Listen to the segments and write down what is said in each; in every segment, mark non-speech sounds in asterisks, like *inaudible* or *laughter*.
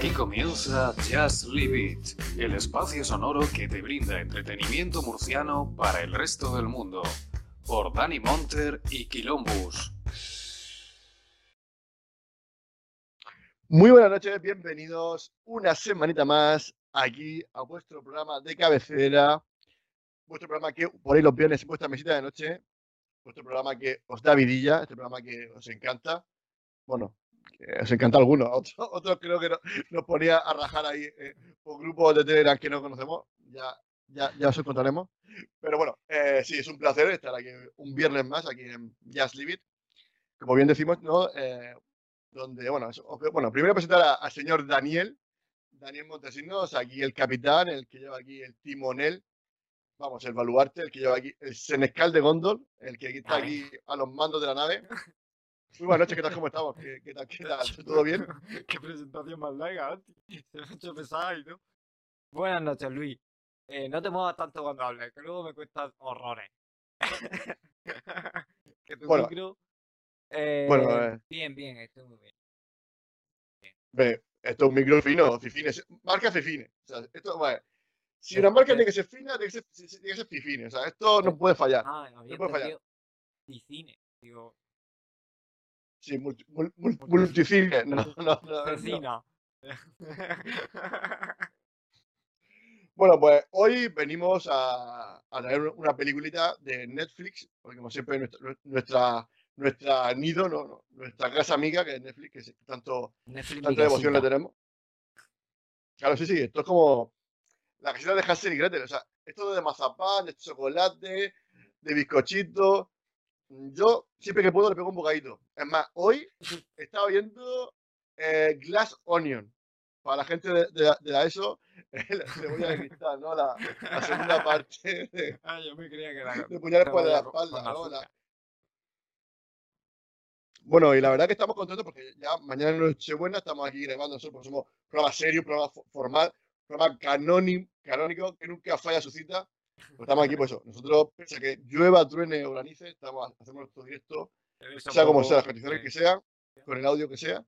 Aquí comienza Just Leave It, el espacio sonoro que te brinda entretenimiento murciano para el resto del mundo, por Dani Monter y Quilombus. Muy buenas noches, bienvenidos una semanita más aquí a vuestro programa de cabecera, vuestro programa que ahí los viernes en vuestra mesita de noche, vuestro programa que os da vidilla, este programa que os encanta. Bueno, os encanta algunos, *laughs* otros, otros creo que no- nos ponía a rajar ahí eh, por grupos de Telegram que no conocemos, ya, ya, ya os contaremos. Pero bueno, eh, sí, es un placer estar aquí un viernes más aquí en Just Leave It. Como bien decimos, ¿no? Eh, donde, bueno, es- bueno, primero presentar al señor Daniel, Daniel Montesinos, aquí el capitán, el que lleva aquí el timonel, vamos, el baluarte, el que lleva aquí el senescal de Gondol, el que está aquí a los mandos de la nave. *laughs* Muy buenas noches, ¿qué tal? ¿Cómo estamos? ¿Qué, qué tal? ¿Qué *laughs* tal? ¿Todo bien? Qué presentación más larga, hostia. Se me ha hecho pesada y no. Buenas noches, Luis. Eh, no te muevas tanto cuando hables, que luego me cuentas horrores. *laughs* que tu Bueno. micro. Eh, Bueno, eh. Bien, bien, estoy muy bien. Ve, esto es un micro fino, Fifines, marca Fifines. O sea, esto, bueno, si una marca tiene que ser fina, tiene que ser, tiene que ser. O sea, esto no puede fallar. Ah, había puede fallar. Piscine. Digo, Sí, multi, mul- mul- multicine. No, no, no. Bueno, pues hoy venimos a, a traer una peliculita de Netflix, porque como siempre nuestra, nuestra, nuestra nido, no, nuestra casa amiga, que es Netflix, que tanto, Netflix tanta devoción le tenemos. Claro, sí, sí, esto es como la casita de Hansel y Gretel, o sea, esto de mazapán, de chocolate, de bizcochito. Yo siempre que puedo le pego un bocadito. Es más, hoy he estado viendo eh, Glass Onion. Para la gente de, de la, de la ESO, la cebolla de cristal, ¿no? La, la segunda parte de, Ah, yo me creía que era. de puñales por la espalda. Bueno, y la verdad que estamos contentos porque ya mañana en Nochebuena estamos aquí grabando nosotros, porque somos programa serio, programa fo- formal, programa canónico, canónico que nunca falla su cita. Estamos aquí, pues eso. Nosotros, pese a que llueva, truene o granice, estamos, hacemos nuestro directo, sea como sea, las condiciones que sean, con el audio que sea.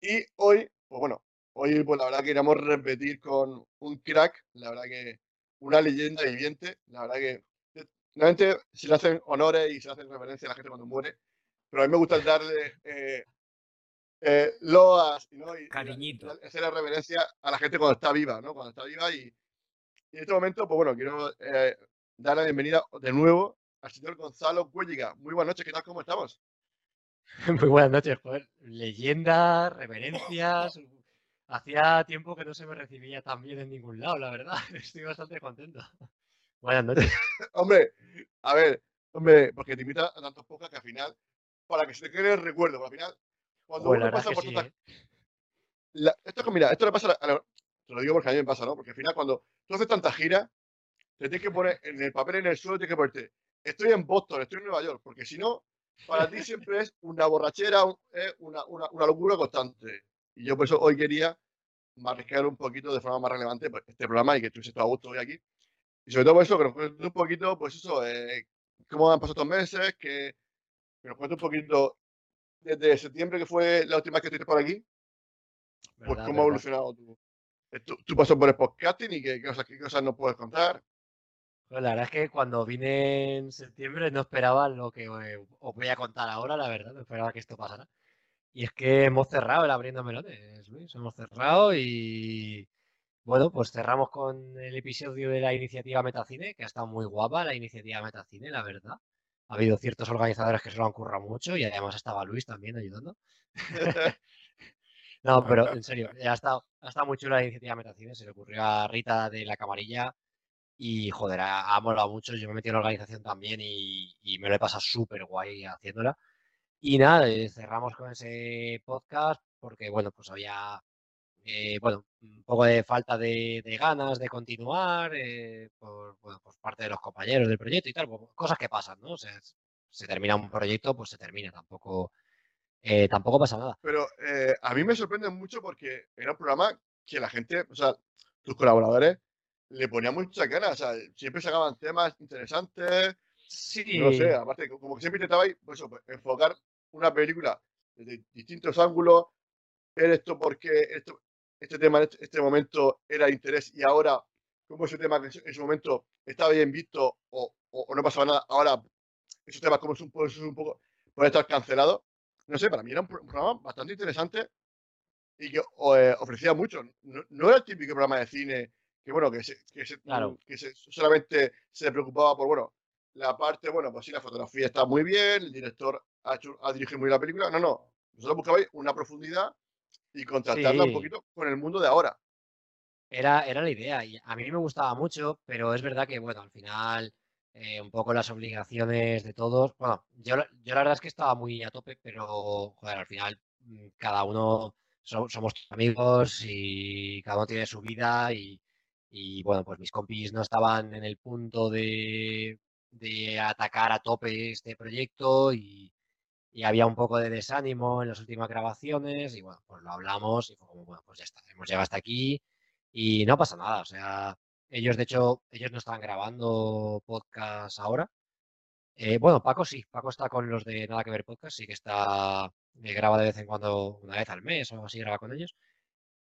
Y hoy, pues bueno, hoy pues la verdad que queríamos repetir con un crack, la verdad que una leyenda viviente, la verdad que realmente se le hacen honores y se le hacen reverencia a la gente cuando muere, pero a mí me gusta darle eh, eh, loas ¿no? y, Cariñito. y hacerle reverencia a la gente cuando está viva, ¿no? Cuando está viva y, y en este momento, pues bueno, quiero eh, dar la bienvenida de nuevo al señor Gonzalo Cuelliga. Muy buenas noches, ¿qué tal? ¿Cómo estamos? *laughs* Muy buenas noches, joder. Leyendas, reverencias. Hacía tiempo que no se me recibía tan bien en ningún lado, la verdad. *laughs* Estoy bastante contento. Buenas noches. *laughs* Hombre, a ver, hombre, porque te invita a tantos pocas que al final, para que se te quede el recuerdo, al final, cuando la uno pasa por sí, tantas ¿eh? la- esto mira, esto le pasa a la- te lo digo porque a mí me pasa, ¿no? Porque al final cuando tú haces tantas giras, te tienes que poner en el papel en el suelo, tienes que ponerte, estoy en Boston, estoy en Nueva York, porque si no, para ti siempre es una borrachera, un- es una, una, una locura constante. Y yo por eso hoy quería marcar un poquito de forma más relevante pues, este programa y que estuviese todo a gusto hoy aquí. Y sobre todo por eso, que nos cuentes un poquito, pues eso, eh, cómo han pasado estos meses, que, que nos cuentes un poquito desde septiembre, que fue la última vez que estuviste por aquí, pues ¿Verdad, cómo ha verdad? evolucionado tu, eh, tu, tu paso por el podcasting y qué, cosas, qué cosas nos puedes contar. Pues la verdad es que cuando vine en septiembre no esperaba lo que eh, os voy a contar ahora, la verdad. No esperaba que esto pasara. Y es que hemos cerrado el Abriendo Melones, Luis. Hemos cerrado y... Bueno, pues cerramos con el episodio de la iniciativa Metacine, que ha estado muy guapa la iniciativa Metacine, la verdad. Ha habido ciertos organizadores que se lo han currado mucho y además estaba Luis también ayudando. *laughs* *laughs* No, pero en serio, ha estado, ha estado muy chula la iniciativa Metacine. Se le ocurrió a Rita de la Camarilla y, joder, ha, ha molado mucho. Yo me metido en la organización también y, y me lo he pasado súper guay haciéndola. Y nada, eh, cerramos con ese podcast porque, bueno, pues había, eh, bueno, un poco de falta de, de ganas de continuar eh, por, bueno, parte de los compañeros del proyecto y tal, pues, cosas que pasan, ¿no? O sea, es- se termina un proyecto, pues se termina, tampoco, eh, tampoco pasa nada. Pero eh, a mí me sorprende mucho porque era un programa que la gente, o sea, tus colaboradores le ponían muchas ganas, o sea, siempre sacaban temas interesantes, Sí, no sé, aparte, como que siempre intentabais pues, pues, enfocar una película desde distintos ángulos, ver esto porque esto, este tema en este momento era de interés y ahora, como ese tema que en su momento estaba bien visto o, o, no pasaba nada, ahora esos temas como es un, es un poco, puede estar cancelado. No sé, para mí era un, programa bastante interesante y que eh, ofrecía mucho. No, era el típico programa de cine que, bueno, que, se, que, se, que se, solamente se preocupaba por, bueno, la parte, bueno, pues sí, la fotografía está muy bien, el director ha, hecho, ha dirigido muy bien la película. No, no. Nosotros buscabais una profundidad y contrastarla un poquito con el mundo de ahora. Era, era la idea y a mí me gustaba mucho, pero es verdad que, bueno, al final eh, un poco las obligaciones de todos. Bueno, yo, yo la verdad es que estaba muy a tope, pero, al final mm, cada uno somos amigos y cada uno tiene su vida y, bueno, pues mis compis no estaban en el punto de, de atacar a tope este proyecto y, y, había un poco de desánimo en las últimas grabaciones y bueno, pues lo hablamos y fue como, bueno, pues ya está, hemos llegado hasta aquí y no pasa nada, o sea, ellos de hecho, ellos no están grabando podcast ahora. Eh, bueno, Paco sí, Paco está con los de Nada que ver podcast, sí que está, me graba de vez en cuando, una vez al mes o así graba con ellos.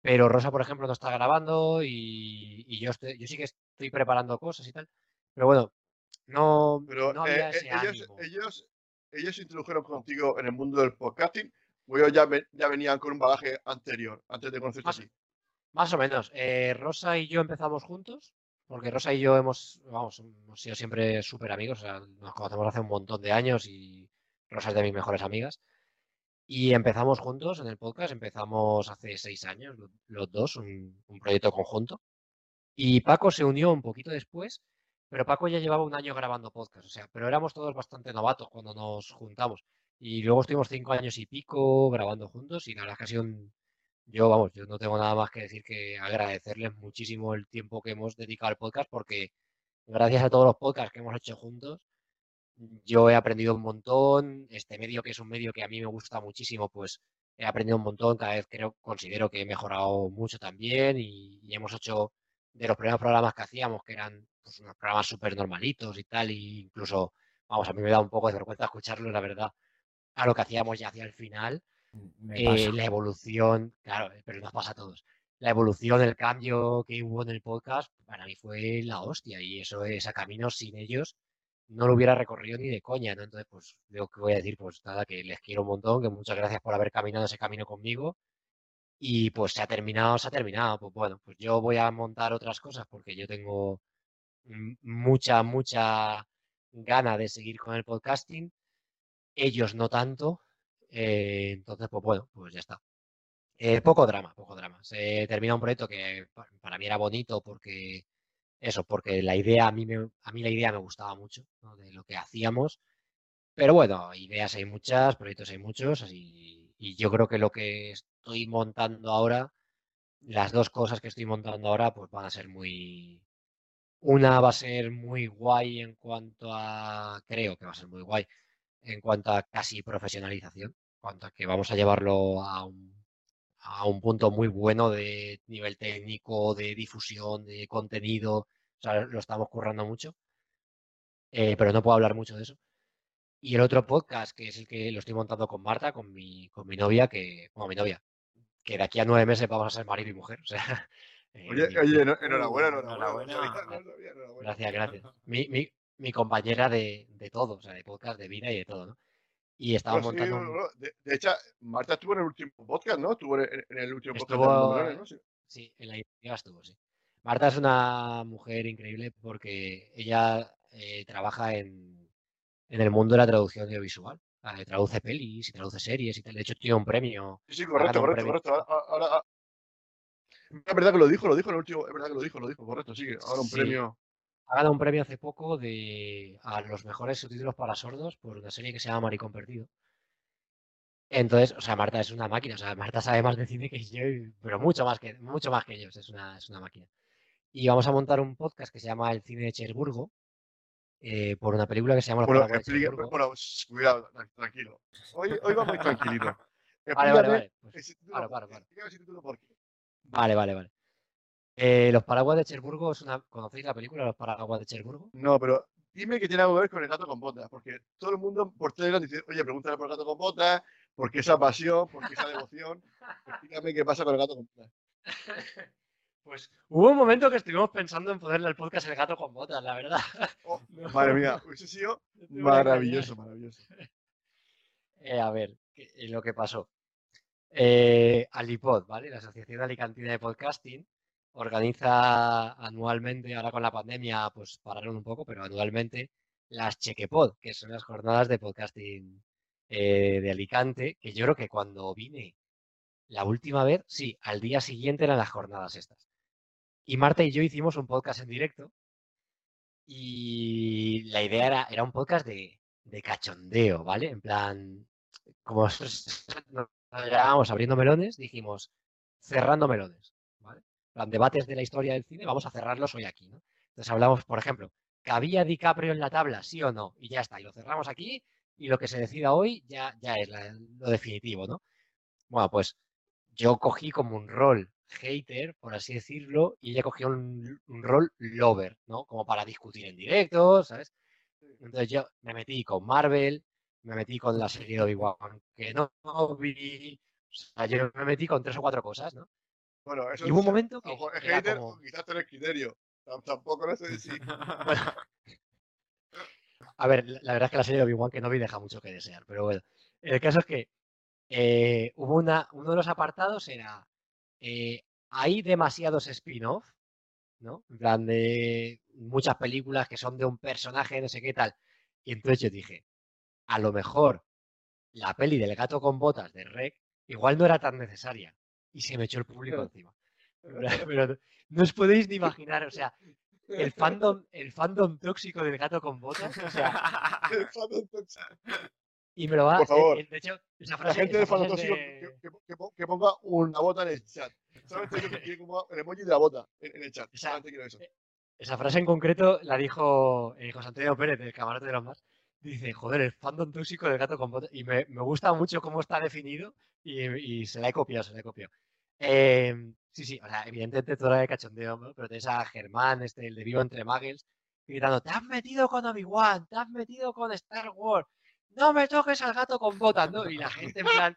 Pero Rosa, por ejemplo, no está grabando y, y yo, estoy, yo sí que estoy preparando cosas y tal. Pero bueno, no, Pero, no eh, había eh, ese ellos, ánimo. ellos, ellos se introdujeron contigo en el mundo del podcasting o ellos ya, ya venían con un bagaje anterior, antes de conocerte Más, así. Más o menos. Eh, Rosa y yo empezamos juntos, porque Rosa y yo hemos, vamos, hemos sido siempre súper amigos, o sea, nos conocemos hace un montón de años y Rosa es de mis mejores amigas. Y empezamos juntos en el podcast, empezamos hace seis años, lo- los dos, un, un proyecto conjunto. Y Paco se unió un poquito después, pero Paco ya llevaba un año grabando podcast, o sea, pero éramos todos bastante novatos cuando nos juntamos. Y luego estuvimos cinco años y pico grabando juntos y la verdad es que ha sido un... Yo, vamos, yo no tengo nada más que decir que agradecerles muchísimo el tiempo que hemos dedicado al podcast porque gracias a todos los podcasts que hemos hecho juntos, yo he aprendido un montón. Este medio, que es un medio que a mí me gusta muchísimo, pues he aprendido un montón. Cada vez creo, considero que he mejorado mucho también y, hemos hecho de los primeros programas que hacíamos, que eran pues, unos programas súper normalitos y tal, y incluso, vamos, a mí me da un poco de vergüenza escucharlo, la verdad, a lo que hacíamos ya hacia el final. Eh, la evolución, claro, pero nos pasa a todos. La evolución, el cambio que hubo en el podcast, para mí fue la hostia. Y eso es a caminos sin ellos, no lo hubiera recorrido ni de coña, ¿no? Entonces, pues, lo que voy a decir, pues nada, que les quiero un montón, que muchas gracias por haber caminado ese camino conmigo. Y pues se ha terminado, se ha terminado. Pues bueno, pues yo voy a montar otras cosas porque yo tengo mucha, mucha gana de seguir con el podcasting. Ellos no tanto. Eh, entonces, pues bueno, pues ya está. Eh, poco drama, poco drama. Se termina un proyecto que pa- para mí era bonito porque eso, porque la idea a mí me, a mí la idea me gustaba mucho, ¿no? de lo que hacíamos. Pero bueno, ideas hay muchas, proyectos hay muchos, así, y yo creo que lo que estoy montando ahora, las dos cosas que estoy montando ahora, pues van a ser muy, una va a ser muy guay en cuanto a, creo que va a ser muy guay en cuanto a casi profesionalización, cuanto a que vamos a llevarlo a un, a un punto muy bueno de nivel técnico, de difusión, de contenido, o sea, lo estamos currando mucho, eh, pero no puedo hablar mucho de eso. Y el otro podcast, que es el que lo estoy montando con Marta, con mi, con mi novia, que, bueno, mi novia, que de aquí a nueve meses vamos a ser marido y mujer, o sea, *laughs* eh, Oye, mi- oye, enhorabuena, enhorabuena. Gracias, gracias. Mi, mi, mi compañera de, de todo, o sea, de podcast, de vida y de todo, ¿no? Y estamos Bueno, sí, montando un... de, de hecho, Marta estuvo en el último podcast, ¿no? Estuvo en, el último podcast de ¿no? Sí. sí, en la iniciativa estuvo, sí. Marta es una mujer increíble porque ella eh, trabaja en, en el mundo de la traducción audiovisual. Eh, traduce pelis y traduce series y tal. De hecho, tiene un premio. Sí, sí, correcto, correcto, correcto. Ahora, ahora- es verdad que lo dijo, lo dijo en el último, es verdad que lo dijo, lo dijo, correcto, sí, ahora un Sí. premio. Ha ganado un premio hace poco de, a los mejores subtítulos para sordos por una serie que se llama Maricón Perdido. Entonces, o sea, Marta es una máquina, o sea, Marta sabe más de cine que yo, pero mucho más que, mucho más que ellos, es una, es una máquina. Y vamos a montar un podcast que se llama El cine de Cherburgo, eh, por una película que se llama Bueno, explique, bueno, cuidado, tran- tranquilo. Hoy, hoy vamos *laughs* tranquilito. Vale, vale, vale. pues, paro, paro, paro. Vale, vale, vale. Eh, Los Paraguas de Cherburgo es una. ¿Conocéis la película Los Paraguas de Cherburgo? No, pero dime que tiene algo que ver con el gato con botas, porque todo el mundo por Telegram dice, oye, pregúntale por el gato con botas, por qué esa pasión, por qué esa devoción. Explícame qué pasa con el gato con botas. *laughs* Pues hubo un momento que estuvimos pensando en ponerle al podcast El gato con botas, la verdad. Oh, *laughs* madre mía, hubiese sido *laughs* maravilloso, maravilloso. Eh, a ver, ¿qué- eh, lo que pasó. Eh, Alipod, ¿vale? La Asociación Alicantina de Podcasting organiza anualmente, ahora con la pandemia, pues pararon un poco, pero anualmente las Chequepod, que son las jornadas de podcasting eh, de Alicante, que yo creo que cuando vine la última vez, sí, al día siguiente eran las jornadas estas. Y Marta y yo hicimos un podcast en directo y la idea era, era un podcast de, de cachondeo, ¿vale? En plan, como *laughs* nos nos abriendo melones, dijimos cerrando melones, plan, debates de la historia del cine, vamos a cerrarlos hoy aquí, ¿no? Entonces hablamos, por ejemplo, ¿cabía DiCaprio en la tabla, sí o no? Y ya está, y lo cerramos aquí y lo que se decida hoy ya, ya es lo definitivo, ¿no? Bueno, pues yo cogí como un rol hater, por así decirlo, y ella cogió un, un rol lover, ¿no? Como para discutir en directo, ¿sabes? Entonces yo me metí con Marvel, me metí con la serie de Obi-Wan que no, o sea, yo me metí con tres o cuatro cosas, ¿no? Bueno, eso Y hubo un es- momento que lo es era hater, como- o quizás tenés criterio. Tam- Tampoco no sé si. *laughs* Bueno, a ver, la la verdad es que la serie de Obi-Wan Kenobi deja mucho que desear, pero bueno. El caso es que eh, hubo una, uno de los apartados era, eh, hay demasiados spin-off, ¿no? En plan de muchas películas que son de un personaje, no sé qué tal. Y entonces yo dije, a lo mejor la peli del gato con botas de Rec igual no era tan necesaria. Y se me echó el público encima. *laughs* Pero, no- os podéis ni imaginar, o sea, el *laughs* fandom, el fandom tóxico del gato con botas, o sea, El fandom tóxico. y me lo va, Por favor. eh, eh, de hecho, esa La frase, gente esa de frase fandom tóxico de- que, que- que pon- que ponga una bota en el chat. Solamente que como el emoji de la bota en, el chat. Esa- eso. Esa frase en concreto la dijo eh, José Antonio Pérez, del camarote de los más. Dice, joder, el fandom tóxico del gato con botas. Y me, me gusta mucho cómo está definido y, se la he copiado, se la he copiado. Eh, sí, sí, o sea, evidentemente toda de cachondeo, ¿no? pero tenés a Germán, este, el de Vivo entre Muggles, gritando, te has metido con Obi-Wan, te has metido con Star Wars, no me toques al gato con botas, ¿no? Y la gente en plan...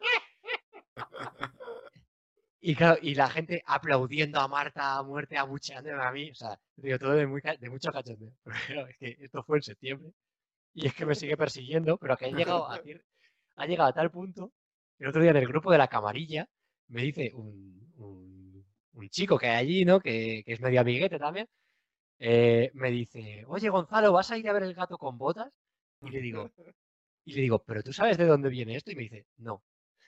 Y la gente aplaudiendo a Marta a muerte, abucheándome a mí. O sea, digo, todo de, muy, de mucho cachondeo. *laughs* Es que esto fue en septiembre. Y es que me sigue persiguiendo, pero que ha llegado a, *laughs* ha llegado a tal punto que el otro día en el grupo de la camarilla me dice un, un- un chico que hay allí, ¿no? Que, que es medio amiguete también. eh, me dice, oye Gonzalo, ¿vas a ir a ver el gato con botas? Y le digo, y le digo, ¿pero tú sabes de dónde viene esto? Y me dice, no.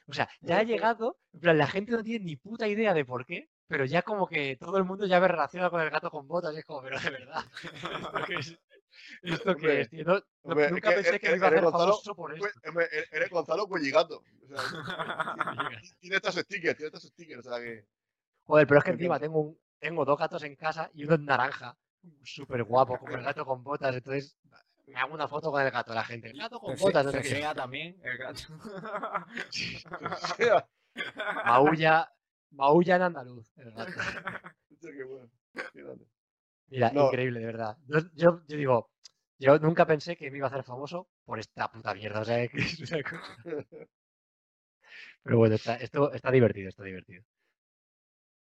O sea, ya ha llegado, en plan, la gente no tiene ni puta idea de por qué, pero ya como que todo el mundo ya me relaciona con el gato con botas, y es como, pero de verdad, *laughs* ¿esto qué es? *laughs* ¿Esto qué es, tío? No- hombre, nunca que pensé que me eres- iba a hacer Gonzalo, famoso por esto. Pues, hombre, eres- Gonzalo Cuelligato. O sea, *laughs* tiene estos stickers, tiene estos stickers. O sea que. Joder, pero es que encima tengo, un, tengo dos gatos en casa y uno es naranja, súper guapo, como el gato con botas, entonces me hago una foto con el gato, la gente, el gato con botas, no sé qué. Fefea también, el gato. *laughs* Maulla, maulla en andaluz, el gato. qué bueno. Qué. Mira, No. increíble, de verdad. Yo, yo, yo digo, yo nunca pensé que me iba a hacer famoso por esta puta mierda. O sea, *laughs* que es una cosa. *laughs* Pero bueno, está, esto está divertido, está divertido.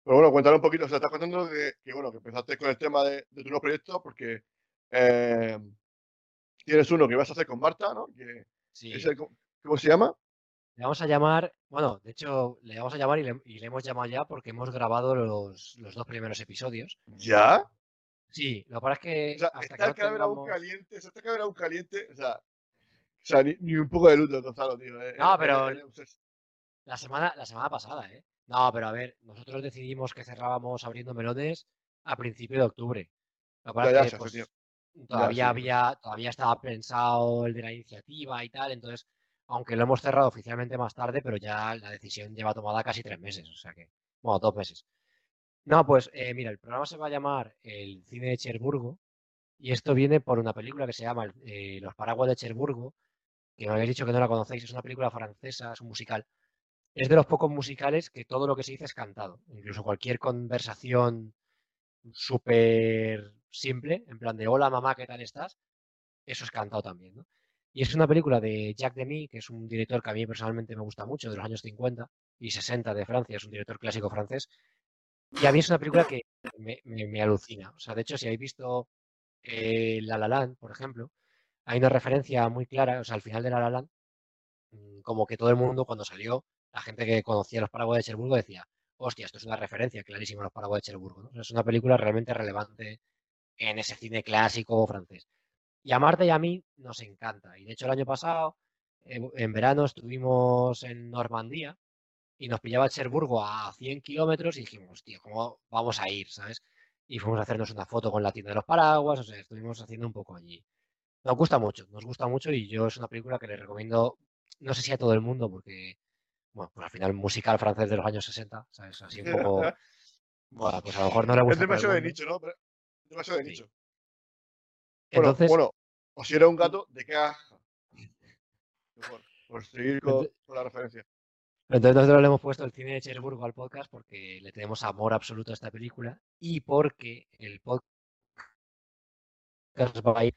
Pero bueno, cuéntale un poquito. O sea, estás contando que, que, bueno, que empezaste con el tema de, de tu nuevo proyecto porque eh, tienes uno que vas a hacer con Marta, ¿no? Que Sí. el- ¿Cómo se llama? Le vamos a llamar, bueno, de hecho, le vamos a llamar y le, y le hemos llamado ya porque hemos grabado los, los dos primeros episodios. ¿Ya? Sí, lo que pasa es que O sea, hasta que está el cadáver aún caliente, o sea, está el cadáver aún caliente, o sea, o sea ni, ni un poco de luto, Gonzalo, tío. eh, No, eh, pero- eh, eh, La semana, la semana pasada, ¿eh? No, pero a ver, nosotros decidimos que cerrábamos abriendo melones a principio de octubre. Lo que pasa Ya, es que, pues, todavía había, todavía estaba pensado el de la iniciativa y tal, entonces, aunque lo hemos cerrado oficialmente más tarde, pero ya la decisión lleva tomada casi tres meses, o sea que, bueno, dos meses. No, pues eh, mira, el programa se va a llamar El cine de Cherburgo y esto viene por una película que se llama eh, Los paraguas de Cherburgo, que me habéis dicho que no la conocéis, es una película francesa, es un musical. Es de los pocos musicales que todo lo que se dice es cantado. Incluso cualquier conversación súper simple, en plan de hola mamá, ¿qué tal estás? Eso es cantado también. Y es una película de Jacques Demy, que es un director que a mí personalmente me gusta mucho, de los años 50 y 60 de Francia, es un director clásico francés. Y a mí es una película que me, alucina. O sea, de hecho, si habéis visto eh, La La Land, por ejemplo, hay una referencia muy clara, o sea, al final de La La Land, mm, como que todo el mundo cuando salió, la gente que conocía los Paraguas de Cherburgo decía, hostia, esto es una referencia clarísima a los Paraguas de Cherburgo. ¿no? Es una película realmente relevante en ese cine clásico francés. Y a Marta y a mí nos encanta. Y de hecho el año pasado, eh, en verano, estuvimos en Normandía y nos pillaba Cherburgo a 100 kilómetros y dijimos, tío, ¿cómo vamos a ir? ¿Sabes? Y fuimos a hacernos una foto con la tienda de los paraguas, o sea, estuvimos haciendo un poco allí. Nos gusta mucho, nos gusta mucho y yo es una película que le recomiendo, no sé si a todo el mundo, porque, bueno, pues al final musical francés de los años 60, ¿sabes? Así un poco, *laughs* bueno, pues a lo mejor no le Es gusta el demasiado de nicho, ¿no? Pero- demasiado de Sí. nicho. Bueno, Entonces, bueno, o si era un gato, de caja. Por, por seguir con la referencia. Entonces nosotros le hemos puesto el cine de Cherburgo al podcast porque le tenemos amor absoluto a esta película y porque el podcast va a ir,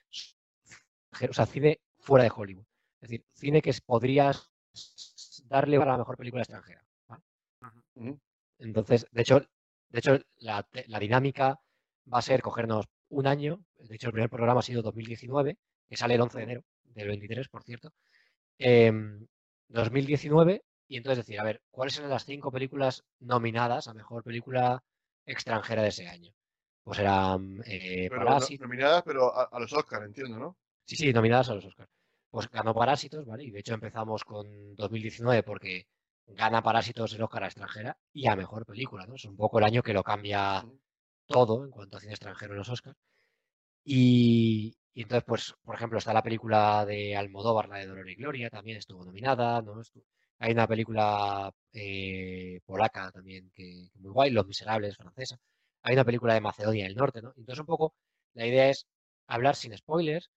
o sea, cine fuera de Hollywood. Es decir, cine que podrías darle para la mejor película extranjera. Entonces, de hecho, de hecho la, dinámica va a ser cogernos un año. De hecho, el primer programa ha sido 2019, que sale el 11 de enero del 23, por cierto. Em, 2019, y entonces decir, a ver, ¿cuáles son las cinco películas nominadas a mejor película extranjera de ese año? Pues eran eh, Pero Parásitos. nominadas, pero a, a los Oscars, entiendo, ¿no? Sí, sí, nominadas a los Oscars. Pues ganó Parásitos, ¿vale? Y de hecho empezamos con 2019 porque gana Parásitos el Oscar a extranjera y a mejor película, ¿no? Es un poco el año que lo cambia todo en cuanto a cine extranjero en los Oscars. Y, y entonces, pues, por ejemplo, está la película de Almodóvar, la de Dolor y Gloria, también estuvo nominada, ¿no? Hay una película eh, polaca también que, que muy guay, Los Miserables, francesa. Hay una película de Macedonia del Norte, ¿no? Entonces, un poco, la idea es hablar sin spoilers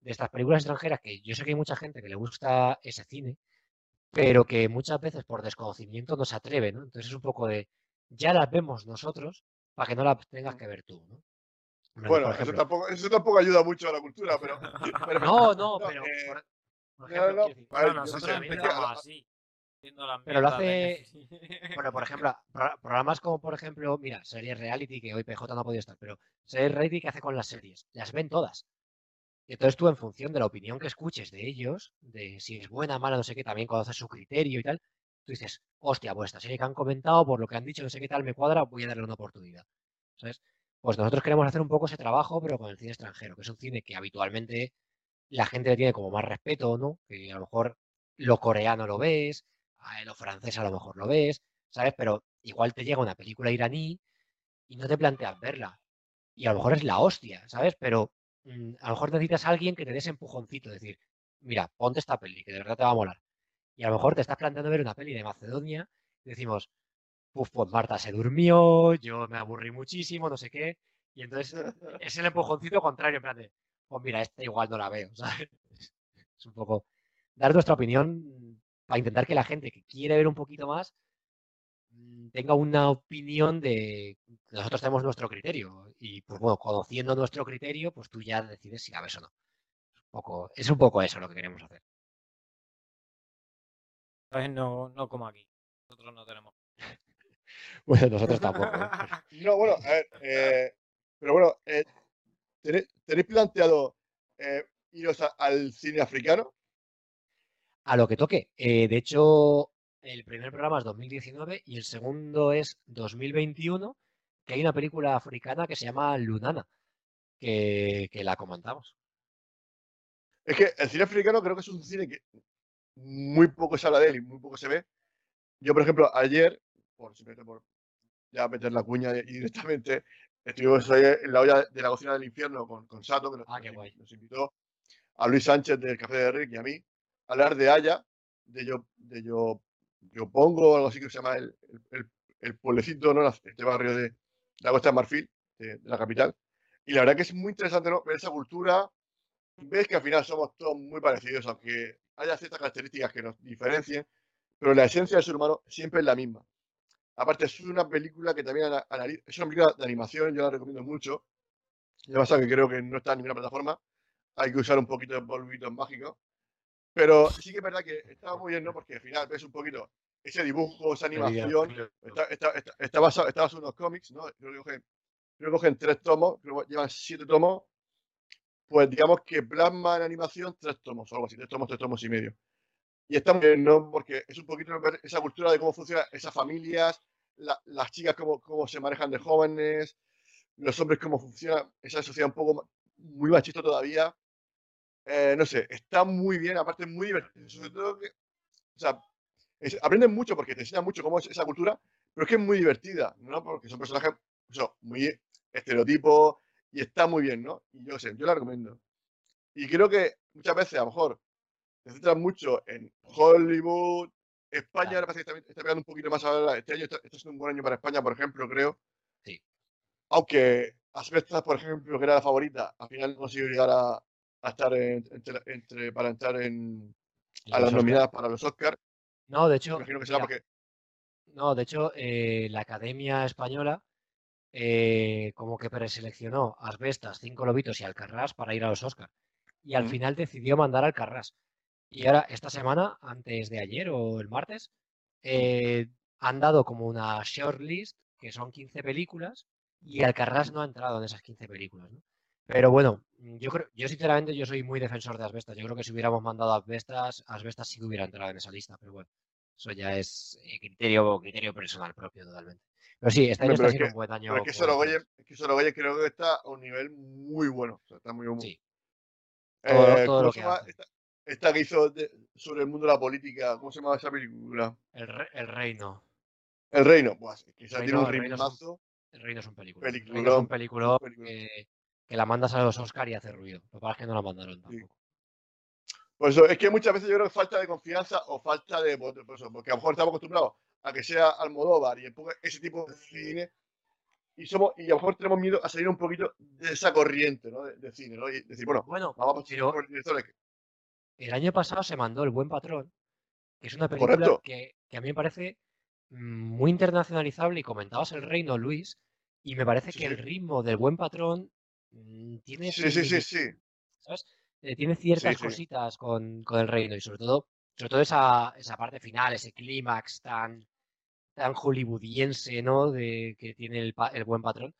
de estas películas extranjeras que yo sé que hay mucha gente que le gusta ese cine, pero que muchas veces por desconocimiento no se atreve, ¿no? Entonces es un poco de, ya las vemos nosotros para que no las tengas que ver tú, ¿no? Bueno, eso tampoco, eso tampoco ayuda mucho a la cultura, pero. *laughs* pero- no, no, no, pero eh, por, por no, ejemplo, nosotros empezamos así. Pero lo de- *laughs* bueno, por ejemplo, pro- programas como, por ejemplo, mira, series reality, que hoy PJ no ha podido estar, pero series reality que hace con las series, las ven todas. Y entonces tú, en función de la opinión que escuches de ellos, de si es buena, mala, no sé qué, también conoces su criterio y tal, tú dices, hostia, pues esta serie que han comentado, por lo que han dicho, no sé qué tal, me cuadra, voy a darle una oportunidad. ¿Sabes? Pues nosotros queremos hacer un poco ese trabajo, pero con el cine extranjero, que es un cine que habitualmente la gente le tiene como más respeto, ¿no? Que a lo mejor lo coreano lo ves, a lo francés a lo mejor lo ves, ¿sabes? Pero igual te llega una película iraní y no te planteas verla. Y a lo mejor es la hostia, ¿sabes? Pero mm, a lo mejor necesitas a alguien que te dé ese empujoncito, decir, mira, ponte esta peli, que de verdad te va a molar. Y a lo mejor te estás planteando ver una peli de Macedonia y decimos, Puf, pues Marta se durmió, yo me aburrí muchísimo, no sé qué. Y entonces es el empujoncito contrario, en plan de, pues mira, esta igual no la veo, *laughs* ¿sabes? Es un poco dar nuestra opinión para intentar que la gente que quiere ver un poquito más mm, tenga una opinión de nosotros tenemos nuestro criterio y pues bueno, conociendo nuestro criterio, pues tú ya decides si la ves o no. Es un poco, es un poco eso lo que queremos hacer. No, no como aquí. Nosotros no tenemos. *laughs* Bueno, nosotros tampoco. ¿eh? *laughs* No, bueno, a ver, eh, pero bueno, eh, ¿tenéis, tenéis planteado eh, iros a- al cine africano? A lo que toque. Eh, de hecho, el primer programa es 2019 y el segundo es 2021, que hay una película africana que se llama Lunana, que, que la comentamos. Es que el cine africano creo que es un cine que muy poco se habla de él y muy poco se ve. Yo, por ejemplo, ayer, por ya meter la cuña y directamente, *laughs* estuvimos en la olla de la cocina del infierno con, con Sato, que nos, Ah, nos- invitó a Luis Sánchez del Café de Rick y a mí hablar de Haya, de yo, de yo, yo pongo algo así que se llama el, el, el- pueblecito, ¿no? este barrio de la Costa de Marfil, de, de la capital. Y la verdad que es muy interesante ¿no? ver esa cultura. Ves que al final somos todos muy parecidos, aunque haya ciertas características que nos diferencien, pero la esencia del ser humano siempre es la misma. Aparte, es una película que también es una película de animación, yo la recomiendo mucho. Que pasa que creo que no está en ninguna plataforma, hay que usar un poquito de polvitos mágicos. Pero *laughs* sí que es verdad que está muy bien, ¿no? Porque al final ves un poquito ese dibujo, esa animación, está, está, está, está basado, basado en unos cómics, ¿no? Creo que cogen, creo que cogen tres tomos, creo que llevan siete tomos, pues digamos que plasma en animación tres tomos, o algo así, tres tomos, tres tomos y medio. Y está muy bien, ¿no? Porque es un poquito ver esa cultura de cómo funcionan esas familias, la- las chicas cómo, cómo se manejan de jóvenes, los hombres cómo funciona esa sociedad un poco muy machista todavía. Eh, no sé, está muy bien, aparte es muy divertido. Sobre todo que, o sea, es- aprenden mucho porque te enseñan mucho cómo es esa cultura, pero es que es muy divertida, ¿no? Porque son personajes eso, muy estereotipos y está muy bien, ¿no? Y yo sé, yo la recomiendo. Y creo que muchas veces, a lo mejor, te centras mucho en Hollywood. España ahora parece que está, está pegando un poquito más ahora. Este año está, está siendo un buen año para España, por ejemplo, creo. Sí. Aunque Asbestas, por ejemplo, que era la favorita, al final no consiguió llegar a, a estar en- entre, entre- para entrar en, a las nominadas para los Oscars. No, de hecho, imagino que será mira, porque. no, de hecho, eh, la Academia Española eh, como que preseleccionó a Asbestas, Cinco Lobitos y Alcarrás para ir a los Oscar. Y al Mm. final decidió mandar al Alcarrás. Y ahora, esta semana, antes de ayer o el martes, eh, han dado como una shortlist, que son 15 películas, y Alcarrás no ha entrado en esas 15 películas, ¿no? Pero bueno, yo creo, yo sinceramente yo soy muy defensor de Asbestas. Yo creo que si hubiéramos mandado a Asbestas, Asbestas sí que hubiera entrado en esa lista, pero bueno, eso ya es eh, criterio, criterio personal propio totalmente. Pero sí, este año Hombre, está pero es que- un buen año. Pero es que Sorogoyen, es que Sorogoyen creo que está a un nivel muy bueno. O sea, está muy, muy- Sí, Eh, todo- ¿cómo lo que hace. esta, esta que hizo de- sobre el mundo de la política? ¿Cómo se llama esa película? el, re- el reino. El Reino. Pues, que tiene un el Reino es un- rimmazo. El reino es un película. El reino es Peliculón, un película peliculón. que, que la mandas a los Oscar y hace ruido. Lo que pasa es que no la mandaron tampoco. Por eso, es que muchas veces yo creo que falta de confianza o falta de. Por eso, porque a lo mejor estamos acostumbrados a que sea Almodóvar y ese tipo de cine. Y, somos, y a lo mejor tenemos miedo a salir un poquito de esa corriente ¿no? de, de cine. ¿no? Y decir, bueno, Bueno, vamos pero por que- el año pasado se mandó El Buen Patrón, que es una película que, que a mí me parece mm, muy internacionalizable y comentabas El Reino, Luis, y me parece Sí, que el sí. ritmo del Buen Patrón tiene Sí, sí, sí, similitud- sí. ¿sabes? Eh, tiene ciertas sí. cositas con, con el reino y sobre todo, sobre todo esa, esa parte final, ese clímax tan, tan hollywoodiense, ¿no? De que tiene el, el buen patrón.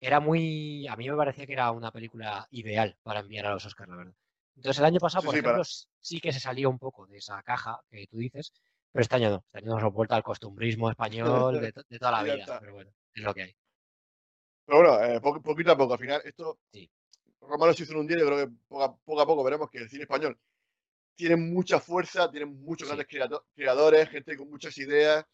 Era muy. A mí me parecía que era una película ideal para enviar a los Oscars, la verdad. Entonces el año pasado, Sí, por sí, para- ejemplo, sí que se salió un poco de esa caja que tú dices, pero este año no. Este año nos hemos vuelto al costumbrismo *laughs* español de, de toda la vida. Pero bueno, es lo que hay. Pero bueno, eh, poquito a poco. Al final, esto. Sí. Romano se hizo en un día. Yo creo que poco a, poco veremos que el cine español tiene mucha fuerza, tiene muchos Sí. grandes creado- creadores, gente con muchas ideas,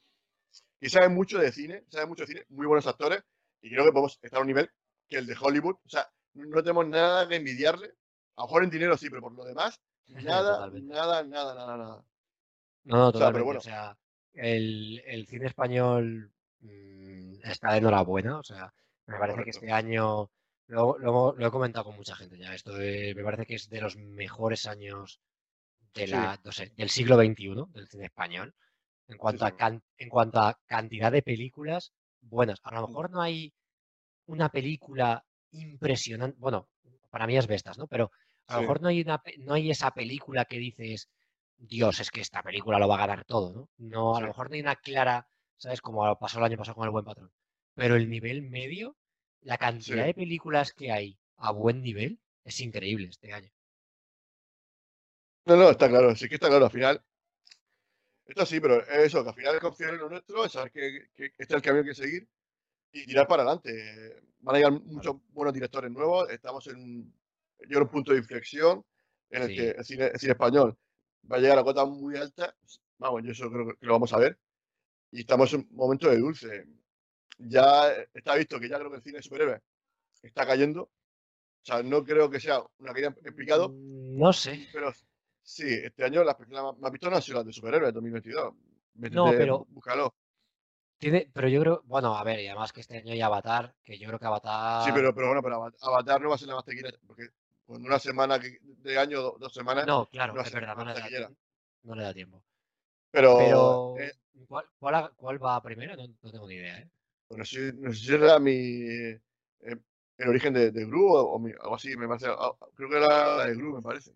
que saben mucho de cine, saben mucho de cine, muy buenos actores. Y creo que podemos estar a un nivel que el de Hollywood. O sea, no tenemos nada que envidiarle. A lo mejor en dinero sí, pero por lo demás, *laughs* nada, Totalmente. nada, nada, nada, nada. No, no, O sea, pero totalmente. bueno. O sea, el, el cine español mm, está de enhorabuena. O sea, me parece que este año, lo, lo- lo he comentado con mucha gente ya, esto de- me parece que es de los mejores años de Sí. la, no sé, del siglo XXI, del cine español, en cuanto, a sí. can- en cuanto a cantidad de películas buenas. A lo Mm. mejor no hay una película impresionante, bueno, para mí es Vestas, ¿no? Pero a lo mejor no hay, una, no hay esa película que dices, Dios, es que esta película lo va a ganar todo, ¿no? No, a lo mejor no hay una clara, ¿sabes? Como pasó el año pasado con El Buen Patrón. Pero el nivel medio, la cantidad Sí. de películas que hay a buen nivel es increíble este año. No, no, está claro, sí que está claro, al final. Esto sí, pero es eso, que al final es confiar en lo nuestro, es saber que, que este es el camino que seguir y tirar para adelante. Van a llegar muchos buenos directores nuevos, estamos en, yo un punto de inflexión en el Sí. que el cine, el cine español va a llegar a cotas muy altas. Vamos, yo eso creo que lo vamos a ver. Y estamos en un momento de dulce. Ya está visto que ya creo que el cine de superhéroes está cayendo. O sea, no creo que sea una caída en picado, Mm, No sé. pero sí, este año las películas más vistas no han sido las de superhéroes de 2022. No, pero- bú- Búscalo. Tiene, pero yo creo, bueno, a ver, y además que este año hay Avatar, que yo creo que Avatar. Sí, pero, pero bueno, pero Ava- Avatar no va a ser la más taquillera, porque con una semana que- de año, do- dos semanas, No, claro, no es verdad, no le, da, tiempo, no le da tiempo. Pero, Pero, eh, ¿cuál, cuál, cuál va primero? No, no tengo ni idea, ¿eh? Bueno, sí, no sé si era mi. eh, el origen de, de Gru o, o mi- algo así, me parece. ah, Creo que era la de Gru, me parece.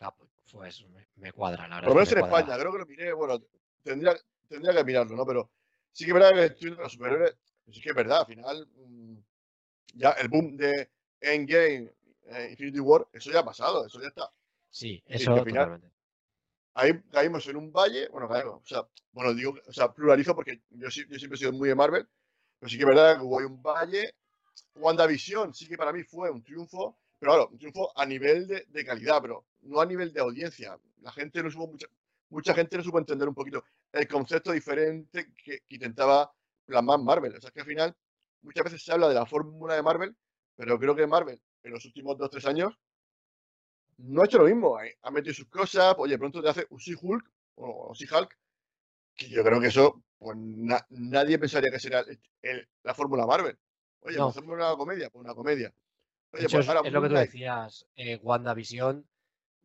Ah, pues, pues me, me cuadra, la verdad. Por lo menos en cuadra. España, creo que lo miré, bueno, tendría, tendría que mirarlo, ¿no? Pero sí que es verdad que estoy viendo los superhéroes, sí que es verdad, al final, mm, ya el boom de Endgame, eh, Infinity War, eso ya ha pasado, eso ya está. Sí, eso al final- totalmente. Ahí caímos en un valle, bueno, caímos, o sea, bueno, digo, o sea, pluralizo porque yo, yo siempre he sido muy de Marvel, pero sí que es verdad que hubo un valle. WandaVision sí que para mí fue un triunfo, pero claro, un triunfo a nivel de, calidad, pero no a nivel de audiencia. La gente no supo, mucha, mucha gente no supo entender un poquito el concepto diferente que, que intentaba plasmar Marvel. O sea, que al final muchas veces se habla de la fórmula de Marvel, pero creo que Marvel en los últimos dos o tres años no ha hecho lo mismo. Ha- Ha metido sus cosas, oye, pronto te hace un She-Hulk o, o She-Hulk, que yo creo que eso, pues na- nadie pensaría que sería el- el- la fórmula Marvel. Oye, No. pues hacemos una comedia, pues una comedia. Oye, hecho, pues es, ahora es lo que tú decías, eh, WandaVision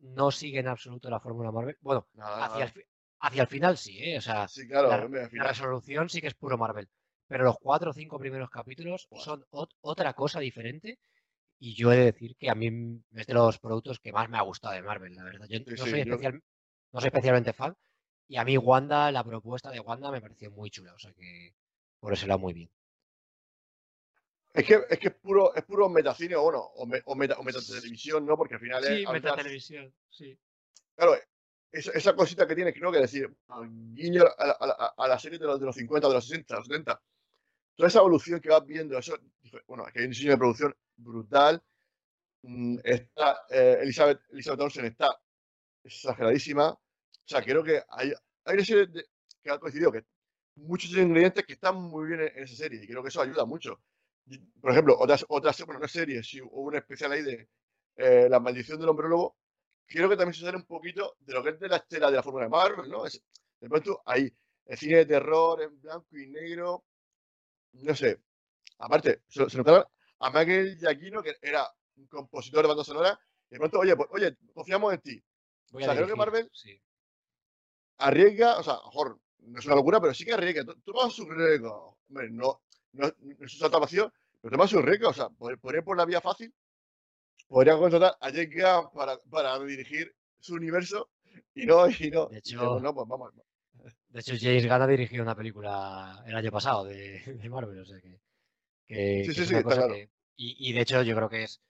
no sigue en absoluto la fórmula Marvel. Bueno, Nada, hacia el, nada. hacia el final sí, ¿eh? O sea, Sí, claro, la, hombre, resolución sí que es puro Marvel. Pero los cuatro o cinco primeros capítulos son ot- otra cosa diferente. Y yo he de decir que a mí es de los productos que más me ha gustado de Marvel, la verdad. Yo Sí, no, sí, soy yo- especial- no soy especialmente fan. Y a mí Wanda, la propuesta de Wanda me pareció muy chula. O sea que por eso era muy bien. Es que, es que es puro, es puro metacine o bueno, o, me- o, meta, o metatelevisión, ¿no? Porque al final es hablar- televisión, sí. Claro, esa, esa cosita que tiene, creo que decir, guiño a la, a la- a la serie de los, de los 50, de los 60, de los 70. Toda esa evolución que vas viendo, eso, bueno, que hay un diseño de producción brutal. Mm, Está, eh, Elizabeth, Elizabeth Olsen está exageradísima. O sea, creo que hay, hay una serie de- que ha coincidido que muchos ingredientes que están muy bien en, esa serie y creo que eso ayuda mucho. Por ejemplo, otras, otras bueno, una serie, si hubo una especial ahí de eh, La maldición del hombre lobo, creo que también se sale un poquito de lo que es de la estela de la fórmula de Marvel, ¿no? Es- de pronto hay el cine de terror en blanco y negro, no sé. Aparte, se, se notaba a Michael Giacchino, que era un compositor de banda sonora, y de pronto, oye, pues, oye, confiamos en ti. Voy O sea, creo que Marvel- sí. Arriesga, o sea, mejor no es una locura, pero sí que arriesga. Tomas su riesgo. Hombre, no, no, no es un salto vacío, pero toma su riesgo. O sea, por, por la vía fácil, podría contratar a Jake para, para dirigir su universo y no, y no. De hecho- no, pues vamos. De hecho, James Gunn ha dirigido una película el año pasado de, de Marvel, o sea que, que- Sí, que sí, sí, está claro. que- y, y de hecho yo creo que es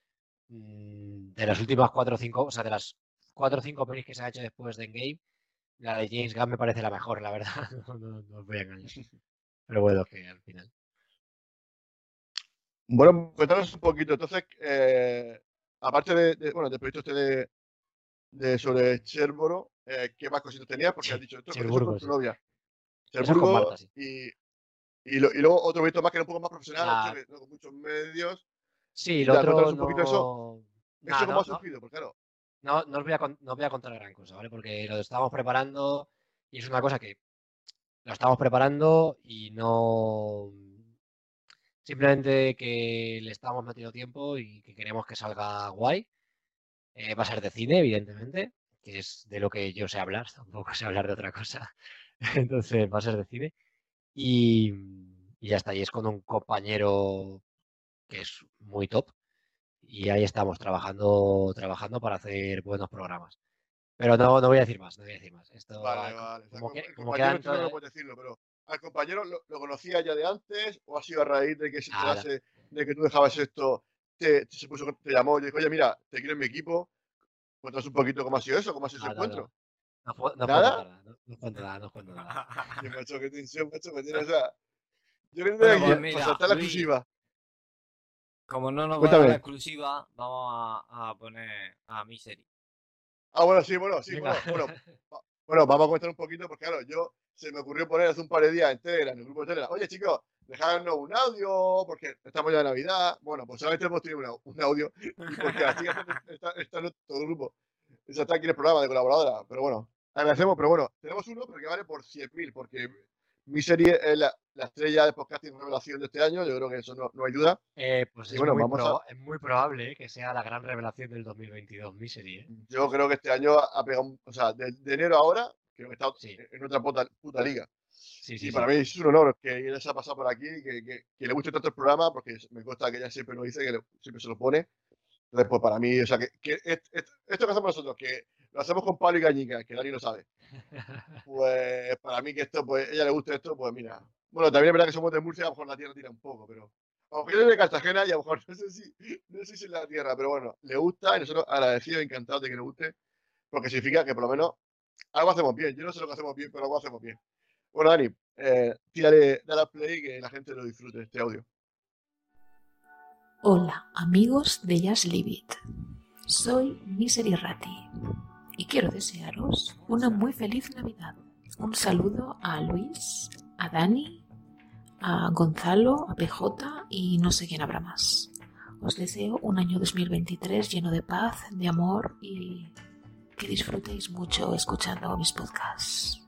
mm, de las últimas cuatro o cinco, o sea, de las cuatro o cinco pelis que se ha hecho después de Endgame, la de James Gunn me parece la mejor, la verdad, *laughs* no, no- no os voy a engañar. Pero bueno, que al final. Bueno, cuéntanos un poquito. Entonces, eh, aparte de, de- bueno, del proyecto este de, de sobre Cherboro, eh, ¿qué más cositas tenías? Porque has dicho esto, Cherburgo, con tu sí. novia. Es Cherburgo Marta, sí. y, y, lo- y luego otro proyecto más que era un poco más profesional, ¿no? con muchos medios. Sí, lo otro un poquito eso. no... ¿Eso Nah, cómo no- ha no- surgido? Porque claro, No, no os voy a, no os voy a contar gran cosa, ¿vale? Porque lo estamos preparando y es una cosa que lo estamos preparando y no... Simplemente que le estamos metiendo tiempo y que queremos que salga guay. Eh, va a ser de cine, evidentemente, que es de lo que yo sé hablar, *laughs* tampoco sé hablar de otra cosa. *laughs* Entonces va a ser de cine. Y, y ya está, y es con un compañero que es muy top y ahí estamos trabajando, trabajando para hacer buenos programas. Pero no, no voy a decir más, no voy a decir más. Esto, vale, ah, vale. Como com- que- como quedan no puedes decirlo, pero al compañero lo, lo conocía ya de antes o ha sido a raíz de que se Nada. enterase de que tú dejabas esto, te, te- se puso, te llamó y dijo, oye, mira, te quiero en mi equipo. Cuéntanos un poquito cómo ha sido eso, cómo ha sido ese encuentro. No, puedo- no ¿Nada? no, no cuento nada, no cuento nada. *laughs* Qué macho, qué tensión, macho, que tiene, o *laughs* sea, yo creo que Bueno, pues mira, la exclusiva. Como no nos va a dar la exclusiva, vamos a, a poner a Misery. Ah, bueno, sí, bueno, sí, Venga. bueno, bueno, *laughs* bueno, vamos a comentar un poquito, porque claro, yo se me ocurrió poner hace un par de días en Telegram, en el grupo de Telegram, oye chicos, dejadnos un audio, porque estamos ya de Navidad. Bueno, pues solamente hemos tenido una- un audio, porque *laughs* están en todo el grupo. Esa está aquí en el programa de colaboradora, pero bueno, agradecemos, pero bueno, tenemos uno, pero que vale por 100.000, porque mi serie es la, la estrella de podcasting revelación de este año, yo creo que eso no, no hay duda. Eh, pues Y es, bueno, muy vamos a- es muy probable eh, que sea la gran revelación del 2022, Misery. ¿eh? Yo creo que este año ha pegado, o sea, de, de enero a ahora, creo que está Sí. en otra puta, puta liga. Sí, Y sí, sí. para mí es un honor que ella se ha pasado por aquí, que, que, que le guste tanto el programa, porque me consta que ella siempre lo dice, que le- siempre se lo pone. Entonces, pues para mí, o sea, que, que est- est- esto que hacemos nosotros, que lo hacemos con Pablo y Gañica, que Dani lo sabe, *laughs* pues para mí que esto, pues ella le guste esto, pues mira. Bueno, también es verdad que somos de Murcia, a lo mejor la tierra tira un poco, pero. Aunque yo soy de Cartagena y a lo mejor *laughs* no sé si, no sé si es la tierra, pero bueno, le gusta y nosotros agradecidos, encantados de que le guste, porque significa que por lo menos algo hacemos bien. Yo no sé lo que hacemos bien, pero algo hacemos bien. Bueno, Dani, eh, tírale, dale a play y que la gente lo disfrute este audio. Hola, amigos de Just Leave It. Soy Misery Ratti y quiero desearos una muy feliz Navidad. Un saludo a Luis, a Dani, a Gonzalo, a PJ y no sé quién habrá más. Os deseo un año 2023 lleno de paz, de amor y que disfrutéis mucho escuchando mis podcasts.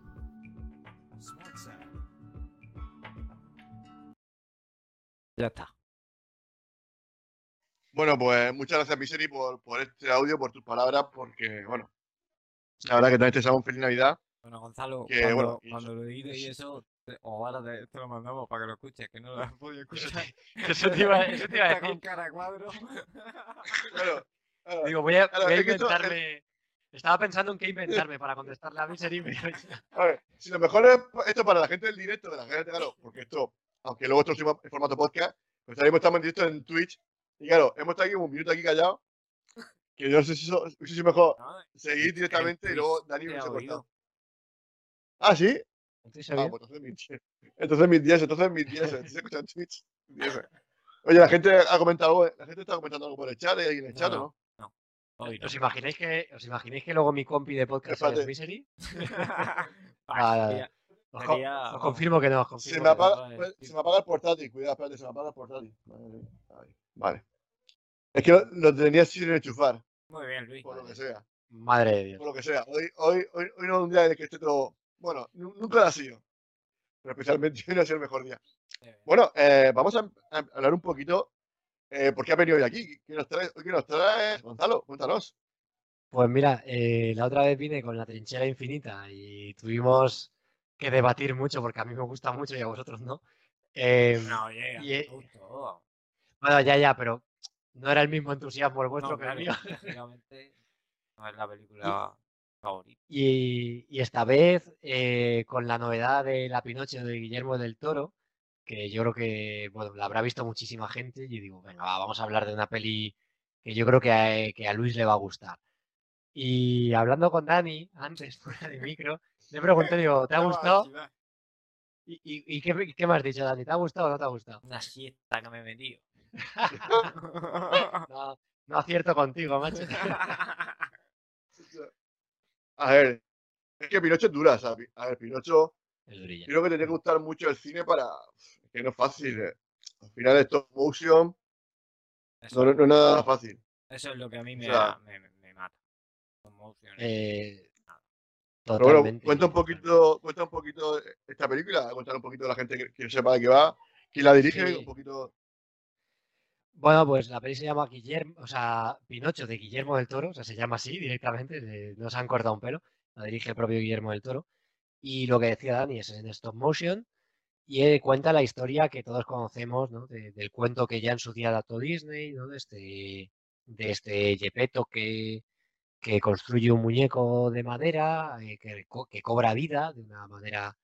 Ya está. Bueno, pues muchas gracias, Misery, por, por este audio, por tus palabras, porque, bueno, la verdad que también te deseamos feliz Navidad. Bueno, Gonzalo, Que, cuando, bueno, y cuando eso- lo edites y *laughs* eso, te- o ahora te, te lo mandamos para que lo escuches, que no lo has podido escuchar. Eso te iba, eso te iba a Está decir. con cara cuadro. *laughs* Claro, claro, Digo, voy a, Claro, voy a es que esto- inventarme. Estaba pensando en qué inventarme para contestarle a Misery, *laughs* A ver, si lo mejor es esto para la gente del directo, de la gente, claro, porque esto, aunque luego esto subimos en formato podcast, pues ahora mismo estamos en directo en Twitch, y claro, hemos estado aquí un minuto aquí callados, que yo no sé si eso, no sé si mejor No, seguir directamente y luego Dani se oído. cortado. Ah, ¿sí? Ah, pues entonces mis 10. *laughs* Entonces mis 10, entonces mis 10, se escucha en Twitch. 10. *laughs* Oye, la gente ha comentado la gente está comentando algo por el chat, ¿hay alguien en el No, chat no. no? Hoy no. ¿Os imagináis que, os imagináis que luego mi compi de podcast es Misery? Ah, Os, sería- os confirmo que no, os Se confirmo me, que no. apaga, vale, pues, se me apaga el portátil, cuidado, espérate, se me apaga el portátil. Vale. Es que lo, lo tenía sin enchufar, Muy bien, Luis. por lo que sea. Madre de Dios. Por lo que sea. Hoy, hoy, hoy, hoy no es un día en el que esté todo. Bueno, nu- nunca lo ha sido. Pero especialmente *laughs* hoy no ha sido el mejor día. Bueno, eh, vamos a, a hablar un poquito. Eh, ¿Por qué ha venido hoy aquí? ¿Qué nos traes? ¿Hoy qué nos traes? Gonzalo, cuéntanos. Pues mira, eh, la otra vez vine con la trinchera infinita y tuvimos que debatir mucho porque a mí me gusta mucho y a vosotros no. Eh, No, oye, y, eh, bueno, ya, ya, pero no era el mismo entusiasmo el vuestro No, que el claro, mío. *laughs* lógicamente, no es la película favorita. Y, y esta vez, eh, con la novedad de La Pinocho de Guillermo del Toro, que yo creo que, bueno, la habrá visto muchísima gente, y digo, venga, va, vamos a hablar de una peli que yo creo que a, que a Luis le va a gustar. Y hablando con Dani, antes, *laughs* fuera de micro, le pregunté, digo, ¿te ha gustado? ¿Y, y- y qué, qué me has dicho, Dani? ¿Te ha gustado o no te ha gustado? Una siesta que me he metido. *laughs* No, no acierto *laughs* contigo, macho. *laughs* A ver, es que Pinocho es dura, ¿sabes? A ver, Pinocho, Es durilla. creo que te tiene que gustar mucho el cine para. Es que no es fácil. eh. Al final, es stop motion Eso, no, no es nada fácil. eso es lo que a mí me, sea, me, me mata. Conmociones. Eh, Pero bueno, cuenta un poquito, cuenta un poquito esta película, contar un poquito a la gente que, que sepa de qué va, quién la dirige, Sí. un poquito. Bueno, pues la peli se llama Guillermo, o sea, Pinocho de Guillermo del Toro, o sea, se llama así directamente, no se han cortado un pelo, la dirige el propio Guillermo del Toro. Y lo que decía Dani es en stop motion y cuenta la historia que todos conocemos, ¿no? de- del cuento que ya en su día adaptó Disney, ¿no? De este, de este Gepetto que, que construye un muñeco de madera eh, que, que cobra vida de una manera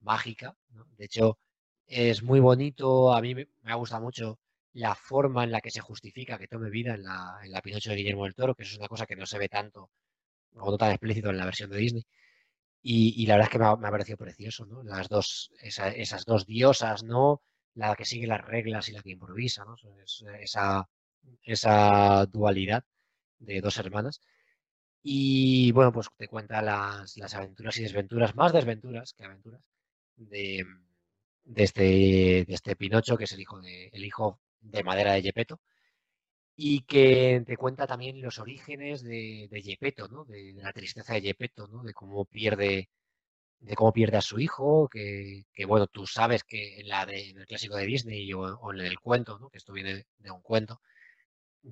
mágica, ¿no? De hecho, es muy bonito, a mí me, me ha gustado mucho la forma en la que se justifica que tome vida en la, en la Pinocho de Guillermo del Toro, que eso es una cosa que no se ve tanto o no tan explícito en la versión de Disney. Y, la verdad es que me ha, parecido precioso, ¿no? Las dos, esa- esas dos diosas, ¿no? La que sigue las reglas y la que improvisa, ¿no? Es- esa, esa dualidad de dos hermanas. Y bueno, pues te cuenta las, las aventuras y desventuras, más desventuras que aventuras, de, de este, de este Pinocho, que es el hijo de, el hijo de madera de Gepetto, y que te cuenta también los orígenes de, de ¿no? De, la tristeza de Gepetto, ¿no? De cómo pierde, de cómo pierde a su hijo, que, bueno, tú sabes que en la de, el clásico de Disney o, en el cuento, ¿no? Que esto viene de un cuento,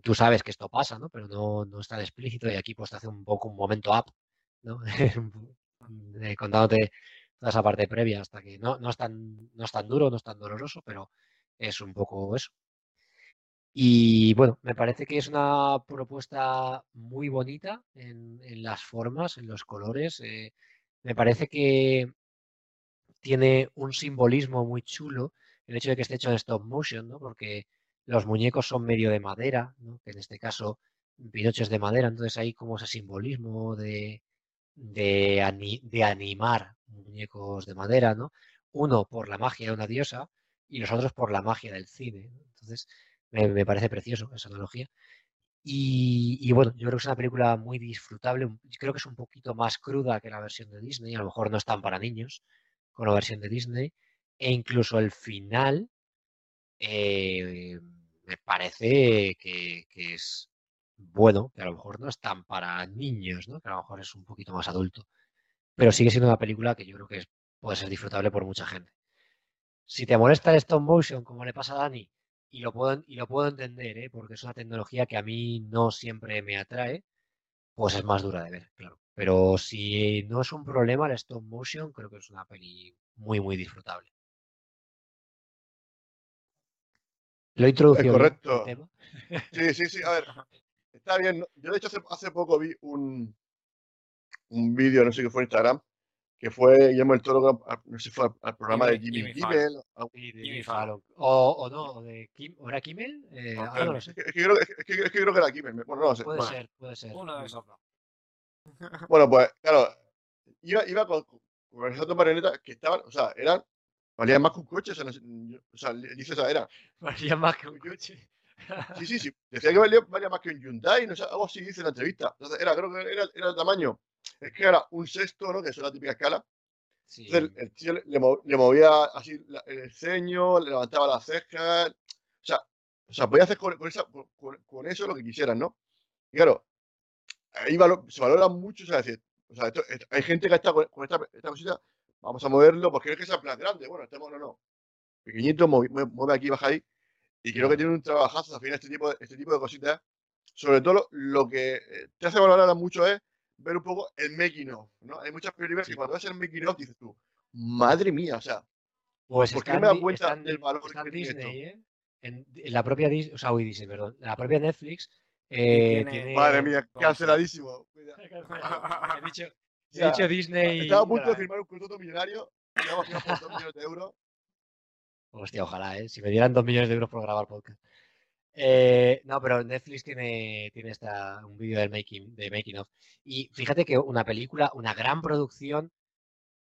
tú sabes que esto pasa, ¿no? Pero no, no es tan explícito y aquí pues te hace un poco un momento up, ¿no? *laughs* Contándote toda esa parte previa hasta que no, no, es tan, no es tan duro, no es tan doloroso, pero es un poco eso. Y bueno, me parece que es una propuesta muy bonita en, las formas, en los colores. eh, me parece que tiene un simbolismo muy chulo el hecho de que esté hecho en stop motion, ¿no? Porque los muñecos son medio de madera. Que en este caso Pinocho es de madera, entonces hay como ese simbolismo de, de, ani- de animar muñecos de madera, ¿no? Uno por la magia de una diosa y los otros por la magia del cine. Entonces, me, parece precioso esa analogía. Y, y bueno, yo creo que es una película muy disfrutable. Creo que es un poquito más cruda que la versión de Disney. A lo mejor no es tan para niños con la versión de Disney. E incluso el final eh, me parece que, que es bueno, que a lo mejor no es tan para niños, ¿no? Que a lo mejor es un poquito más adulto. Pero sigue siendo una película que yo creo que es- puede ser disfrutable por mucha gente. Si te molesta el stop motion, como le pasa a Dani, y lo puedo, y lo puedo entender, ¿eh? porque es una tecnología que a mí no siempre me atrae, pues es más dura de ver, claro. Pero si no es un problema el stop motion, creo que es una peli muy, muy disfrutable. Lo he introducido correcto. tema. Sí, sí, sí. A ver, *laughs* está bien. Yo, de hecho, hace, hace poco vi un, un vídeo, no sé qué fue en Instagram, que fue Guillermo del Toro, no sé si fue al, al programa de Jimmy-. Kimmel. a- Sí, de Jimmy Jimmy Fallon. Fallon. O, o no, o de Kim, ¿o era Kimmel? Eh, O ahora no lo Kimmel. sé. Es que, es que creo, es que- es que creo que era Kimmel. Bueno, no lo sé. Puede Bueno, ser, puede ser. Uno de esos dos. *laughs* Bueno, pues, claro, iba, iba con, con esas dos marionetas que estaban, o sea, eran, valían más que un coche, o sea, no o sea, dice, o sea, era, Valía más que un coche. sí, sí, sí, *laughs* decía que valía, valía más que un Hyundai, no sé, algo así dice en la entrevista. Entonces, era, creo que era, era el tamaño, es que era un sexto, ¿no? Que es la típica escala. Sí. Entonces, el, el tío le, le mo- le movía así la- el ceño, le levantaba las cejas, o sea, o sea, podía hacer con, con esa- con- con- con eso lo que quisieran, ¿no? Y claro, ahí se valora mucho, o sea, decir, o sea, esto- esto- hay gente que está con, con esta, esta cosita, vamos a moverlo, porque es que sea plan grande, bueno, estamos, no, no, pequeñito, mueve, mueve- aquí, baja ahí, y creo que tiene un trabajazo, al final, este tipo de, este tipo de cositas, sobre todo lo, lo que eh, te hace valorar mucho es ver un poco el making of, ¿no? Hay muchas películas Sí. que cuando ves el making of dices tú, madre mía, o sea, Pues ¿por qué me Di- cuenta del valor que tiene esto? Disney, ¿eh? En, en la propia Disney, o sea, uy, Disney, perdón. En la propia Netflix eh, tiene- tiene. Madre mía, ¿cómo se llama? canceladísimo. *laughs* He dicho, *laughs* he Ya, dicho Disney. Estaba a punto de ¿eh? firmar un contrato millonario, y vamos a por dos millones de euros. Hostia, ojalá, ¿eh? Si me dieran dos millones de euros por grabar podcast. Eh, no, pero Netflix tiene, tiene esta, un vídeo del making, de making of. Y fíjate que una película, una gran producción,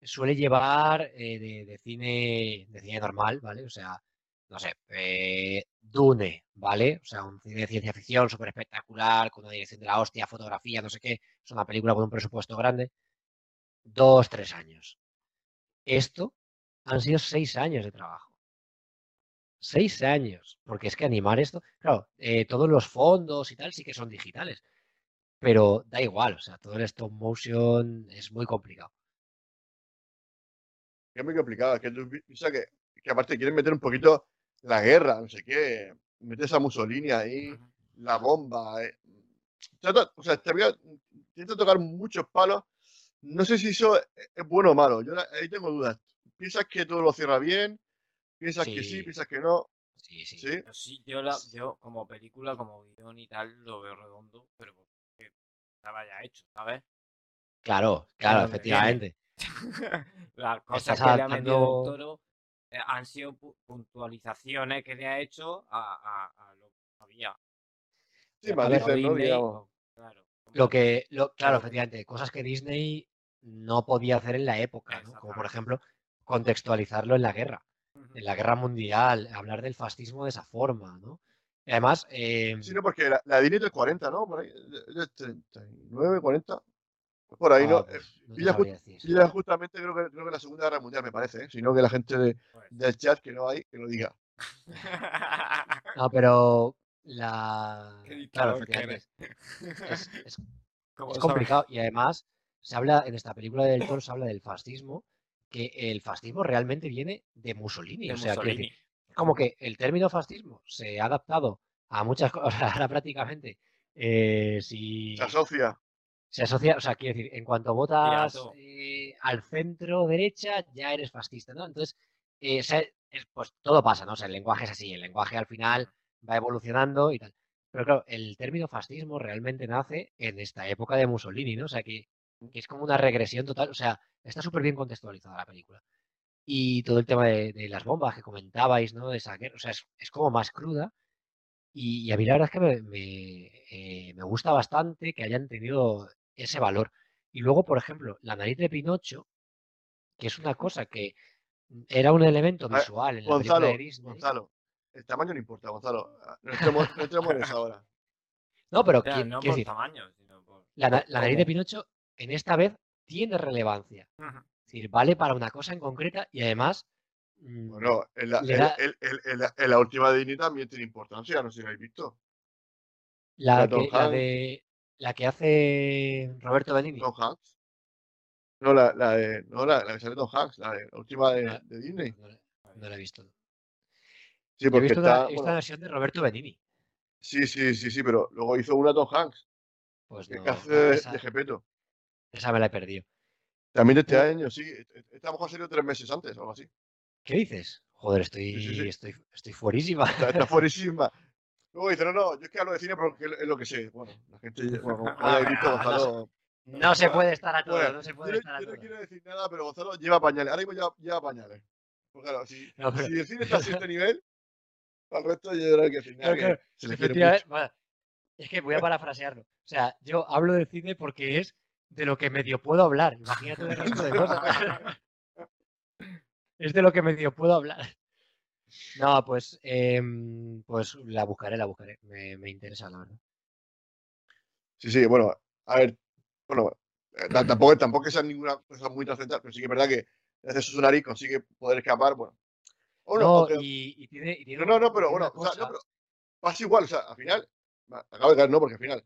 suele llevar eh, de, cine, de cine normal, ¿vale? O sea, no sé, eh, Dune, ¿vale? O sea, un cine de ciencia ficción súper espectacular, con una dirección de la hostia, fotografía, no sé qué. Es una película con un presupuesto grande. Dos, tres años. Esto han sido seis años de trabajo. Seis años. Porque es que animar esto, claro, eh, todos los fondos y tal sí que son digitales. Pero da igual, o sea, todo el stop motion es muy complicado. Es muy complicado, es que tú piensas que, que aparte quieren meter un poquito la guerra, no sé qué, metes a Mussolini ahí, la bomba. eh. Trata- o sea, te voy a- intenta tocar muchos palos. No sé si eso es es bueno o malo. Yo ahí tengo dudas. ¿Piensas que todo lo cierra bien? ¿Piensas que sí? ¿Piensas que no? Sí, sí. ¿Sí? Pero sí, yo, la, yo como película, como guion y tal, lo veo redondo, pero porque estaba ya hecho, ¿sabes? Claro, claro, efectivamente. *laughs* Las cosas que le ha metido el toro eh, han sido pu- puntualizaciones que le ha hecho a, a- a lo que había. Sí, más dicen, ¿no? Digamos. Claro. Lo que, lo, claro, efectivamente, cosas que Disney no podía hacer en la época, ¿no? Como por ejemplo, contextualizarlo en la guerra, la guerra mundial, hablar del fascismo de esa forma, ¿no? Y además, eh, Sí, no, porque la, la de Disney es 40, ¿no? Por ahí, es de 39, 40. Por ahí, ah, ¿no? pues, Eh, no te y ya sabría decir. Y ya justamente creo que, creo que la Segunda Guerra Mundial, me parece, ¿eh? sino que la gente de- Pues, del chat que no hay, que lo diga. *laughs* No, pero la... Qué Claro, que es, es- *laughs* Como es sabes. complicado y además se habla, en esta película del Toro se habla del fascismo, que el fascismo realmente viene de Mussolini, De o sea, Mussolini. como que el término fascismo se ha adaptado a muchas *laughs* cosas, ahora prácticamente, eh, si Se asocia. se asocia, o sea, quiero decir, en cuanto votas eh, al centro derecha, ya eres fascista, ¿no? Entonces, eh, se- pues todo pasa, ¿no? O sea, el lenguaje es así, el lenguaje al final va evolucionando y tal. Pero claro, el término fascismo realmente nace en esta época de Mussolini, ¿no? O sea, que, que es como una regresión total, o sea, está súper bien contextualizada la película. y todo el tema de, de las bombas que comentabais, ¿no? De esa guerra, o sea, es, es como más cruda. Y, y a mí la verdad es que me, me, eh, me gusta bastante que hayan tenido ese valor. Y luego, por ejemplo, la nariz de Pinocho, que es una cosa que era un elemento ver, visual en la película Gonzalo, de Disney. Gonzalo, el tamaño no importa, Gonzalo. No entremos, no entremos en eso ahora. No, pero O sea, qui- no por decir, tamaño, sino por. la, la nariz de Pinocho en esta vez tiene relevancia. Es decir, vale para una cosa en concreta y además mm, Bueno, en la, da- en última de Disney también tiene importancia, no sé si lo habéis visto. la, que, la de la que hace Roberto Benigni. Tom Hanks. No, la, la de, no, la, la que sale Tom Hanks, la, de- la última de, Ah. de Disney. No, la- no la he visto. Sí, he visto, está. una, bueno, una versión de Roberto Benigni. sí, sí, sí, sí, pero luego hizo una Tom Hanks, Pues que no, hace de, Gepetto. Esa me la he perdido. También de este año, sí. Esta a lo mejor salió tres meses antes o algo así. ¿Qué dices? Joder, estoy, Sí, sí, sí. estoy, estoy fuerísima. Está, está *laughs* fuerísima. Luego dice, no, no, yo es que hablo de cine porque es lo que sé. Bueno, la gente, bueno, visto, Ah, no sé. Gonzalo. *laughs* No se puede estar a todo, Bueno, no se Yo, puede no- estar a yo no quiero decir nada, pero Gonzalo lleva pañales. Ahora mismo lleva, lleva pañales. Pues claro, si, No, pero- si el cine está a este nivel, al resto yo hay que. Claro, claro, que se le quiere Efectivamente, mucho. bueno, es que voy a parafrasearlo. O sea, yo hablo de cine porque es de lo que medio puedo hablar. Imagínate el resto de cosas. *laughs* es de lo que medio puedo hablar. No, pues, em, pues la buscaré, la buscaré. Me, me interesa, la verdad. Sí, sí, bueno, a ver, bueno, eh, ta- tampoco, tampoco es que sea ninguna cosa muy trascendental, pero sí que es verdad que gracias a su nariz consigue poder escapar, bueno. O no, No, o que- y, y tiene, y tiene no, no, pero bueno, o sea, no, pero pasa igual, o sea, al final, acabo de caer, no, porque al final,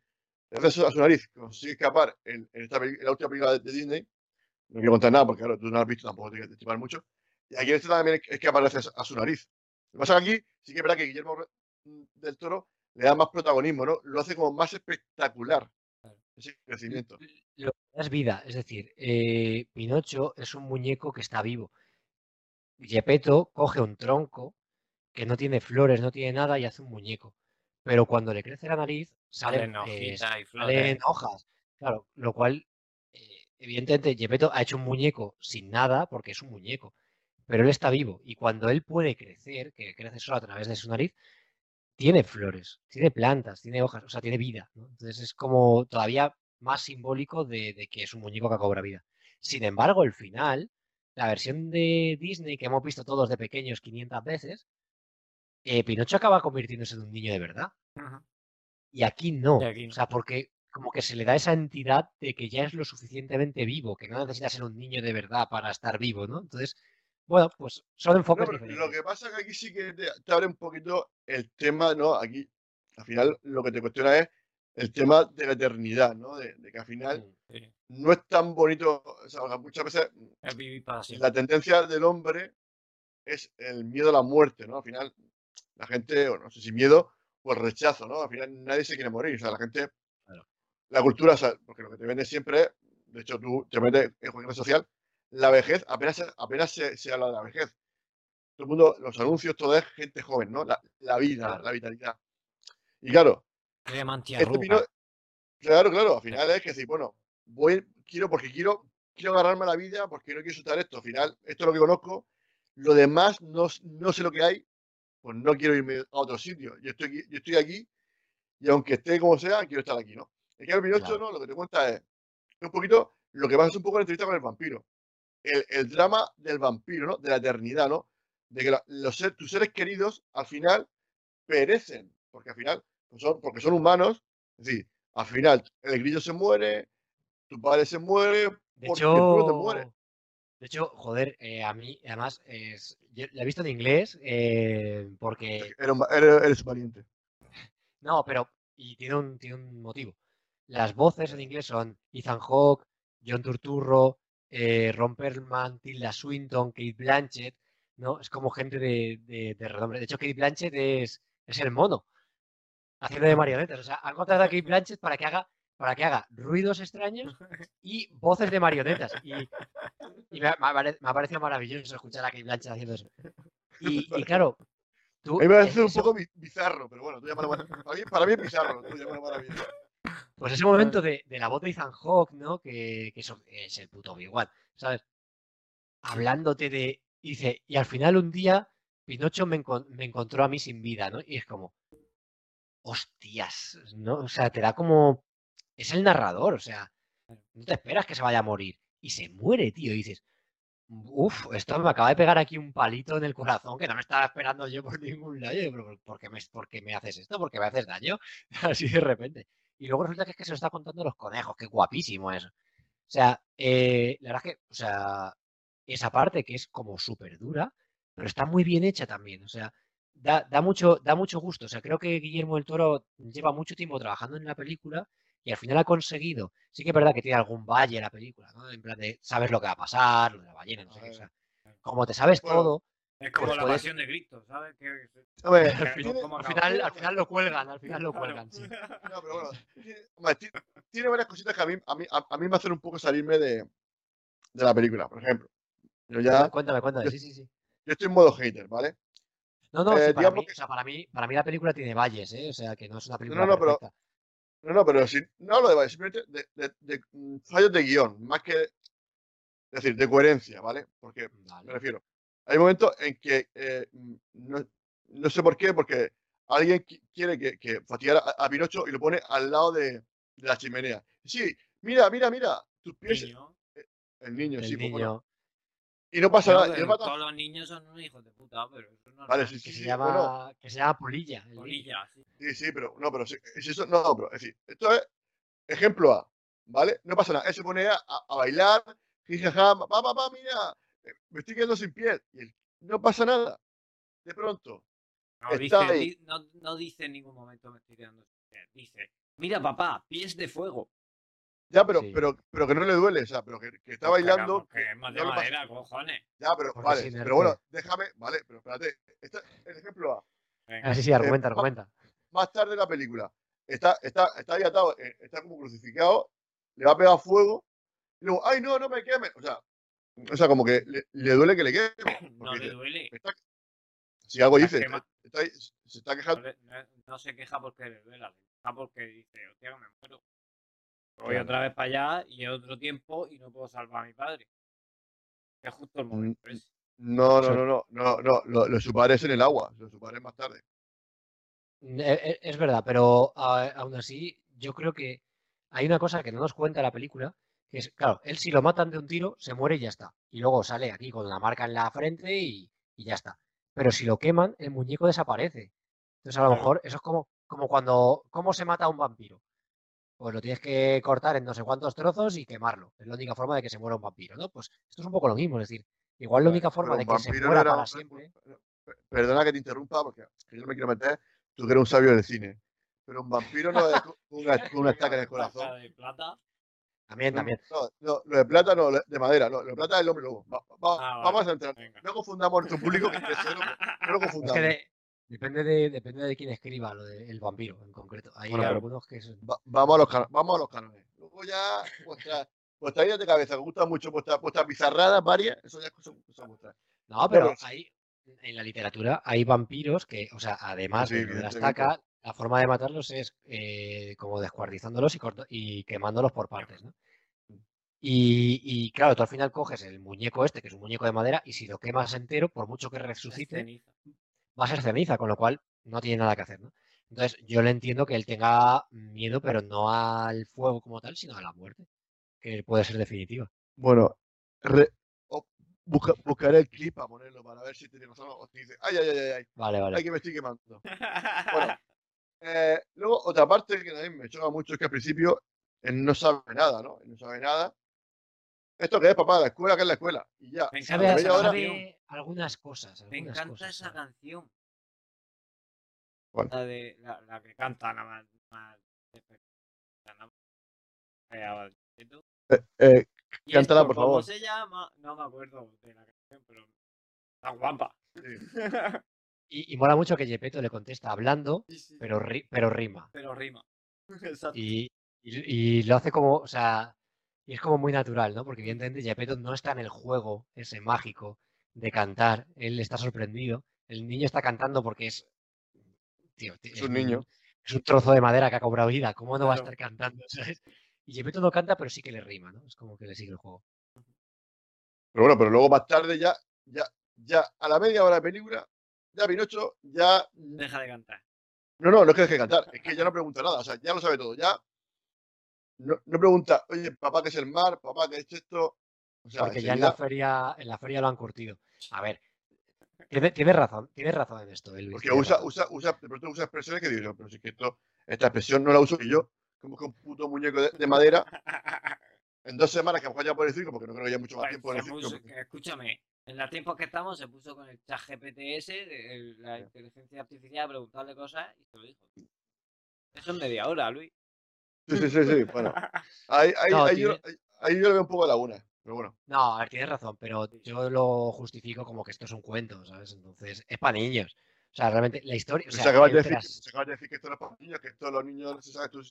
gracias a su nariz consigue escapar en, en esta en la última película de, de Disney, no quiero contar nada porque claro, tú no la has visto, tampoco te estimar mucho, y aquí en este también es que aparece a su nariz. Lo que pasa aquí sí que es verdad que Guillermo mm, del Toro le da más protagonismo, ¿no? Lo hace como más espectacular ese crecimiento. lo que da es vida. Es decir, eh, Pinocho es un muñeco que está vivo. Gepetto coge un tronco que no tiene flores, no tiene nada y hace un muñeco. Pero cuando le crece la nariz, salen, eh, salen hojas. Claro, lo cual, eh, evidentemente, Gepetto ha hecho un muñeco sin nada porque es un muñeco. Pero él está vivo y cuando él puede crecer, que crece solo a través de su nariz, tiene flores, tiene plantas, tiene hojas, o sea, tiene vida. ¿no? Entonces es como todavía más simbólico de, de que es un muñeco que cobra vida. Sin embargo, el final, la versión de Disney que hemos visto todos de pequeños 500 veces, eh, Pinocho acaba convirtiéndose en un niño de verdad. Y aquí no. Y aquí no. O sea, porque como que se le da esa entidad de que ya es lo suficientemente vivo, que no necesita ser un niño de verdad para estar vivo, ¿no? Entonces, bueno, pues son No, enfoques lo que pasa es que aquí sí que te, te abre un poquito el tema, ¿no? Aquí, al final, lo que te cuestiona es el tema de la eternidad, ¿no? De, de que al final Mm. Sí. no es tan bonito, o sea, muchas veces la tendencia del hombre es el miedo a la muerte, ¿no? Al final, la gente, o no sé si miedo o el rechazo, ¿no? Al final nadie se quiere morir, o sea, la gente, Claro. la cultura, o sea, porque lo que te vende siempre de hecho, tú te metes en cualquier red social, la vejez, apenas, se- apenas se, se habla de la vejez. Todo el mundo, los anuncios, todo es gente joven, ¿no? La, la vida, Claro. la vitalidad. Y claro, este vino, claro, claro, al final es que decir, bueno, voy, quiero porque quiero, quiero agarrarme a la vida, porque no quiero soltar esto. Al final, esto es lo que conozco, lo demás no, no sé lo que hay, pues no quiero irme a otro sitio. Yo estoy aquí, yo estoy aquí y aunque esté como sea, quiero estar aquí, ¿no? En cambio, Pinocho, Claro. ¿no? Lo que te cuenta es un poquito lo que pasa es un poco en la entrevista con el vampiro. El, el drama del vampiro, ¿no? De la eternidad, ¿no? De que la- los tus seres queridos al final perecen, porque al final pues son, porque son humanos. Es decir, al final el grillo se muere, tu padre se muere, De porque tú no te hecho, mueres. De hecho, joder, eh, a mí, además, es, yo la he visto en inglés eh, porque eres valiente. *laughs* No, pero. Y tiene un, tiene un motivo. Las voces en inglés son Ethan Hawke, John Turturro, eh, Ron Perlman, Tilda Swinton, Kate Blanchett, ¿no? Es como gente de, de, de renombre. De hecho, Kate Blanchett es, es el mono, haciendo de marionetas. O sea, han contratado a Kate Blanchett para que haga, para que haga ruidos extraños *laughs* y voces de marionetas. Y, y me, ha, me ha pare- me ha parecido maravilloso escuchar a Kate Blanchett haciendo eso. Y, y claro, tú. A mí me es- parece un eso- poco bi- bizarro, pero bueno, tú llámalo para, mí, para mí es bizarro, tú llámalo maravilloso. Pues ese momento de, de la voz de Ethan Hawke, ¿no? Que, que eso es el puto Obi-Wan, ¿sabes? Hablándote de, Y dice, y al final un día Pinocho me, encon- me encontró a mí sin vida, ¿no? Y es como, hostias, ¿no? O sea, te da como, es el narrador, o sea, no te esperas que se vaya a morir. Y se muere, tío, y dices, uff, esto me acaba de pegar aquí un palito en el corazón que no me estaba esperando yo por ningún lado. Yo, ¿por- ¿por qué me, por qué me haces esto? ¿Por qué me haces daño? *laughs* Así de repente. Y luego resulta que es que se lo está contando los conejos, qué guapísimo eso. O sea, eh, la verdad es que, o sea, esa parte que es como súper dura, pero está muy bien hecha también. O sea, da, da mucho, da mucho gusto. O sea, creo que Guillermo del Toro lleva mucho tiempo trabajando en la película y al final ha conseguido. Sí que es verdad que tiene algún valle la película, ¿no? En plan de sabes lo que va a pasar, lo de la ballena, no sé qué. O sea, como te sabes Bueno, todo, Es como Pues la puedes- pasión de Cristo, ¿sabes? Que, Hombre, que- tiene- ¿cómo al final, al final lo cuelgan, al final lo cuelgan, sí. *laughs* No, pero bueno, tiene, hombre, ti- tiene varias cositas que a mí, a mí, a, a mí me hacen un poco salirme de, de la película. Por ejemplo, yo ya Cuéntame, cuéntame, sí, sí, sí. yo estoy en modo hater, ¿vale? No, no, Eh, sí, para, digamos mí, que- o sea, para, mí, para mí la película tiene valles, ¿eh? O sea, que no es una película no, pero- perfecta. No, no, pero si, no hablo de varios, simplemente de, de- de, mm, fallos de guion, más que, es decir, de coherencia, ¿vale? Porque me refiero, hay momentos en que eh, mm, no, no sé por qué, porque alguien qui- quiere que, que fatigar a, a Pinocho y lo pone al lado de, de la chimenea. Sí, mira, mira, mira, tus pies, Niño. el niño, El sí, pues, bueno, niño y no pasa nada. y que no pasa- todos los niños son unos hijos de puta, pero eso no es Vale, nada. sí, sí, que se llama, bueno, que se llama Polilla. Polilla, sí. Sí, sí, pero no, pero si, si eso no, pero es decir, esto es ejemplo A, ¿vale? No pasa nada. Él se pone a, a- bailar, jijaja, papá, papá, mira, eh, me estoy quedando sin piel. Y él, no pasa nada. De pronto, No Está dice, ahí. di- no, no dice en ningún momento me estoy quedando sin piel. Dice, mira papá, pies de fuego. Ya, pero, Sí. pero, pero que no le duele, o sea, pero que, que está bailando. porque es más de no madera, cojones. Ya, pero Porque vale, pero bueno, déjame, vale, pero espérate. Este es el ejemplo A. Venga. Ah, sí, sí, argumenta, Eh, argumenta. Más tarde en la película, está, está, está ahí atado, eh, está como crucificado, le va a pegar fuego, y luego, ay, no, no me queme. O sea, o sea como que le, le duele que le queme. *clears throat* No le duele. está- si algo dice, quema. está ahí- se está No, quejando. le- no- no se queja porque le duela, se queja porque dice, hostia, que me muero. Voy Claro. otra vez para allá y es otro tiempo y no puedo salvar a mi padre. Es justo el momento ese. No, no, no, no, no, no, lo, lo en el agua, lo de su padre es más tarde. E- e- Es verdad, pero a- aún así, yo creo que hay una cosa que no nos cuenta la película, que es, claro, él si lo matan de un tiro, se muere y ya está. Y luego sale aquí con la marca en la frente y, y ya está. Pero si lo queman, el muñeco desaparece. Entonces, a lo mejor, eso es como, como cuando, ¿cómo se mata a un vampiro? Pues lo tienes que cortar en no sé cuántos trozos y quemarlo. Es la única forma de que se muera un vampiro, ¿no? Pues esto es un poco lo mismo, es decir, igual la única forma de un que se muera era para un- siempre. Perdona que te interrumpa, porque que yo no me quiero meter, tú que eres un sabio del cine. Pero un vampiro no es *laughs* una estaca en el corazón. De plata. También, también. no, no, lo de plata no, de madera, no, lo de plata es el hombre lobo. Va- va- Ah, vale. Vamos a entrar. Venga. No confundamos a nuestro público, que no, no lo Es confundamos. que de- depende, de, depende de quién escriba lo del vampiro en concreto. Hay Bueno, algunos que son- Va- vamos, a los vamos a los cánones. Luego ya, vuestras vuestra ideas de cabeza, que gustan mucho vuestras vuestras bizarradas varias, eso ya es cosa, cosa vuestra. No, pero pero- hay, en la literatura hay vampiros que, o sea, además Sí, de la estaca, la forma de matarlos es eh, como descuartizándolos y, corto- y quemándolos por partes, ¿no? Y, y, claro, tú al final coges el muñeco este, que es un muñeco de madera, y si lo quemas entero, por mucho que Es resucite, ceniza. Va a ser ceniza, con lo cual no tiene nada que hacer, ¿no? Entonces, yo le entiendo que él tenga miedo, pero no al fuego como tal, sino a la muerte, que puede ser definitiva. Bueno, re- o- busca- buscaré el clip para ponerlo para ver si tiene razón o si dice, ay, ay, ay, ay, ay, Vale, vale. ay, que me estoy quemando. Bueno, *laughs* eh, luego, otra parte que también me choca mucho es que al principio él no sabe nada, ¿no? Él no sabe nada. ¿Esto qué es, papá? La escuela, que es la escuela? Y ya. Me encanta esa canción. algunas cosas. Me algunas encanta cosas, esa sabe. canción. ¿Cuál? La, de, la, la que canta nada más. más nada más. Eh. Eh, ¿Y cántala, esto por cómo favor. se llama? No me acuerdo de la canción, pero está guapa. sí. *laughs* Y, y mola mucho que Gepetto le contesta hablando, Sí, sí, pero, ri- pero rima. pero rima. *laughs* Exacto. Y, y- y lo hace como, o sea, y es como muy natural, ¿no? Porque evidentemente Gepetto no está en el juego ese mágico de cantar. Él está sorprendido. El niño está cantando porque es. Tío, tío, Es un niño. Es un trozo de madera que ha cobrado vida. ¿Cómo no va a estar cantando? *laughs* ¿sabes? Y Gepetto no canta, pero sí que le rima, ¿no? Es como que le sigue el juego. Pero bueno, pero luego más tarde ya, ya, ya a la media hora de película, ya Pinocho, ya. Deja de cantar. No, no, no es que deje de cantar, es que ya no pregunta nada, o sea, ya lo sabe todo, ya. No, no pregunta, oye, papá, ¿qué es el mar? Papá, ¿qué es esto? O sea, Porque ya en la feria, en la feria lo han curtido. A ver, tiene- tienes razón, tienes razón en esto, eh, Luis. Porque tienes usa, usa, usa, de pronto usa expresiones que digo, yo, pero si es que esto, esta expresión no la uso yo, como que un puto muñeco de, de madera, en dos semanas que a lo mejor ya por el circo, porque no creo que haya mucho más Pues, tiempo en el circo. porque- escúchame, en los tiempos que estamos se puso con el chat GPTS, la inteligencia artificial, a preguntarle cosas y se lo dijo. Eso es media hora, Luis. Sí, sí, sí, sí, bueno. *laughs* Ahí, ahí, No, ahí yo, tiene- ahí- ahí yo le veo un poco de laguna, pero bueno. No, a ver, tienes razón, pero yo lo justifico como que esto es un cuento, ¿sabes? Entonces, es para niños. O sea, realmente, la historia. O se, sea, el de decir, tras- se acabas de decir que esto no es para niños, que esto los niños no se sabe tú,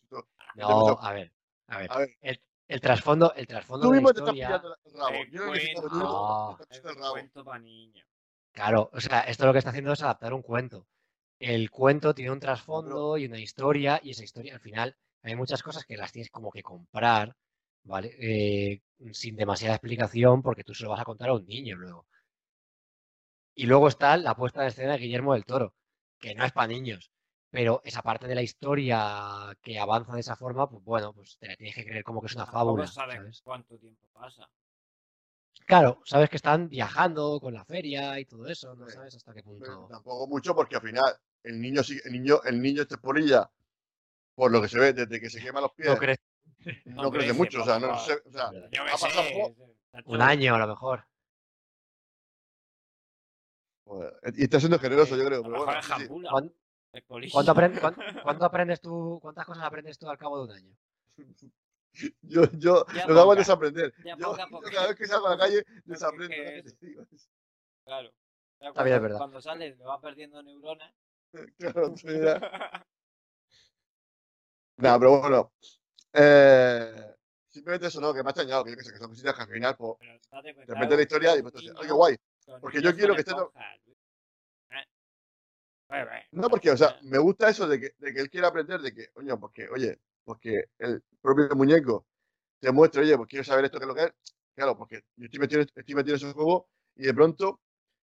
No, a ver, a ver. A ver, El, el trasfondo, el trasfondo tú de la mismo te estás pillando el rabo. El Yo no cuento. No. pillando el un rabo. cuento para niños. Claro, o sea, esto lo que está haciendo es adaptar un cuento. El cuento tiene un trasfondo y una historia, y esa historia al final hay muchas cosas que las tienes como que comprar, ¿vale? Eh, sin demasiada explicación, porque tú se lo vas a contar a un niño luego. Y luego está la puesta de escena de Guillermo del Toro, que no es para niños, pero esa parte de la historia que avanza de esa forma, pues bueno, pues te la tienes que creer como que es una fábula, sabes ¿sabes? cuánto tiempo pasa. Claro, sabes que están viajando con la feria y todo eso, no sabes hasta qué Pero punto. tampoco mucho porque al final el niño sí- el niño, el niño este polilla, por lo que se ve desde que se quema los pies, No crees no, No crece crece, mucho, o sea, no papá. sé, o sea, Yo ha pasado un año a lo mejor. joder, y está siendo generoso, yo creo, pero bueno, es sí, sí. jambula, ¿Cuán- es polilla. ¿Cuánto, apren- cuán- *laughs* cuánto aprendes tú? ¿Cuántas cosas aprendes tú al cabo de un año? *laughs* Yo, yo Ya lo que hago es desaprender. Yo, yo cada vez que salgo a la *laughs* calle, desaprendo. que ¿sabes qué es- te digo? Claro. Ya También es cuando, verdad. cuando sales le vas perdiendo neuronas. Claro, tú ya- Nada, pero bueno. Eh, simplemente eso, ¿no? Que me ha extrañado, que yo que sé, que son cositas que al final, pues, te metes la historia y pues, niños- oye, guay. porque yo quiero que esté pues, No, porque, o sea, me gusta eso de que, de que él quiera aprender, de que, oye, porque, oye, porque el propio muñeco te muestra, oye, pues quiero saber esto que es lo que es. Claro, porque yo estoy metido, estoy metido en ese juego y de pronto,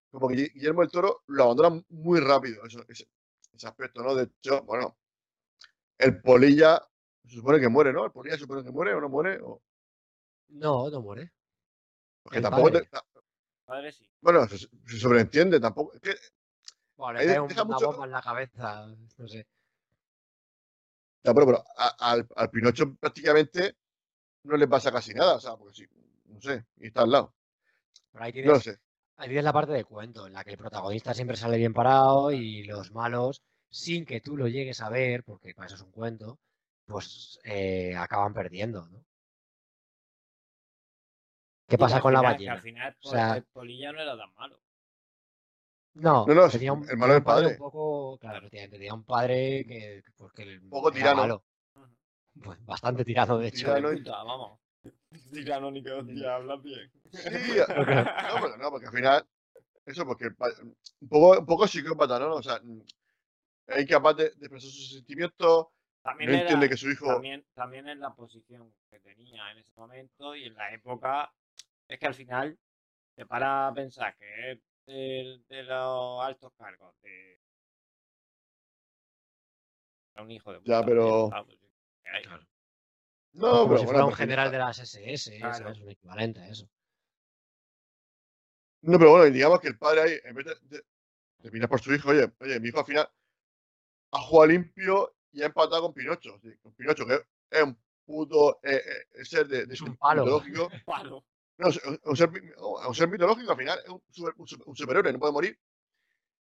como que Guillermo del Toro lo abandona muy rápido, eso, ese, ese aspecto, ¿no? De hecho, bueno, el polilla se supone que muere, ¿no? El polilla se supone que muere o no muere, o, No, no muere. porque El tampoco te- padre. Padre sí. bueno, se, se sobreentiende, tampoco, es que Bueno, le cae deja una mucho- bomba en la cabeza, no sé. Pero, pero a- al, al Pinocho prácticamente no le pasa casi nada, o sea, porque sí, no sé, y está al lado. Pero ahí No lo tienes, sé. ahí tienes la parte de cuento, en la que el protagonista siempre sale bien parado y los malos, sin que tú lo llegues a ver, porque para eso es un cuento, pues eh, acaban perdiendo, ¿no? ¿Qué pasa con la final- que ballena? Al final, O sea- el polilla no era tan malo. No, No, no, tenía un, el malo del un padre padre. un poco, claro, tenía un padre que, pues, que el- poco era tirano. malo. Pues bastante tirano, de hecho. Tirano. Puta, vamos. *laughs* Tirano ni que hostia, hablas bien. Sí, *laughs* no, porque, no, porque al final, eso, porque un poco, un poco psicópata, ¿no? O sea, es incapaz de, de expresar sus sentimientos, También, no era- entiende que su hijo. también, también en la posición que tenía en ese momento y en la época, es que al final te para a pensar que es de, de los altos cargos de era un hijo de Ya, puta, pero- que hay. No, como pero si bueno, fuera un general de las SS, Claro. ¿sabes? Un equivalente a eso. No, pero bueno, digamos que el padre ahí, en vez de, de, de mirar por su hijo, oye, oye, mi hijo al final ha jugado limpio y ha empatado con Pinocho. sí, con Pinocho, que es un puto eh, eh, ser de, de Es un palo. mitológico. *laughs* Palo. No, un, un ser, mi- un ser mitológico al final es un, super- un super- un superhéroe, no puede morir.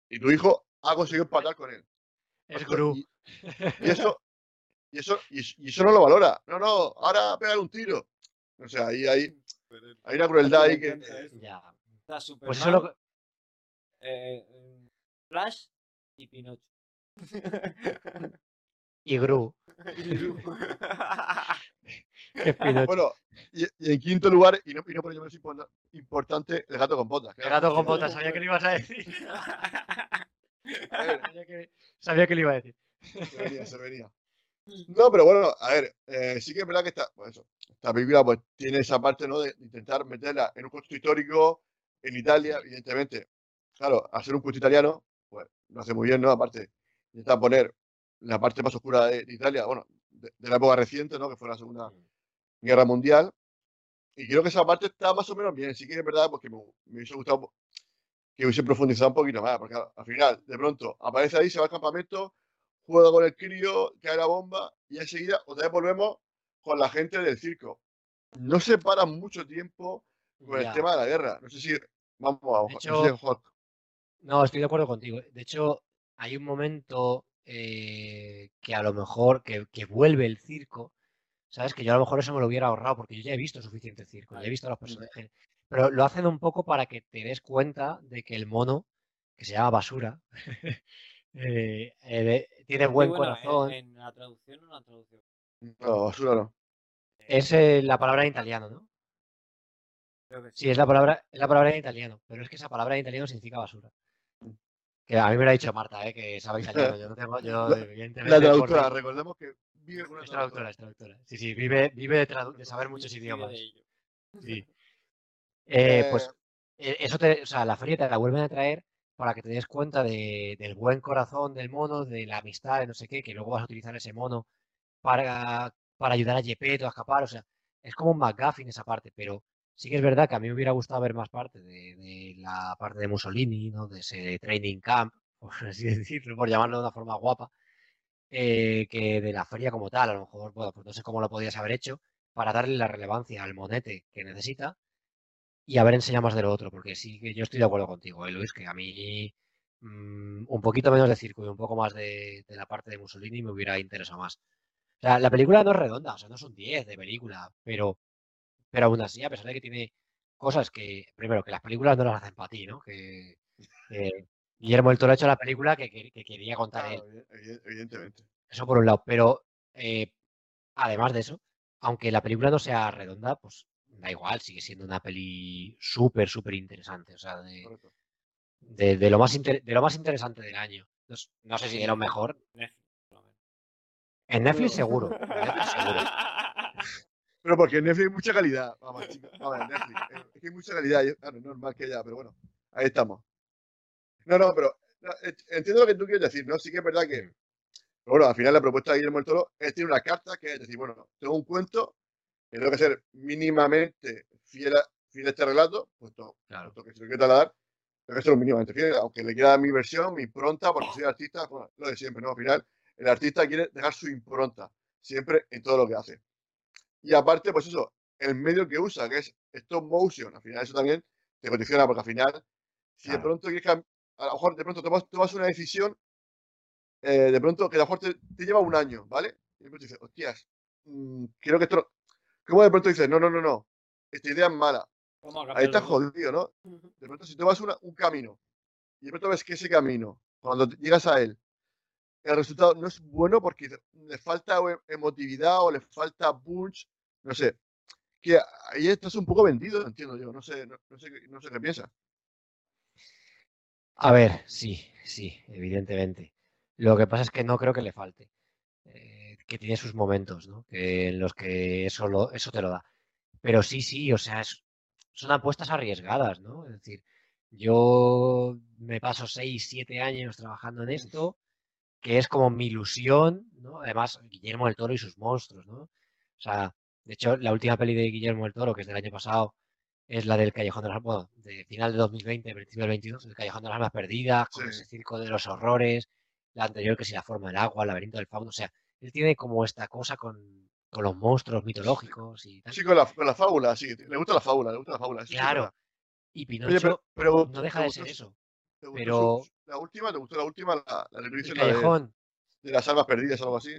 Y tu hijo ha conseguido empatar con él. Es Gru. Y, y eso, *laughs* y eso, y, eso- y eso no lo valora. No, no, ahora pegar un tiro. O sea, ahí hay, hay una crueldad ahí que. Ya. Está Superman, Pues eso es lo que- eh, eh, Flash y Pinocho. *laughs* Y Gru. *laughs* *laughs* Bueno, y, y en quinto lugar, y no, y no por ello menos importa- importante, el gato con botas. El gato con botas, sabía que lo ibas a decir. sabía, que, sabía que lo iba a decir. Se venía, se venía. No, pero bueno, a ver, eh, sí que es verdad que esta, pues eso, esta película pues, tiene esa parte ¿no? de intentar meterla en un contexto histórico en Italia, evidentemente. claro, ser un culto italiano, pues lo hace muy bien, ¿no? Aparte, intenta poner la parte más oscura de, de Italia, bueno, de, de la época reciente, ¿no? Que fue la Segunda Guerra Mundial. Y creo que esa parte está más o menos bien. Sí que es verdad porque me, me hubiese gustado que hubiese profundizado un poquito más, porque al, al final, de pronto, aparece ahí, se va al campamento, juega con el crío, cae la bomba, y enseguida otra vez volvemos con la gente del circo. No se para mucho tiempo con Ya. el tema de la guerra. No sé si. Vamos, no sé hecho, si-. No, estoy de acuerdo contigo. De hecho, hay un momento eh, que a lo mejor que, que vuelve el circo, ¿sabes? Que yo a lo mejor eso me lo hubiera ahorrado porque yo ya he visto suficiente circo, ya he visto a los personajes. Pero lo hacen un poco para que te des cuenta de que el mono, que se llama basura, *laughs* eh, eh, tiene buen bueno, en- corazón. En, la traducción o la traducción. No, basura no. Es la palabra en italiano, ¿no? Creo que sí. Sí, es la palabra, es la palabra en italiano, pero es que esa palabra en italiano significa basura. Que a mí me lo ha dicho *laughs* Marta, ¿eh? que sabe italiano. Yo no tengo, yo La- evidentemente La traductora, recordemos que vive con una Es traductora, es traductora. Sí, sí, vive, vive de, tradu- de saber muchos idiomas. Sí. *laughs* Eh, pues Eh, eh, eso te, o sea, la feria te la vuelven a traer para que te des cuenta de- del buen corazón del mono, de la amistad, de no sé qué, que luego vas a utilizar ese mono para, para ayudar a Gepetto a escapar. O sea, es como un McGuffin esa parte, pero sí que es verdad que a mí me hubiera gustado ver más parte de, la parte de Mussolini, ¿no? De ese training camp, *laughs* por así decirlo, por llamarlo de una forma guapa, eh, que de la feria como tal. A lo mejor, bueno, pues no sé cómo lo podías haber hecho para darle la relevancia al monete que necesita y haber enseñado más de lo otro, porque sí que yo estoy de acuerdo contigo, ¿eh, Luis, que a mí mm, un poquito menos de circo y un poco más de, de la parte de Mussolini me hubiera interesado más. O sea, la película no es redonda, o sea, no es un 10 de película, pero, pero aún así, a pesar de que tiene cosas que, primero, que las películas no las hacen para ti, ¿no? Que, que Guillermo del Toro ha hecho la película que, que- que quería contar él. claro, evi- evidentemente. Eso por un lado, pero eh, además de eso, aunque la película no sea redonda, pues da igual, sigue siendo una peli súper, súper interesante. O sea, de, de, de lo más inter- de lo más interesante del año. No, sé si de lo mejor. En Netflix seguro. en Netflix seguro. *laughs* Pero porque en Netflix hay mucha calidad. Vamos, chicos. Vamos, en Netflix. eh, Es que hay mucha calidad. Claro, es normal que haya, pero bueno, ahí estamos. No, no, pero no, eh, entiendo lo que tú quieres decir, ¿no? Sí que es verdad que. Pero bueno, al final la propuesta de Guillermo del Toro es tener una carta que es decir, bueno, tengo un cuento que tengo que ser mínimamente fiel a, fiel a este relato, puesto, Claro. puesto que si lo quiero trasladar, tengo que ser mínimamente fiel, aunque le quiera dar mi versión, mi impronta, porque soy artista, bueno, lo de siempre, ¿no? Al final, el artista quiere dejar su impronta, siempre en todo lo que hace. Y aparte, pues eso, el medio que usa, que es stop motion, al final eso también te condiciona, porque al final, si de pronto quieres cam- a lo mejor de pronto tomas, tomas una decisión, eh, de pronto que a lo mejor te, te lleva un año, ¿vale? Y de pronto dices, hostias, mm, creo que esto no... ¿Cómo de pronto dices, no, no, no, no, esta idea es mala? ¿Cómo Ahí estás jodido, ¿no? De pronto, si tomas una- un camino y de pronto ves que ese camino, cuando llegas a él, el resultado no es bueno porque le falta o- emotividad o le falta punch, no sé. Que ahí estás un poco vendido, entiendo yo. No sé, no, no sé, qué- no sé qué piensas. A ver, sí, sí, evidentemente. Lo que pasa es que no creo que le falte. eh, que tiene sus momentos, ¿no? Que en los que eso, lo, eso te lo da. Pero sí, sí, o sea, es- son apuestas arriesgadas, ¿no? Es decir, yo me paso 6, 7 años trabajando en esto, que es como mi ilusión, ¿no? Además, Guillermo del Toro y sus monstruos, ¿no? O sea, de hecho, la última peli de Guillermo del Toro, que es del año pasado, es la del Callejón de las bueno, de final de 2020, principio del 22, el Callejón de las Almas Perdidas, con Sí. ese circo de los horrores, la anterior que si la forma del agua, el laberinto del fauno, o sea, él tiene como esta cosa con, con los monstruos mitológicos y tal. Sí, con la, con la fábula, sí. Le gusta la fábula, le gusta la fábula. sí es Claro. Y Oye, Pinocho pero, pero no deja ¿te de ser eso. ¿Te gustó pero- su- la última? ¿Te gustó la última? La, la El la de, las almas perdidas o algo así.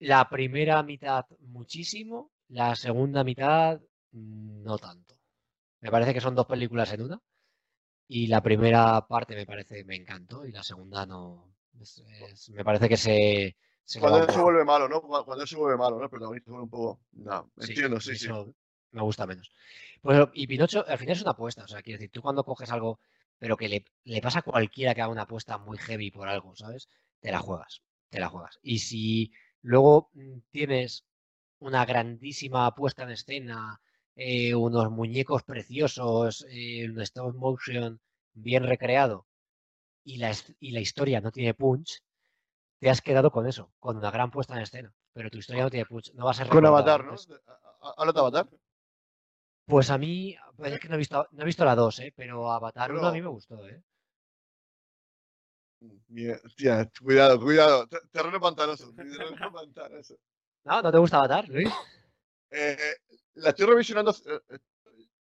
la primera mitad muchísimo, la segunda mitad mm, no tanto. Me parece que son dos películas en una. Y la primera parte me parece, me encantó, y la segunda no. es- es- me parece que se, Cuando él se vuelve malo, ¿no? Cuando él se vuelve malo, ¿no? El protagonista se vuelve un poco. No, entiendo, sí, sí. me gusta menos. Pues, y Pinocho al final es una apuesta. O sea, quiero decir, tú cuando coges algo, pero que le, le pasa a cualquiera que haga una apuesta muy heavy por algo, ¿sabes? Te la juegas, te la juegas. Y si luego mm, tienes una grandísima puesta en escena, eh, unos muñecos preciosos, eh, un stop motion bien recreado y la, his- y la historia no tiene punch, te has quedado con eso, con una gran puesta en escena. Pero tu historia no tiene punch, no va a ser Con Avatar, ¿no? Avatar. Pues a mí, es que no he visto, no he visto la 2, ¿eh? pero Avatar 1 a mí me gustó. ¿eh? Mie- Hostia, cuidado, cuidado. Te- Terreno pantanoso. Terreno *laughs* pantanoso. ¿No? ¿No te gusta Avatar, Luis? Eh, eh, la estoy revisionando.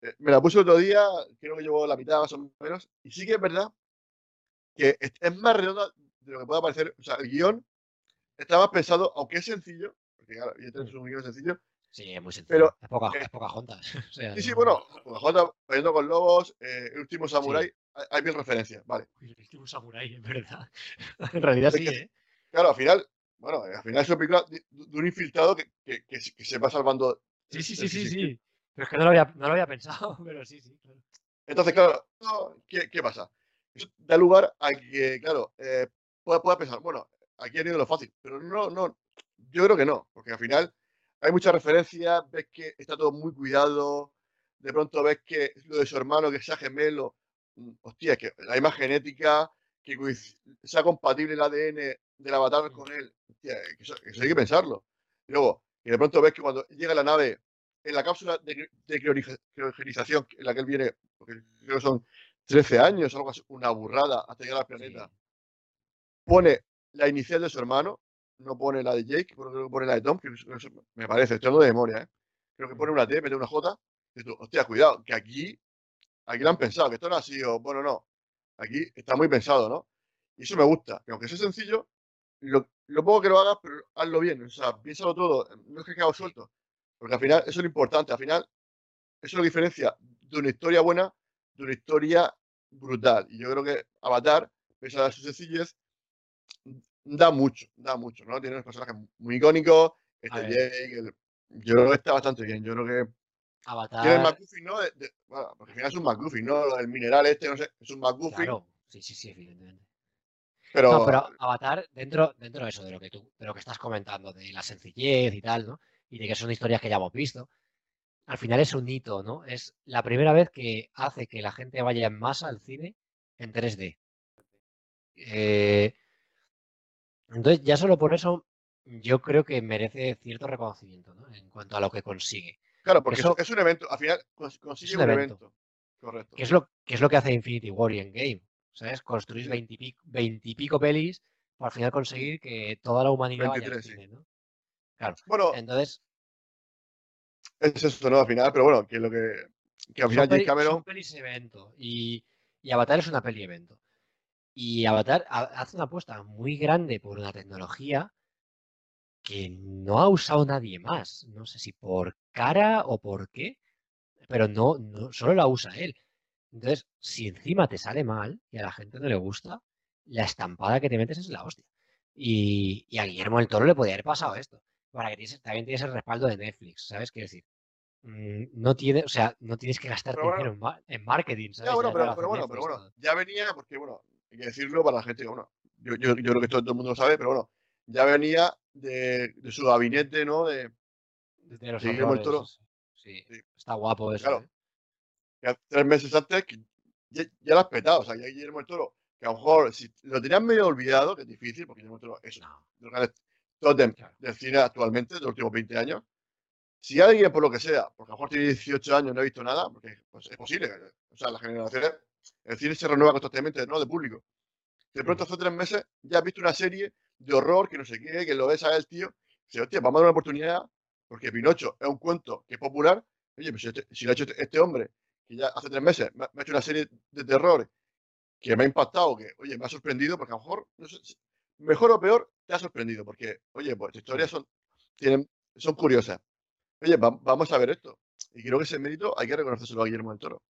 eh, me la puse el otro día, creo que llevo la mitad más o menos. Y sí que es verdad que es, es más redonda de lo que pueda parecer. O sea, el guion está más pensado, aunque es sencillo, porque claro, evidentemente es un guion sencillo. Sí, es muy sencillo. Pero, es poca, eh, es *laughs* o sea, Sí, sí, no- bueno, Pocahontas, Peleando con Lobos, eh, El último Samurai, hay, hay mil referencias, vale. El último samurái, en verdad. *laughs* en realidad Es sí, que- ¿eh? Claro, al final, bueno, al final es una película de, de un infiltrado que, que, que se- que se va salvando. Sí, sí, sí, sí, sí. Pero es que no lo había, no lo había pensado, *laughs* pero sí, sí. claro. Entonces, claro, ¿qué, qué pasa? Eso da lugar a que, claro, eh, pueda, pueda pensar, bueno, aquí han ido lo fácil, pero no, no, yo creo que no, porque al final hay muchas referencias, ves que está todo muy cuidado, de pronto ves que lo de su hermano, que sea gemelo, mm, hostia, que la misma genética, que sea compatible el ADN del avatar con él, hostia, que eso, que eso hay que pensarlo. Y luego, que de pronto ves que cuando llega la nave, en la cápsula de, de criogenización en la que él viene, porque creo que son 13 años, algo así, una burrada, hasta llegar al planeta, pone la inicial de su hermano, no pone la de Jake, creo que pone la de Tom, que me parece, estoy hablando de memoria, ¿eh? Creo que pone una T, mete una J, y tú, hostia, cuidado, que aquí, aquí lo han pensado, que esto no ha sido, bueno, no, aquí está muy pensado, ¿no? Y eso me gusta, que aunque sea sencillo, lo, lo poco que lo hagas, pero hazlo bien, o sea, piénsalo todo, no es que quede suelto, porque al final eso es lo importante, al final eso es lo diferencia de una historia buena de una historia brutal. Y yo creo que Avatar, pese a su sencillez, da mucho, da mucho, ¿no? Tiene unos personajes muy icónicos, este. Jake, el- yo creo que está bastante bien, yo creo que tiene el Avatar. McGuffin, ¿no? De- de- bueno, porque al final es un McGuffin, ¿no? El mineral este, no sé, es un McGuffin, Claro, sí, sí, sí, evidentemente. pero, No, pero Avatar, dentro, dentro de eso, de lo que tú, de lo que estás comentando, de la sencillez y tal, ¿no? Y de que son historias que ya hemos visto, al final es un hito, ¿no? Es la primera vez que hace que la gente vaya en masa al cine en 3D. Eh, entonces, ya solo por eso, yo creo que merece cierto reconocimiento, ¿no? En cuanto a lo que consigue. claro, porque eso- es, es un evento, al final cons- consigue un un evento. evento. Correcto. ¿Qué es lo, qué es lo que hace Infinity War y Endgame? ¿Sabes? Construir veintipico, pelis para al final conseguir que toda la humanidad vaya al 23, sí. cine, ¿no? Claro. Bueno, Entonces, es eso, ¿no? Al final, pero bueno, que lo que, que al final James Cameron, son pelis evento y, y Avatar es una peli evento. Y Avatar ha- hace una apuesta muy grande por una tecnología que no ha usado nadie más. No sé si por cara o por qué, pero no, no solo la usa él. Entonces, si encima te sale mal y a la gente no le gusta, la estampada que te metes es la hostia. Y, y a Guillermo del Toro le podía haber pasado esto. Para que tienes- también tienes el respaldo de Netflix, ¿sabes? Quiero decir, mm, no tiene, o sea, no tienes que bueno. dinero en, ma- en marketing, ¿sabes? Ya, bueno, pero, bueno, pero bueno, ya venía, porque bueno, hay que decirlo para la gente que, bueno, yo, yo, yo creo que todo, todo el mundo lo sabe, pero bueno, ya venía de, de su gabinete, ¿no? De, De los de horrores, Toro. Sí, Sí. está guapo eso. Claro. ¿eh? tres meses antes, que ya, ya lo has petado, o sea, ya Guillermo del Toro, que a lo mejor si lo tenías medio olvidado, que es difícil, porque Guillermo del Toro es No, los grandes claro. del cine actualmente, de los últimos 20 años. Si alguien, por lo que sea, porque a lo mejor tiene 18 años y no ha visto nada, porque pues, es posible, o sea, las generaciones, el cine se renueva constantemente, ¿no? De público. De pronto, hace tres meses, ya has visto una serie de horror, que no sé qué, que lo ves a él, tío. Dice, hostia, vamos a dar una oportunidad, porque Pinocho es un cuento que es popular. Oye, pues si, este- lo ha hecho este, este hombre, que ya hace tres meses me, ha- hecho una serie de terror que me ha impactado, que, oye, me ha sorprendido, porque a lo mejor, no sé, si- mejor o peor, te ha sorprendido, porque, oye, pues historias son, tienen, son curiosas. Oye, va- vamos a ver esto. Y creo que ese mérito hay que reconocérselo a Guillermo del Toro.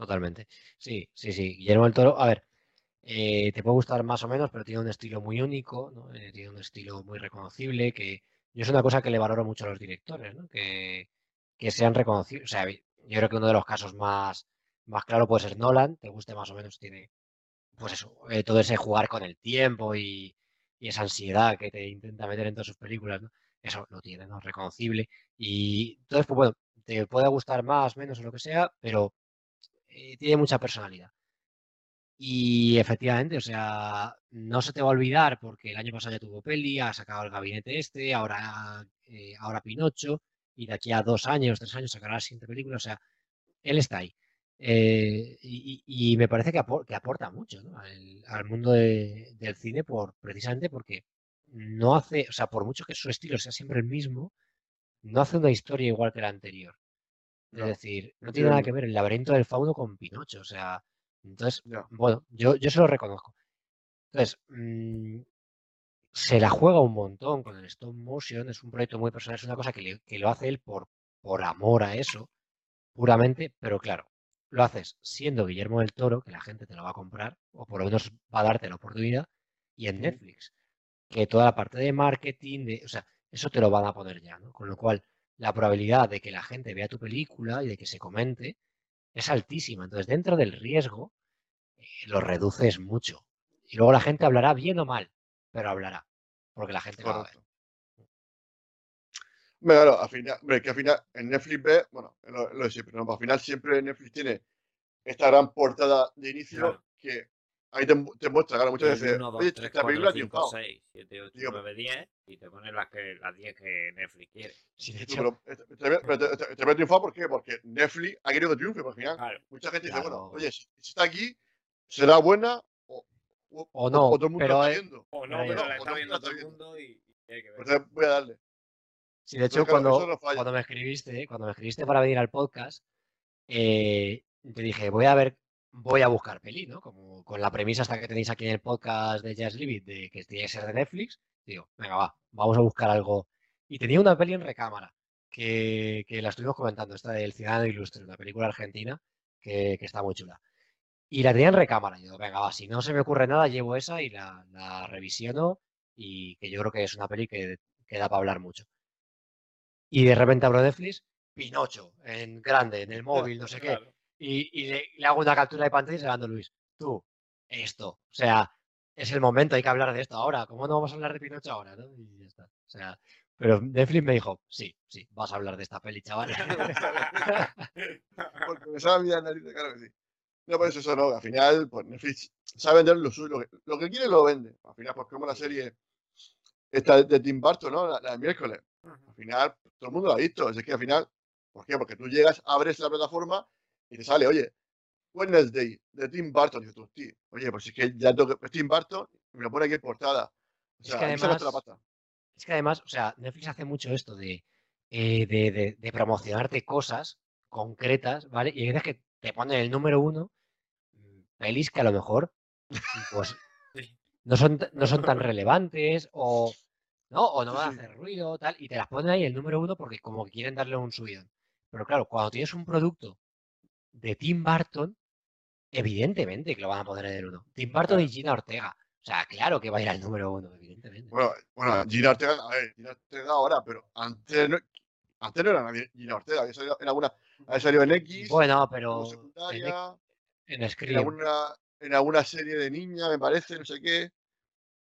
Totalmente. Sí, sí, sí. Guillermo del Toro, a ver, eh, te puede gustar más o menos, pero tiene un estilo muy único, ¿no? Eh, tiene un estilo muy reconocible, que yo es una cosa que le valoro mucho a los directores, ¿no? Que, que sean reconocidos. O sea, yo creo que uno de los casos más, más claro puede ser Nolan, te guste más o menos, tiene, pues eso, eh, todo ese jugar con el tiempo y, y esa ansiedad que te intenta meter en todas sus películas, ¿no? Eso lo tiene, ¿no? Reconocible. Y entonces, pues bueno, te puede gustar más, menos o lo que sea, pero eh, tiene mucha personalidad. Y efectivamente, o sea, no se te va a olvidar porque el año pasado ya tuvo peli, ha sacado el gabinete este, ahora, eh, ahora Pinocho, y de aquí a dos años, tres años sacará la siguiente película. O sea, él está ahí. Eh, y, me parece que, apor- que aporta mucho al, mundo de- del cine por, precisamente porque no hace, o sea, por mucho que su estilo sea siempre el mismo, no hace una historia igual que la anterior. Es No, decir, no tiene nada que ver el laberinto del fauno con Pinocho. O sea, entonces, bueno, yo, yo se lo reconozco. Entonces, mm, se la juega un montón con el stop motion, es un proyecto muy personal, es una cosa que, le- que lo hace él por, por amor a eso, puramente, pero claro, lo haces siendo Guillermo del Toro, que la gente te lo va a comprar, o por lo menos va a darte la oportunidad, y en. Netflix, que toda la parte de marketing, de, o sea, eso te lo van a poner ya, ¿no? Con lo cual, la probabilidad de que la gente vea tu película y de que se comente es altísima. Entonces, dentro del riesgo, eh, lo reduces mucho. Y luego la gente hablará bien o mal, pero hablará, porque la gente lo va a ver. Correcto. Hombre, Claro, al final, hombre, que al final en Netflix ve, bueno, lo, lo de siempre, ¿no? Al final siempre Netflix tiene esta gran portada de inicio Claro. que ahí te, te muestra, claro, muchas veces, 1, 2, oye, 3, la 4, película ha 5, triunfado. 6, 7, 8, Digo, 9, 10 y te ponen las, que, las 10 que Netflix quiere. Sí, de hecho, pero te- te- te va a triunfar, ¿por qué? Porque Netflix ha querido que triunfe, porque al final Claro. mucha gente dice, bueno, Claro. oye, si, si está aquí, será buena o, o, O no, o todo el mundo pero está es- viendo. O no, Pero pero la está viendo todo el mundo y, y hay que ver. Entonces voy a darle. Sí, de hecho, Entonces, claro, cuando, no cuando me escribiste, cuando me escribiste para venir al podcast, eh, te dije, voy a ver, voy a buscar peli, ¿no? Como con la premisa hasta que tenéis aquí en el podcast de Just Leave It, de que tiene que ser de Netflix, digo, venga, va, vamos a buscar algo. Y tenía una peli en recámara, que, que la estuvimos comentando, esta del Ciudadano Ilustre, una película argentina, que, que está muy chula. Y la tenía en recámara, y digo, venga, va, si no se me ocurre nada, llevo esa y la, la revisiono, y que yo creo que es una peli que, que da para hablar mucho. Y de repente abro Netflix, Pinocho, en grande, en el móvil, no sé qué. Y, y le, le hago una captura de pantalla y se la mando a Luis. Tú, esto. O sea, es el momento, hay que hablar de esto ahora. ¿Cómo no vamos a hablar de Pinocho ahora? ¿no? Y ya está. O sea, pero Netflix me dijo, sí, sí, vas a hablar de esta peli, chaval. *laughs* Porque me sabe mirar nariz, claro que sí. No, pues eso no, al final, pues Netflix sabe vender lo suyo, lo que, lo que quiere lo vende. Al final, pues como la serie esta de Tim Burton, ¿no? La, la de miércoles. Al final, todo el mundo lo ha visto. Es que al final, ¿por qué? Porque tú llegas, abres la plataforma y te sale, oye, Wednesday de Tim Burton. Y tú, tío, oye, pues es que ya tengo que. Tim Burton y me lo pone aquí en portada. O Es que sacaste la además- pasta. Es que además, o sea, Netflix hace mucho esto de, eh, de, de- de promocionarte cosas concretas, ¿vale? Y hay veces que te ponen el número uno, mm, pelis que a lo mejor, pues, *laughs* Sí. no son, no son tan relevantes o no, o no van a hacer ruido, tal, y te las ponen ahí el número uno porque como quieren darle un subidón. Pero claro, cuando tienes un producto de Tim Burton, evidentemente que lo van a poner en el uno. Tim Burton y Gina Ortega. O sea, claro que va a ir al número uno, evidentemente. Bueno, bueno, Gina Ortega, a ver, Gina Ortega ahora, pero antes no, antes no era nadie Gina Ortega, había salido en alguna, había salido en X, Bueno, pero en, secundaria, en en alguna, en alguna serie de niña, me parece, no sé qué.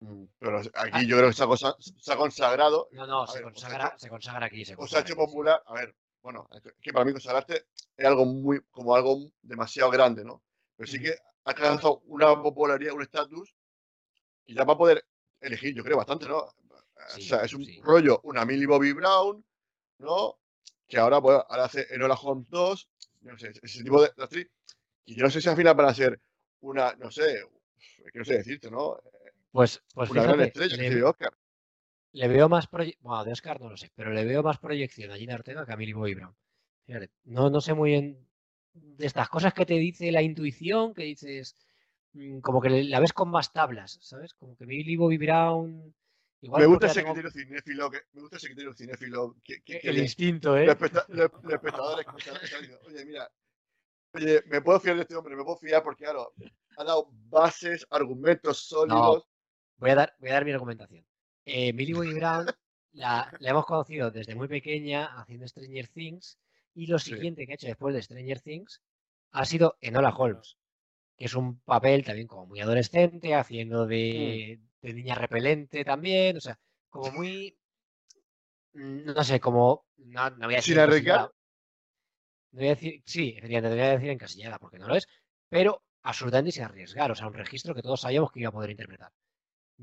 Mm, Pero Ah. aquí yo creo que se ha, cosa- se ha consagrado, No, no, se ver, consagra, se consagra aquí. Se o se ha consagra hecho popular. A ver, bueno, es que para mí consagrarte es algo muy, como algo demasiado grande, ¿no? Pero sí que ha alcanzado una popularidad, un estatus, y ya va a poder elegir, yo creo, bastante, ¿no? Sí, o sea, es un sí. rollo, una Millie Bobby Brown, ¿no? Que ahora, pues, ahora hace Enola Holmes 2, no sé, ese tipo de, de actriz. Y yo no sé si al final van a ser una, no sé, que no sé decirte, ¿no? Pues, pues Una gran estrella que dio Oscar. Le veo más proyección. Bueno, de Oscar no lo sé, pero le veo más proyección a Gina Ortega que a Millie Bobby Brown. Fíjate, no, no sé muy bien de estas cosas que te dice la intuición, que dices, mm, como que la ves con más tablas, ¿sabes? Como que Millie Bobby Brown. Igual Me gusta ese tengo- criterio cinéfilo, que, me gusta ese criterio cinéfilo que, que, que el le- instinto, ¿eh? los- espectadores que están- diciendo, oye, mira, oye, me puedo fiar de este hombre, me puedo fiar porque, claro, ha dado bases, argumentos sólidos. Voy a dar, voy a dar mi argumentación. Eh, Millie Bobby Brown la, la hemos conocido desde muy pequeña haciendo Stranger Things y lo Sí. siguiente que ha hecho después de Stranger Things ha sido Enola Holmes, que es un papel también como muy adolescente, haciendo de, de niña repelente también, o sea, como muy, mm, no sé, como, no, no voy a decir Sin arriesgar. No voy a decir, sí, efectivamente, voy a decir encasillada porque no lo es, pero absolutamente sin arriesgar, o sea, un registro que todos sabíamos que iba a poder interpretar.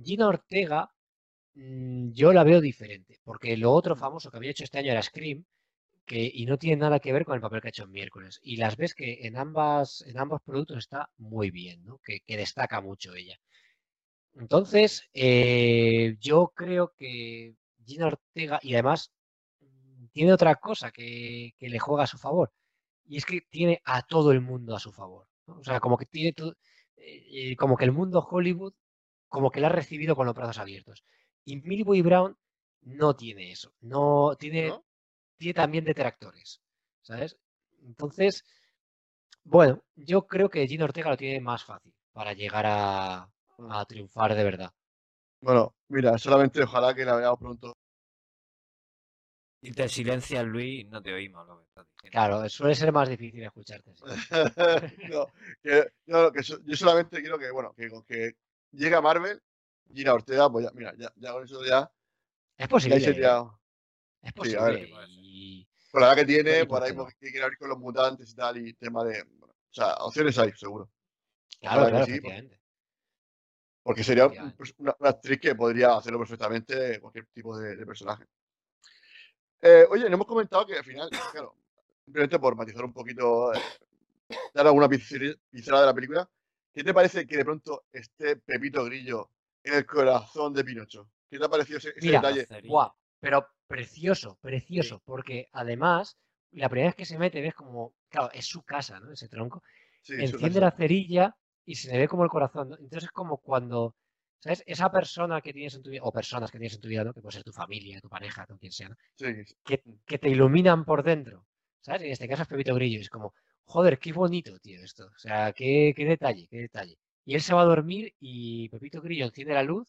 Gina Ortega, mm, yo la veo diferente, porque lo otro famoso que había hecho este año era Scream, que, y no tiene nada que ver con el papel que ha hecho en miércoles. Y las ves que en, ambas, en ambos productos está muy bien, ¿no? que, que destaca mucho ella. Entonces, eh, yo creo que Gina Ortega, y además mm, tiene otra cosa que, que le juega a su favor, y es que tiene a todo el mundo a su favor. ¿no? O sea, como que tiene todo, eh, eh, como que el mundo Hollywood, como que la ha recibido con los brazos abiertos. Y Millie Bobby Brown no tiene eso, no tiene, ¿No? tiene también detractores, ¿sabes? Entonces, bueno, yo creo que Gina Ortega lo tiene más fácil para llegar a, a triunfar de verdad. Bueno, mira, solamente ojalá que la veamos pronto. Y te silencias, Luis, no te oímos lo que estás diciendo. Claro, suele ser más difícil escucharte. sí. *laughs* no, que, yo, que so- yo solamente quiero que, bueno, que que llegue a Marvel, Gina Ortega, pues ya, mira, ya, ya con eso ya, Es ya posible, sería, es sí, posible. y- por la edad que tiene, por ahí porque quiere abrir con los mutantes y tal, y tema de, bueno, o sea, opciones hay, seguro. Claro, sí, porque-. Porque sería una, una actriz que podría hacerlo perfectamente cualquier tipo de, de personaje. Eh, oye, no hemos comentado que al final, claro, simplemente por matizar un poquito, eh, dar alguna pincel- pincelada de la película, ¿qué te parece que de pronto esté Pepito Grillo en el corazón de Pinocho? ¿Qué te ha parecido ese, ese Mira, detalle? Guau, pero precioso, precioso, porque además, la primera vez que se mete, ves como, claro, es su casa, ¿no? Ese tronco. Sí, Enciende la cerilla y se le ve como el corazón. ¿no? Entonces es como cuando, ¿sabes? Esa persona que tienes en tu vida, o personas que tienes en tu vida, ¿no? Que puede ser tu familia, tu pareja, con quien sea, ¿no? Sí, sí. que, que te iluminan por dentro, ¿sabes? Y en este caso es Pepito Grillo, y es como, joder, qué bonito, tío, esto. O sea, qué, qué detalle, qué detalle. Y él se va a dormir y Pepito Grillo enciende la luz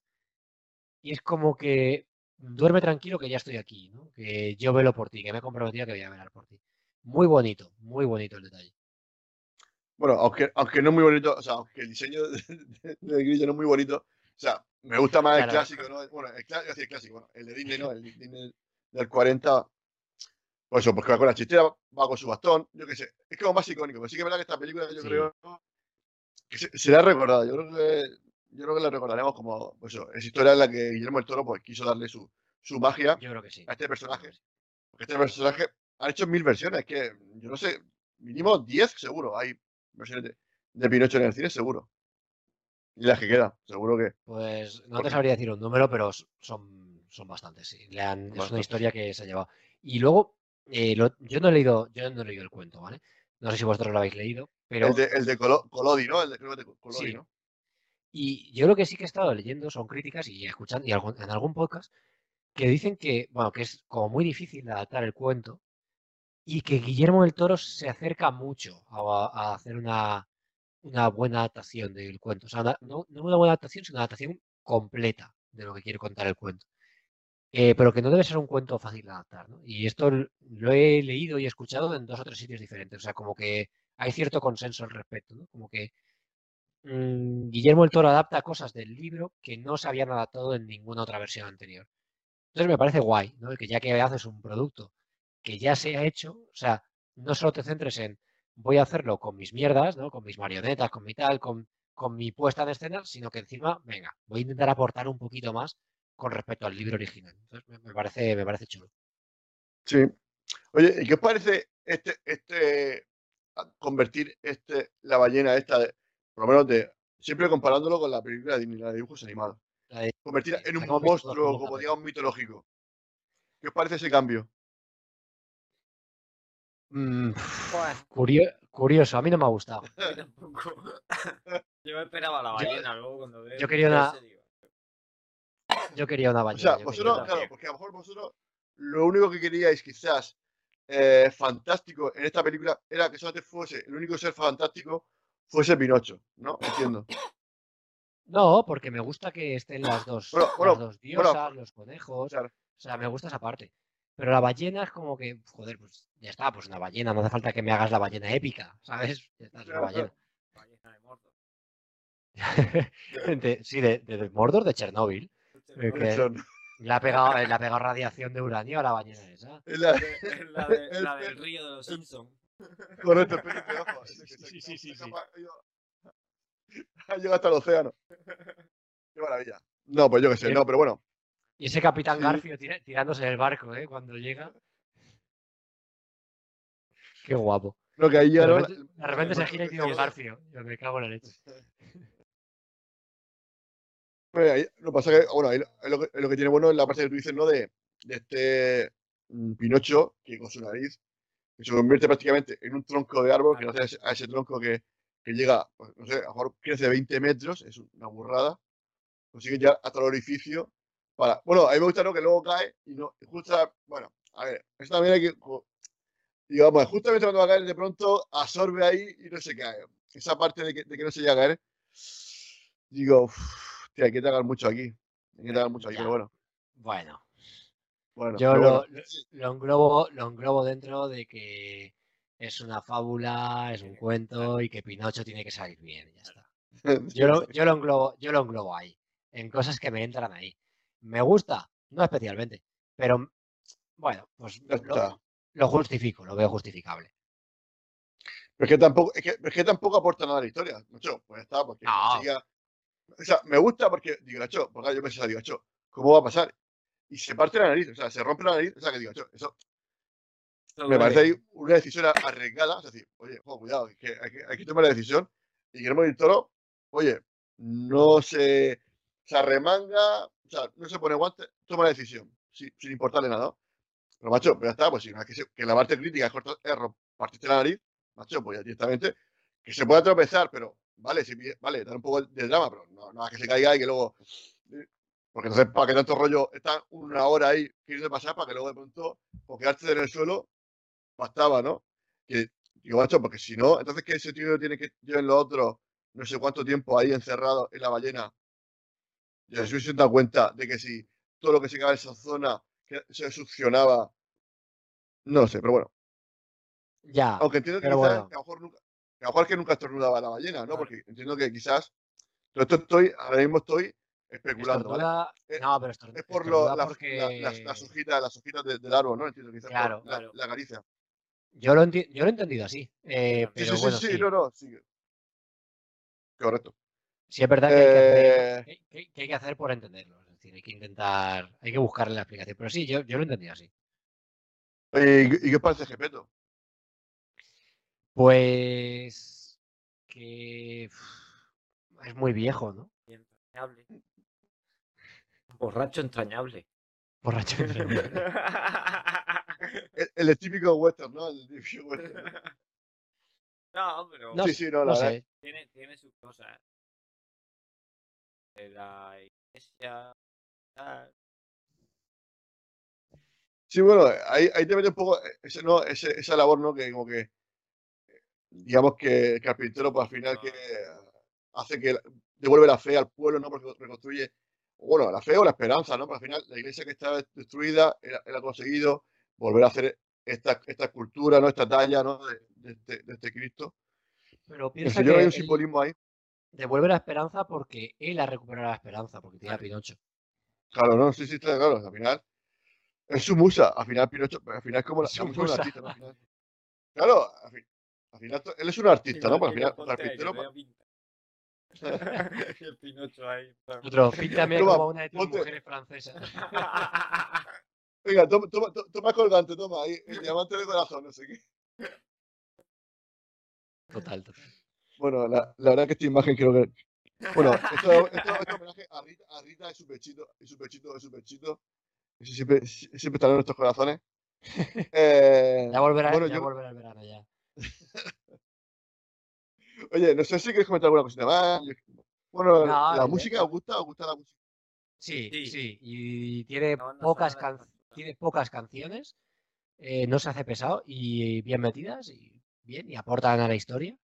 y es como que duerme tranquilo que ya estoy aquí, ¿no? Que yo velo por ti, que me he comprometido que voy a velar por ti. Muy bonito, muy bonito el detalle. Bueno, aunque, aunque no es muy bonito, o sea, aunque el diseño de, Grillo no es muy bonito, o sea, me gusta más el clásico, ¿no? Bueno, el, decir el clásico, bueno, el de Disney, ¿no? *laughs* El Disney del 40, pues eso, porque va con la chistera, va con su bastón, yo qué sé, es como más icónico, pero sí que es verdad que esta película yo Sí. creo será recordada, yo creo que, yo creo que la recordaremos como, pues eso, es historia en la que Guillermo el Toro pues quiso darle su, su magia Yo creo que sí. a este personaje, porque este personaje ha hecho mil versiones, que yo no sé, mínimo 10 seguro, hay versiones de, de Pinocho en el cine seguro. Y las que quedan, seguro que. Pues no te sabría decir un número, pero son, son bastantes, sí. Le han- es una historia que se ha llevado. Y luego, eh, lo- yo no he leído, yo no he leído el cuento, ¿vale? No sé si vosotros lo habéis leído, pero El de, el de Colo- Colodi, ¿no? El de, de Colodi, Sí. ¿no? y yo lo que sí que he estado leyendo son críticas y escuchando y algún- en algún podcast que dicen que, bueno, que es como muy difícil adaptar el cuento y que Guillermo del Toro se acerca mucho a, a hacer una, una buena adaptación del cuento. O sea, una- no, no una buena adaptación, sino una adaptación completa de lo que quiere contar el cuento. Eh, pero que no debe ser un cuento fácil de adaptar, ¿no? Y esto lo he leído y escuchado en dos o tres sitios diferentes. O sea, como que hay cierto consenso al respecto, ¿no? Como que mm, Guillermo el Toro adapta cosas del libro que no se habían adaptado en ninguna otra versión anterior. Entonces me parece guay, ¿no? Que ya que haces un producto que ya se ha hecho, o sea, no solo te centres en voy a hacerlo con mis mierdas, ¿no? Con mis marionetas, con mi tal, con, con mi puesta en escena, sino que encima, venga, voy a intentar aportar un poquito más con respecto al libro original. Entonces me, parece, me parece chulo. Sí. Oye, ¿y qué os parece este, este, convertir este, la ballena esta, de, por lo menos de, siempre comparándolo con la película de la de dibujos animados, La de- convertir sí, en un monstruo, como digamos, mitológico? ¿Qué os parece ese cambio? Mm, curio- curioso, a mí no me ha gustado. *laughs* *laughs* Yo me esperaba la Yo- ballena luego cuando veo. yo quería una- Yo quería una O ballena. sea, yo vosotros, claro, porque a lo mejor vosotros lo único que queríais quizás eh, fantástico en esta película era que solamente fuese, el único ser fantástico fuese Pinocho, ¿no? Entiendo. No, porque me gusta que estén las dos, Bueno, las bueno, dos bueno, diosas, los conejos. Claro. O sea, me gusta esa parte. Pero la ballena es como que, joder, pues ya está, pues una ballena, no hace falta que me hagas la ballena épica, ¿sabes? Ya está, es una ballena. Ballena de Mordor. De- sí, de, de, de Mordor, de Chernóbil. Eh, que Son- le, ha pegado, le ha pegado radiación de uranio a la ballena esa. *laughs* es la- *laughs* la, *laughs* de- la del río de los Simpsons. Correcto, el pelo de ojo. Sí, sí, sí, sí, sí. Esa pa- yo- Llega hasta el océano. Qué maravilla. No, pues yo qué sé, no, pero bueno. Y ese capitán. Garfio tira- tirándose del barco, ¿eh? Cuando llega. Qué guapo. Creo que ahí De ya no. repente, de repente se gira y tira un eso- Garfio. Yo me cago en la leche. Pues ahí, lo que pasa que, bueno, ahí, lo, que, lo que tiene bueno es la parte que tú dices, ¿no? De, de este mm, Pinocho, que con su nariz, que se convierte prácticamente en un tronco de árbol, que no hace a ese, tronco que, que llega, pues, no sé, a lo mejor crece 20 metros, es una burrada, consigue llegar hasta el orificio. Para, bueno, a mí me gusta, ¿no? Que luego cae y no, y justo, bueno, a ver, esto también hay que, digamos, justamente cuando va a caer, de pronto absorbe ahí y no se cae. Esa parte de que, de que no se llega a caer, digo, uff, tío, hay que tragar mucho aquí. Hay que tragar mucho aquí, Ya. pero bueno. Bueno, bueno yo lo, bueno. lo- lo englobo, lo englobo dentro de que es una fábula, es un cuento y que Pinocho tiene que salir bien. Ya está. *laughs* Yo lo, yo lo englobo, yo lo englobo ahí, en cosas que me entran ahí. ¿Me gusta? No especialmente, pero bueno, pues lo, justifico, lo veo justificable. Pero es que tampoco, es que, es que tampoco aporta nada a la historia, macho. Pues está, porque No. O sea, me gusta porque, digo, macho, porque yo pensaba, digo, macho, ¿cómo va a pasar? Y se parte la nariz, o sea, se rompe la nariz, o sea, que digo, macho, eso me parece ahí una decisión arriesgada. Es decir, oye, cuidado, que hay, que hay que tomar la decisión. Y Guillermo del Toro, oye, no se, se arremanga, o sea, no se pone guante, toma la decisión, sin, sin importarle nada. Pero, macho, pues ya está, pues si no es que, se- que la parte crítica es, es rom- partirte la nariz, macho, pues ya directamente, que se pueda tropezar, pero, vale, sí, vale, dar un poco de drama, pero no, no, que se caiga y que luego. Porque entonces, ¿para qué tanto rollo? Está una hora ahí queriendo pasar para que luego de pronto, por quedarte en el suelo, bastaba, ¿no? Que, digo, macho, porque si no, entonces que ese tío tiene que llevar los otros no sé cuánto tiempo ahí encerrado en la ballena. Ya se hubiese dado cuenta de que si todo lo que se quedaba en esa zona que se succionaba. No lo sé, pero bueno. Ya, Aunque entiendo que pero quizás bueno. que a lo mejor nunca, a lo mejor que nunca estornudaba la ballena, ¿no? Porque entiendo que quizás. Todo esto estoy, ahora mismo estoy especulando, estornuda- Eh, no, pero estor- Es por estornuda lo, la- porque la- las, las hojitas, las hojitas de- del árbol, ¿no? Entiendo, quizás Claro, por la, claro. la caricia. yo lo, enti- yo lo he entendido así. eh, Sí, Sí, pero sí, bueno, sí, no, no, sí. Correcto. sí es verdad que hay que, Eh, hacer, que- que- hay que hacer por entenderlo. Es decir, hay que intentar, hay que buscarle la explicación. Pero sí, yo, yo lo he entendido así. ¿Y, y qué os parece Gepeto? Pues que es muy viejo, ¿no? Y entrañable. Borracho entrañable. Borracho. *laughs* El, el típico western, ¿no? El típico western. no, pero No sí, sí, no, la no sé. tiene, tiene sus cosas. De la iglesia. tal. Sí, bueno, ahí, ahí te mete un poco ese, ¿no? ese, esa labor, ¿no? Que como que, digamos que el carpintero, pues al final que hace que devuelve la fe al pueblo, ¿no? Porque reconstruye, bueno, la fe o la esperanza, ¿no? Porque al final la iglesia que estaba destruida, él, él ha conseguido volver a hacer esta, esta escultura, ¿no? Esta talla, ¿no? De, de este, de este Cristo. Pero piensa que hay un simbolismo ahí. devuelve la esperanza porque él ha recuperado la esperanza, porque tiene a. Pinocho. Claro, no, sí, sí, está claro. Al final es su musa. Al final Pinocho, al final es como la, musa de un musa. artista, ¿no? Al final- Claro, al, fin- al final él es un artista, ¿no? Pero al Mira, final, carpintero, y el Pinocho ahí. Otro, píntame Toma, como una de tus ponte. mujeres francesas. *laughs* Venga, toma, toma, to- toma colgante, toma ahí, el diamante de corazón, no sé qué. Total, total. Bueno, la, la verdad que esta imagen creo que. Bueno, esto, esto, esto homenaje a Rita, a Rita y su pechito, y su pechito, y su pechito. Eso siempre, siempre estará en nuestros corazones. *laughs* Eh, Ya volverá, bueno, ya yo- volverá el verano ya. *laughs* Oye, no sé si quieres comentar alguna cosita más. Bueno, No, la música, ¿os gusta? ¿Os gusta la música? Sí, Sí. sí. Y tiene pocas, can- tiene canciones. eh, no se hace pesado y bien metidas y bien y aportan a la historia.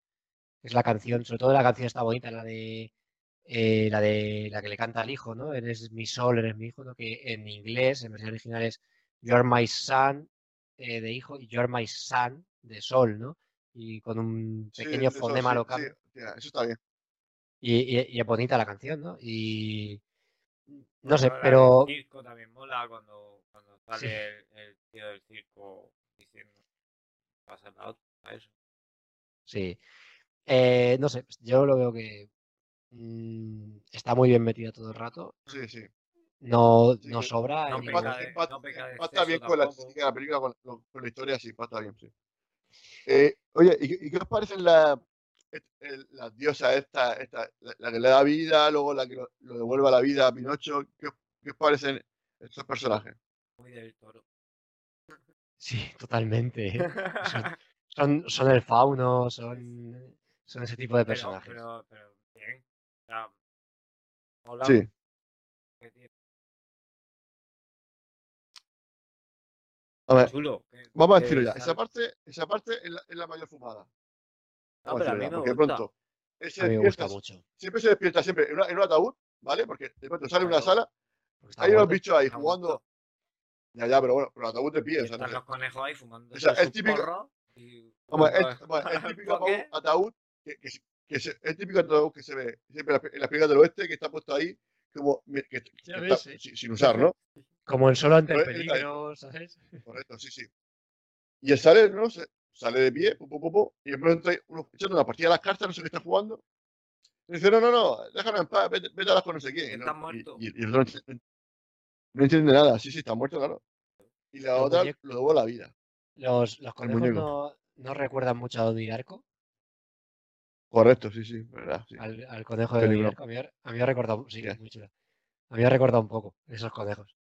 Es la canción, sobre todo la canción está bonita, la de eh, la de la que le canta al hijo, ¿no? Eres mi sol, eres mi hijo, ¿no? Que en inglés, en versión original es You are my son eh, de hijo y You are my son de sol, ¿no? Y con un Sí, pequeño eso fonema sí, lo sí, tía, eso está bien. Y, y- y es bonita la canción, ¿no? Y no Bueno, sé, pero circo también mola cuando, cuando sale Sí. el, el tío del circo diciendo pasa la otra, eso. sí. Eh, no sé, yo lo veo que mm, está muy bien metida todo el rato. Sí, sí. No, Sí, no sobra. No ningún- de- empata, no exceso bien con la la película, con, con la historia, sí, empata bien, sí. Eh, oye, ¿y, qué- y qué os parecen la, las diosas esta, esta la, la que le da vida, luego la que lo, lo devuelve a la vida a Pinocho? ¿Qué, os- qué os parecen estos personajes? Muy del toro. Sí, totalmente. Son, *laughs* son, son el fauno, son, son ese tipo de Pero, personajes. pero, pero bien. O sea, mola Sí, a ver, Chulo. Vamos a que decirlo ya. Esa parte, esa parte es la, es la mayor fumada. No, Vamos pero a mí me porque gusta. pronto A mí me despierta, gusta mucho. siempre se despierta siempre en, una- en un ataúd, ¿vale? Porque de pronto sale en una sala, hay unos bichos ahí jugando. Ya, ya, pero bueno, pero el ataúd de pie, o sea, están los conejos ahí fumando. O sea, el típico- Y... Vamos, *laughs* es, vamos, el típico ataúd, que, que, se- que se- el típico ataúd que se ve siempre en la- en las películas del oeste, que está puesto ahí como que, que está sí. sin, sin usar, ¿no? Como el solo ante el peligro, ¿sabes? Correcto, sí, sí. Y él sale, ¿no? Se- sale de pie, pu, pu, pu, pu, y de pronto hay uno echando una partida a las cartas, no sé qué está jugando. Y dice, no, no, no, déjame en paz, vete, vete a las con no sé quién. Está ¿no? muerto. Y, y- y el otro no entiende- nada, sí, sí, está muerto, claro. Y la otra muñeco- lo devuelve a la vida. Los, los conejos no, no recuerdan mucho a Darko, Correcto, sí, sí, verdad. Sí. al, al conejo de. Darko. A mí, a mí me ha recordado, sí, Ya. muy chula. A mí me ha recordado un poco esos conejos.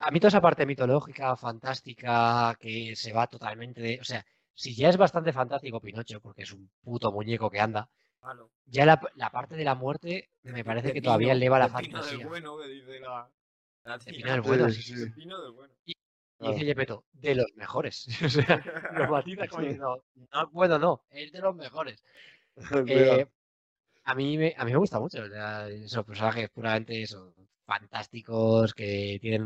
A mí toda esa parte mitológica, fantástica, que se va totalmente de... O sea, si ya es bastante fantástico Pinocho, porque es un puto muñeco que anda, Malo. ya la, la parte de la muerte me parece De que todavía pino, eleva la de pino del fantasía. bueno que dice la. la del bueno, Sí, sí, sí. De pino del bueno. Y Claro. dice Yepeto, de los mejores. *laughs* o sea, lo *laughs* matiza como diciendo, no, bueno, no, es de los mejores. *laughs* Eh, a, mí me, a mí me gusta mucho. o sea, esos personajes puramente eso, fantásticos que tienen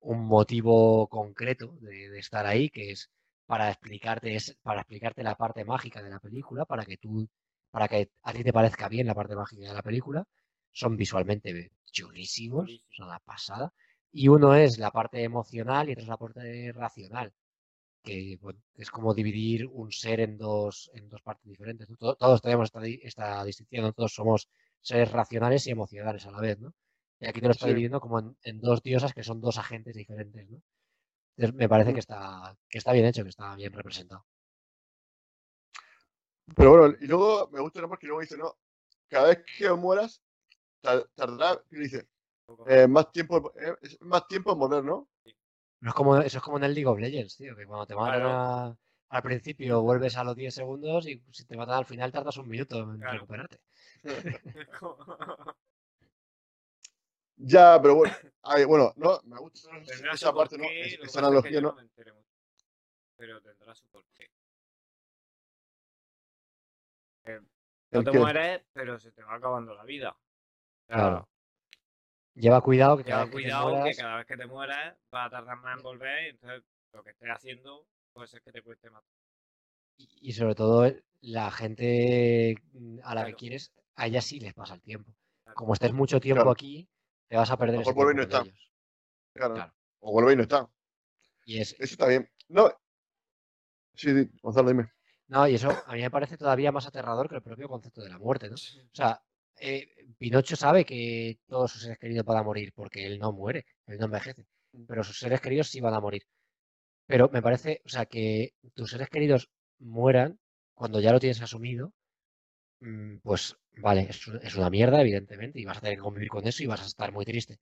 un, motivo concreto de, de estar ahí, que es para explicarte, es para explicarte la parte mágica de la película, para que tú, para que a ti te parezca bien la parte mágica de la película. Son visualmente chulísimos, son una pasada. Y uno es la parte emocional y otro es la parte racional que bueno, es como dividir un ser en dos, en dos partes diferentes. ¿no? To- Todos tenemos esta, esta distinción, todos somos seres racionales y emocionales a la vez, ¿no? Y aquí te lo está Sí. dividiendo como en, en dos diosas que son dos agentes diferentes, ¿no? Entonces, me parece que está, que está bien hecho, que está bien representado. Pero bueno, y luego me gusta porque luego dice, no, cada vez que mueras, tar- tardará, ¿qué dice? Eh, más tiempo, eh, más tiempo en volver, ¿no? Es como, eso es como en el League of Legends, tío, que cuando te matan Claro. a- al principio vuelves a los 10 segundos y si te matan al final tardas un minuto en Claro. recuperarte. *laughs* *laughs* Ya, pero bueno, ay, bueno, no, me gusta esa parte, ¿no? Es- lo que esa pasa es que analogía, ¿no? me. Pero tendrá su porqué. El No te mueres, pero se te va acabando la vida. Claro. Lleva cuidado que cada Lleva vez que te cuidado que mueras- cada vez que te mueras va a tardar más en volver y entonces lo que estés haciendo puede ser que te cueste más. y y sobre todo eh, la gente mm, a la que quieres, a ella sí les pasa el tiempo. Claro. Como estés mucho tiempo Claro. aquí, te vas a perder A mejor vuelve y no está. Claro. Claro. O vuelve y no está. Y es, Eso está bien. No. Sí, di- Gonzalo, dime. no, y eso a mí me parece todavía más aterrador que el propio concepto de la muerte, ¿no? O sea, eh, Pinocho sabe que todos sus seres queridos van a morir porque él no muere, él no envejece, pero sus seres queridos sí van a morir. Pero me parece, o sea, que tus seres queridos mueran cuando ya lo tienes asumido, mm, pues vale, es, un- es una mierda, evidentemente, y vas a tener que convivir con eso y vas a estar muy triste.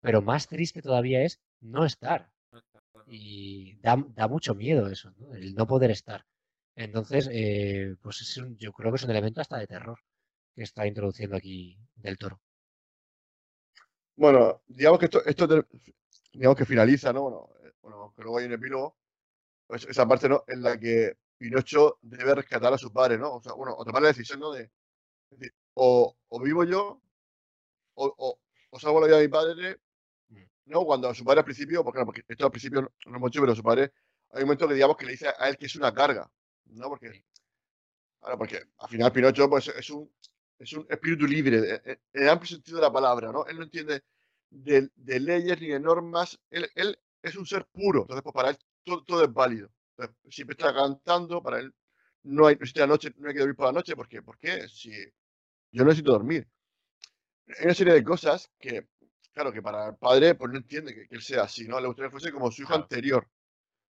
Pero más triste todavía es no estar. Y da, da mucho miedo eso, ¿no? El no poder estar. Entonces, eh, pues es un- yo creo que es un elemento hasta de terror que está introduciendo aquí del toro. Bueno, digamos que esto, esto digamos que finaliza, ¿no? Bueno, eh, bueno, que luego hay un epílogo, pues esa parte, ¿no? En la que Pinocho debe rescatar a su padre, ¿no? O sea, bueno, o tomar la decisión, ¿no? De, o, o vivo yo, o, o, o salvo la vida de mi padre, Mm. ¿no? Cuando a su padre al principio, porque, no, porque esto al principio no, no hemos dicho, pero su padre, hay un momento que digamos que le dice a él que es una carga, ¿no? Porque, claro, porque al final Pinocho, pues es un, es un espíritu libre, en- en en el amplio sentido de la palabra, ¿no? Él no entiende de, de leyes ni de normas, él, él es un ser puro, entonces pues para él todo, todo es válido. Siempre está cantando, para él no hay, existe la noche, no hay que dormir por la noche, ¿por qué? Porque si yo necesito dormir. Hay una serie de cosas que, claro, que para el padre, pues no entiende que, que él sea así, ¿no? Le gustaría que fuese como su hijo Claro. anterior.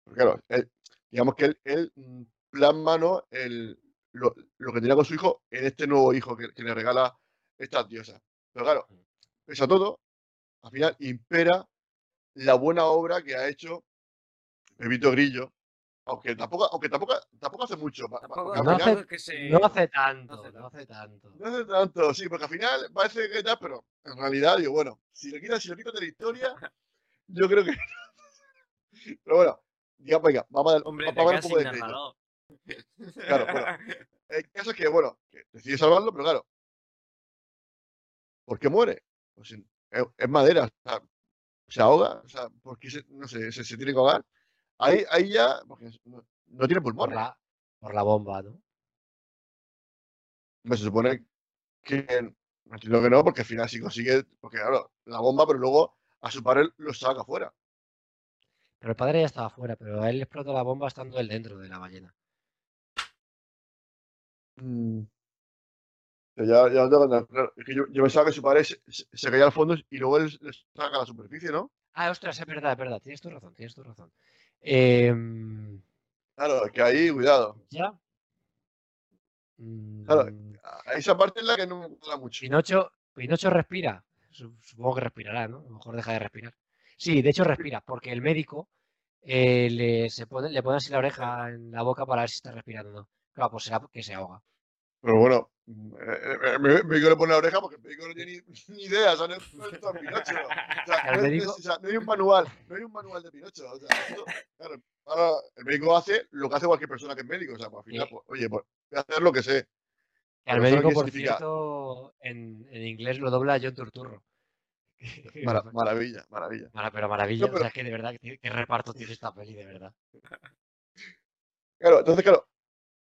Porque, claro, él- digamos que él, él mm, plasma, ¿no? El, lo, lo que tenía con su hijo en este nuevo hijo que, que le regala estas diosas. Pero claro, pese a todo, al final impera la buena obra que ha hecho Pepito Grillo, aunque tampoco, aunque tampoco, tampoco hace mucho. Tampoco no final- hace- que se... No hace tanto, hace no hace tanto. no hace tanto, sí, porque al final parece que tal, pero en realidad digo, bueno, si lo quitas, si lo quitas de la historia, yo creo que. *laughs* pero bueno, digamos, venga, vamos a dar, Hombre, vamos a un poco de crédito. Claro, bueno. El caso es que, bueno, que decide salvarlo, pero claro. ¿Por qué muere? Pues es madera, o sea, se ahoga, o sea, porque se, no sé, se, se tiene que ahogar. Ahí, ahí ya, porque no, tiene Por pulmones. la, por la bomba, ¿no? Hombre, Se supone que entiendo que no, porque al final sí consigue, porque claro, la bomba, pero luego a su padre lo saca fuera. Pero el padre ya estaba fuera, pero a él le explotó la bomba estando él dentro de la ballena. Mm. Ya, ya no claro. Es que yo, yo pensaba que su padre se, se- se caía al fondo y luego él le saca a la superficie, ¿no? Ah, ostras, es verdad, es verdad. Tienes tu razón, tienes tu razón. Em, Claro, que ahí, cuidado. ¿Ya? Claro, Mm, A- Esa parte es la que no me gusta mucho. Pinocho, Pinocho respira. Su- Supongo que respirará, ¿no? A lo mejor deja de respirar. Sí, de hecho respira, porque el médico eh, le, se pone, le pone así la oreja en la boca para ver si está respirando o no. Claro, pues será que se ahoga. Pero bueno, mm, eh, eh, pone la oreja porque el médico no tiene ni, *laughs* ni idea, o sea, no es Pinocho. O sea, no, es- o sea, no hay un manual, no hay un manual de Pinocho. O sea, esto, claro, ahora el médico hace lo que hace cualquier persona que es médico. O sea, pues al final, pues, oye, pues voy a hacer lo que sé. Al médico, por significa- cierto, en, en inglés lo dobla John Turturro. *laughs* *laughs* Mara- maravilla, maravilla. Mara- pero maravilla, No, pero- o sea, que de verdad, ¿qué, qué reparto tiene esta peli, de verdad? Claro, entonces, claro,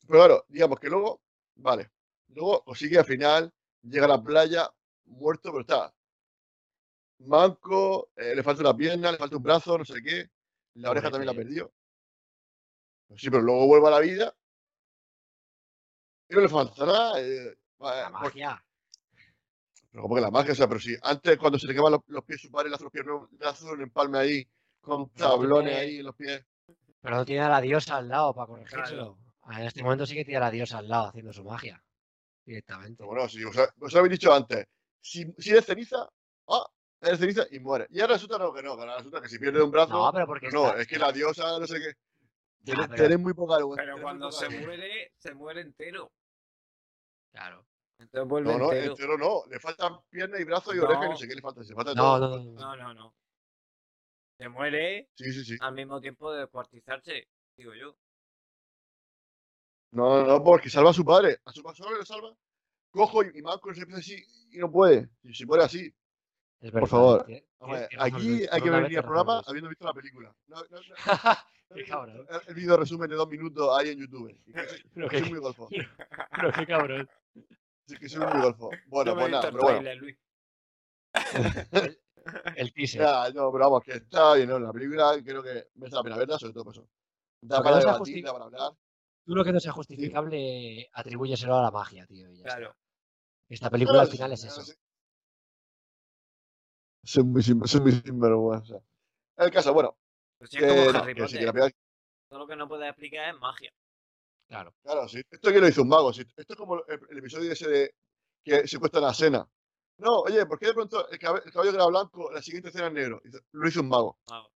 pero claro, digamos que luego, vale, luego consigue al final, llega a la playa, muerto, pero está manco, eh, le falta una pierna, le falta un brazo, no sé qué, la oreja también la perdió. Pues sí, pero luego vuelve a la vida y no le falta nada. eh, La magia. pero como que la magia, o sea, pero si antes cuando se le queman los, los pies su padre, le hace los pies, le hace un empalme ahí, con tablones ahí en los pies. Pero no tiene a la diosa al lado para corregírselo. Ah, En este momento sí que tiene a la diosa al lado haciendo su magia. Directamente. Pero bueno, si os, os habéis dicho antes, si, si eres ceniza, ah, eres ceniza y muere. Y ahora resulta no, que no, que ahora resulta que si pierde un brazo, No, pero porque no, está- es que la diosa, no sé qué. Pero- tenéis muy poca vergüenza. Pero cuando poca se muere, se muere entero. Claro. Entonces vuelve No, no, entero. entero no. Le faltan piernas y brazos y orejas y no sé qué le falta. Se falta No, todo. no, no, no. No, no, no. Se muere Sí, sí, sí. al mismo tiempo de descuartizarse, digo yo. No, no, no, porque salva a su padre. A su padre le salva. Cojo y, y Malcolm se empieza así y no puede. Y si muere así. Es Por verdad, favor. tiene- Hombre, aquí hay por que venir al programa habiendo visto la película. No, no, no. *laughs* Qué cabrón. El, el vídeo resumen de dos minutos ahí en YouTube. Y que soy- *laughs* Pero muy golfo. *laughs* pero qué cabrón. Sí, que soy muy golfo. Bueno, pues nada, el pero bueno. Luis. El teaser. Ya, no, pero vamos, que está bien, ¿no? La película creo que merece la pena verla, sobre todo por eso. Da para se debatir, da para hablar. Tú lo que no sea justificable, atribúyeselo a la magia, tío. y ya está. Claro. Esta película al final es eso. sí. Soy muy, sin- soy muy sinvergüenza. El caso, bueno, Pues sí, que, es como no, Harry que sí, Potter. que la película- Todo lo que no puedes explicar es magia. Claro. claro, sí. Esto que lo hizo un mago. sí. Esto es como el, el episodio ese de que secuestran a Sena. No, oye, ¿por qué de pronto el, el caballo que era blanco, la siguiente escena es negro? Lo hizo un mago. Mago.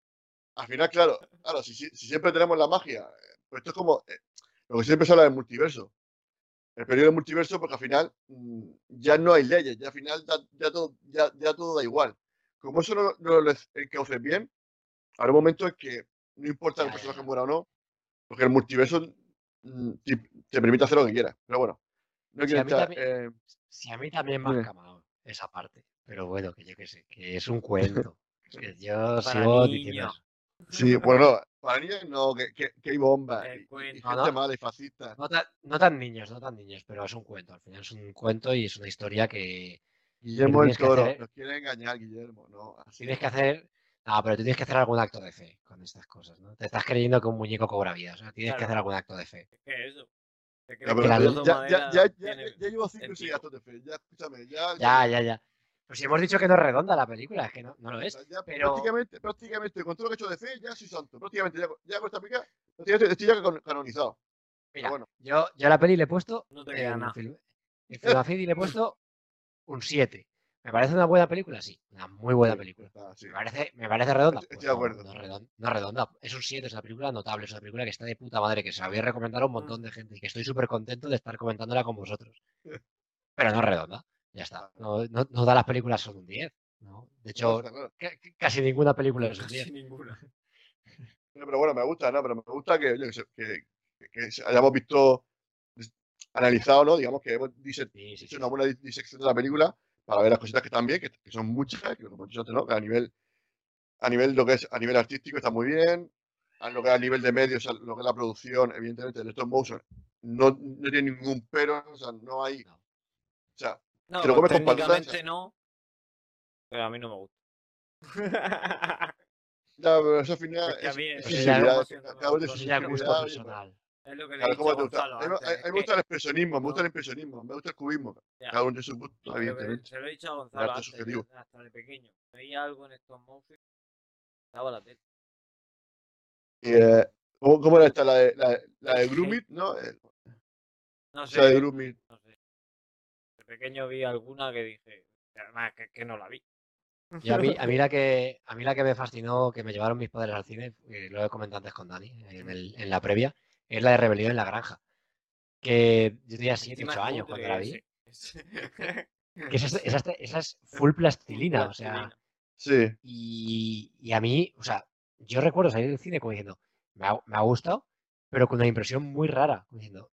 Al final, claro, claro, si, si- si siempre tenemos la magia, eh, pues esto es como eh, lo que siempre se habla del multiverso. El periodo del multiverso, porque al final mm, ya no hay leyes, ya al final da- ya, todo, ya, ya todo da igual. Como eso no, no lo encauces bien, habrá un momento en que no importa que el personaje muera o no, porque el multiverso mm, te, te permite hacer lo que quieras. Pero bueno, no quiero a mí también- eh, Si a mí también me ha Dime. escamado esa parte. Pero bueno, que yo qué sé, que es un *laughs* cuento. que yo sigo diciendo sí, bueno, no, para niños no, que, que, que hay bombas El y, gente No, mala y fascista. No tan, no tan niños, no tan niños, pero es un cuento. Al final es un cuento y es una historia que Guillermo el Toro, hacer- nos quiere engañar, Guillermo, no, así tienes que hacer. No, pero tú tienes que hacer algún acto de fe con estas cosas, ¿no? Te estás creyendo que un muñeco cobra vida. O sea, tienes que hacer algún acto de fe. Es que eso. ¿Te Ya, pero- ya, ya, ya, ya, tiene ya llevo 5 o 6 sentido? actos de fe. Ya, escúchame, ya. Ya, ya, ya. Pues si hemos dicho que no es redonda la película, es que no, no lo es. sea, ya pero- prácticamente, prácticamente, con todo lo que he hecho de fe, ya soy santo. Prácticamente, ya, ya con esta película, prácticamente estoy ya can- canonizado. Mira, bueno, yo, yo a la peli le he puesto No te en, nada. Film, en Film le he puesto un 7. ¿Me parece una buena película? Sí, una muy buena sí, película. está, sí. ¿Me parece, me parece redonda? Estoy- Pues estoy de no, acuerdo. No, es redonda, no es redonda. Es un 7, es una película notable, es una película que está de puta madre, que se la voy a recomendar a un montón de gente y que estoy súper contento de estar comentándola con vosotros. Pero no es redonda, ya está. No, no, no da las películas son un 10. ¿no? De hecho, claro. casi ninguna película es un 10. Casi ninguna. No, pero bueno, me gusta, ¿no? Pero me gusta que, hayamos visto, analizado, ¿no? Digamos que hemos dise- Sí, sí, hecho sí. una buena dis- disección de la película para ver las cositas que están bien, que, que son muchas, que como he dicho antes, ¿no? Que a nivel, a nivel lo que es a nivel artístico está muy bien, a lo que a nivel de medios, a lo que es la producción, evidentemente, el stop motion no, no tiene ningún pero, o sea, no hay, No. o sea, No, Te lo pues comes con patatas, técnicamente no. Pero a mí no me gusta. *laughs* ya, pero eso al final Es es, es no es gusto personal. Es lo que le he Claro, dicho ¿cómo a mí, me- gusta el expresionismo, me gusta el *laughs* no. impresionismo, me gusta el cubismo. Ya. Cada uno de sus gustos, evidentemente. se lo he dicho a Gonzalo antes, hasta de pequeño. Veía algo en stop motion, estaba la teta. Y, eh, ¿cómo, cómo era esta? La de, la, de- la de *laughs* Grumit, ¿no? Eh, No O sea, de sé, Grumit. no sé. Pequeño vi alguna que dije, además que, que no la vi. Y a mí, a, mí la *laughs* que, a mí la que me fascinó, que me llevaron mis padres al cine, eh, lo he comentado antes con Dani en, el- en la previa, es la de Rebelión en la Granja. Que yo tenía 7, Encima 8 es años cuando la vi. Que *laughs* esa, es- esa, es- esa es full plastilina, o sea. Sí, y, y a mí, o sea, yo recuerdo salir del cine como diciendo, me ha, me ha gustado, pero con una impresión muy rara, como diciendo,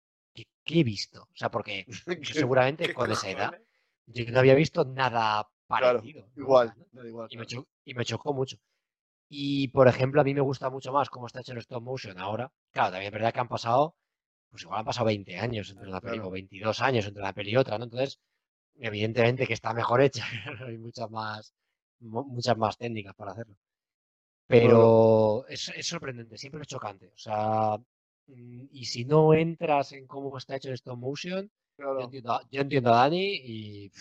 ¿qué, qué he visto? O sea, porque *laughs* yo seguramente ¿Qué con esa edad yo no había visto nada Claro, parecido. ¿no? igual, ¿no? igual. y me, claro. cho- y me chocó mucho. Y, por ejemplo, a mí me gusta mucho más cómo está hecho el stop motion ahora. Claro, también es verdad que han pasado, pues igual han pasado 20 años entre una peli, Claro. o 22 años entre una peli y otra, ¿no? Entonces, evidentemente que está mejor hecha, *laughs* hay muchas más, mu- muchas más técnicas para hacerlo. Pero es, es sorprendente, siempre es chocante. O sea, y si no entras en cómo está hecho el stop motion, yo entiendo, a- yo entiendo a Dani y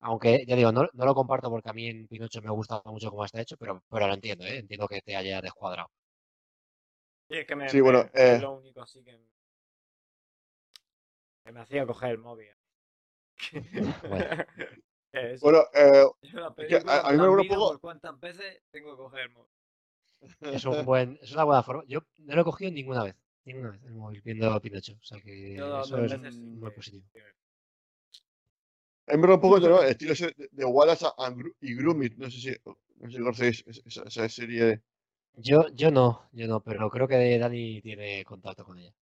aunque ya digo, no, no lo comparto porque a mí en Pinocho me gusta mucho cómo está hecho, pero, pero lo entiendo, ¿eh? entiendo que te haya descuadrado. Sí, es que me, Sí, bueno, me- es eh. lo único así que, que me hacía coger el móvil. *laughs* Bueno. *laughs* Eso. Bueno, eh, *laughs* es a- mí me un poco- cuántas veces tengo que coger el móvil. Es, un buen, es una buena forma. Yo no lo he cogido ninguna vez, ninguna vez el móvil viendo Pinocho. O sea que Yo eso dos es veces muy que- positivo. a da un poco ¿no? el estilo ese de, Wallace y Grumit. No sé si, no sé si conocéis esa, serie. de- Yo, yo no, yo no, pero creo que Dani tiene contacto con ella.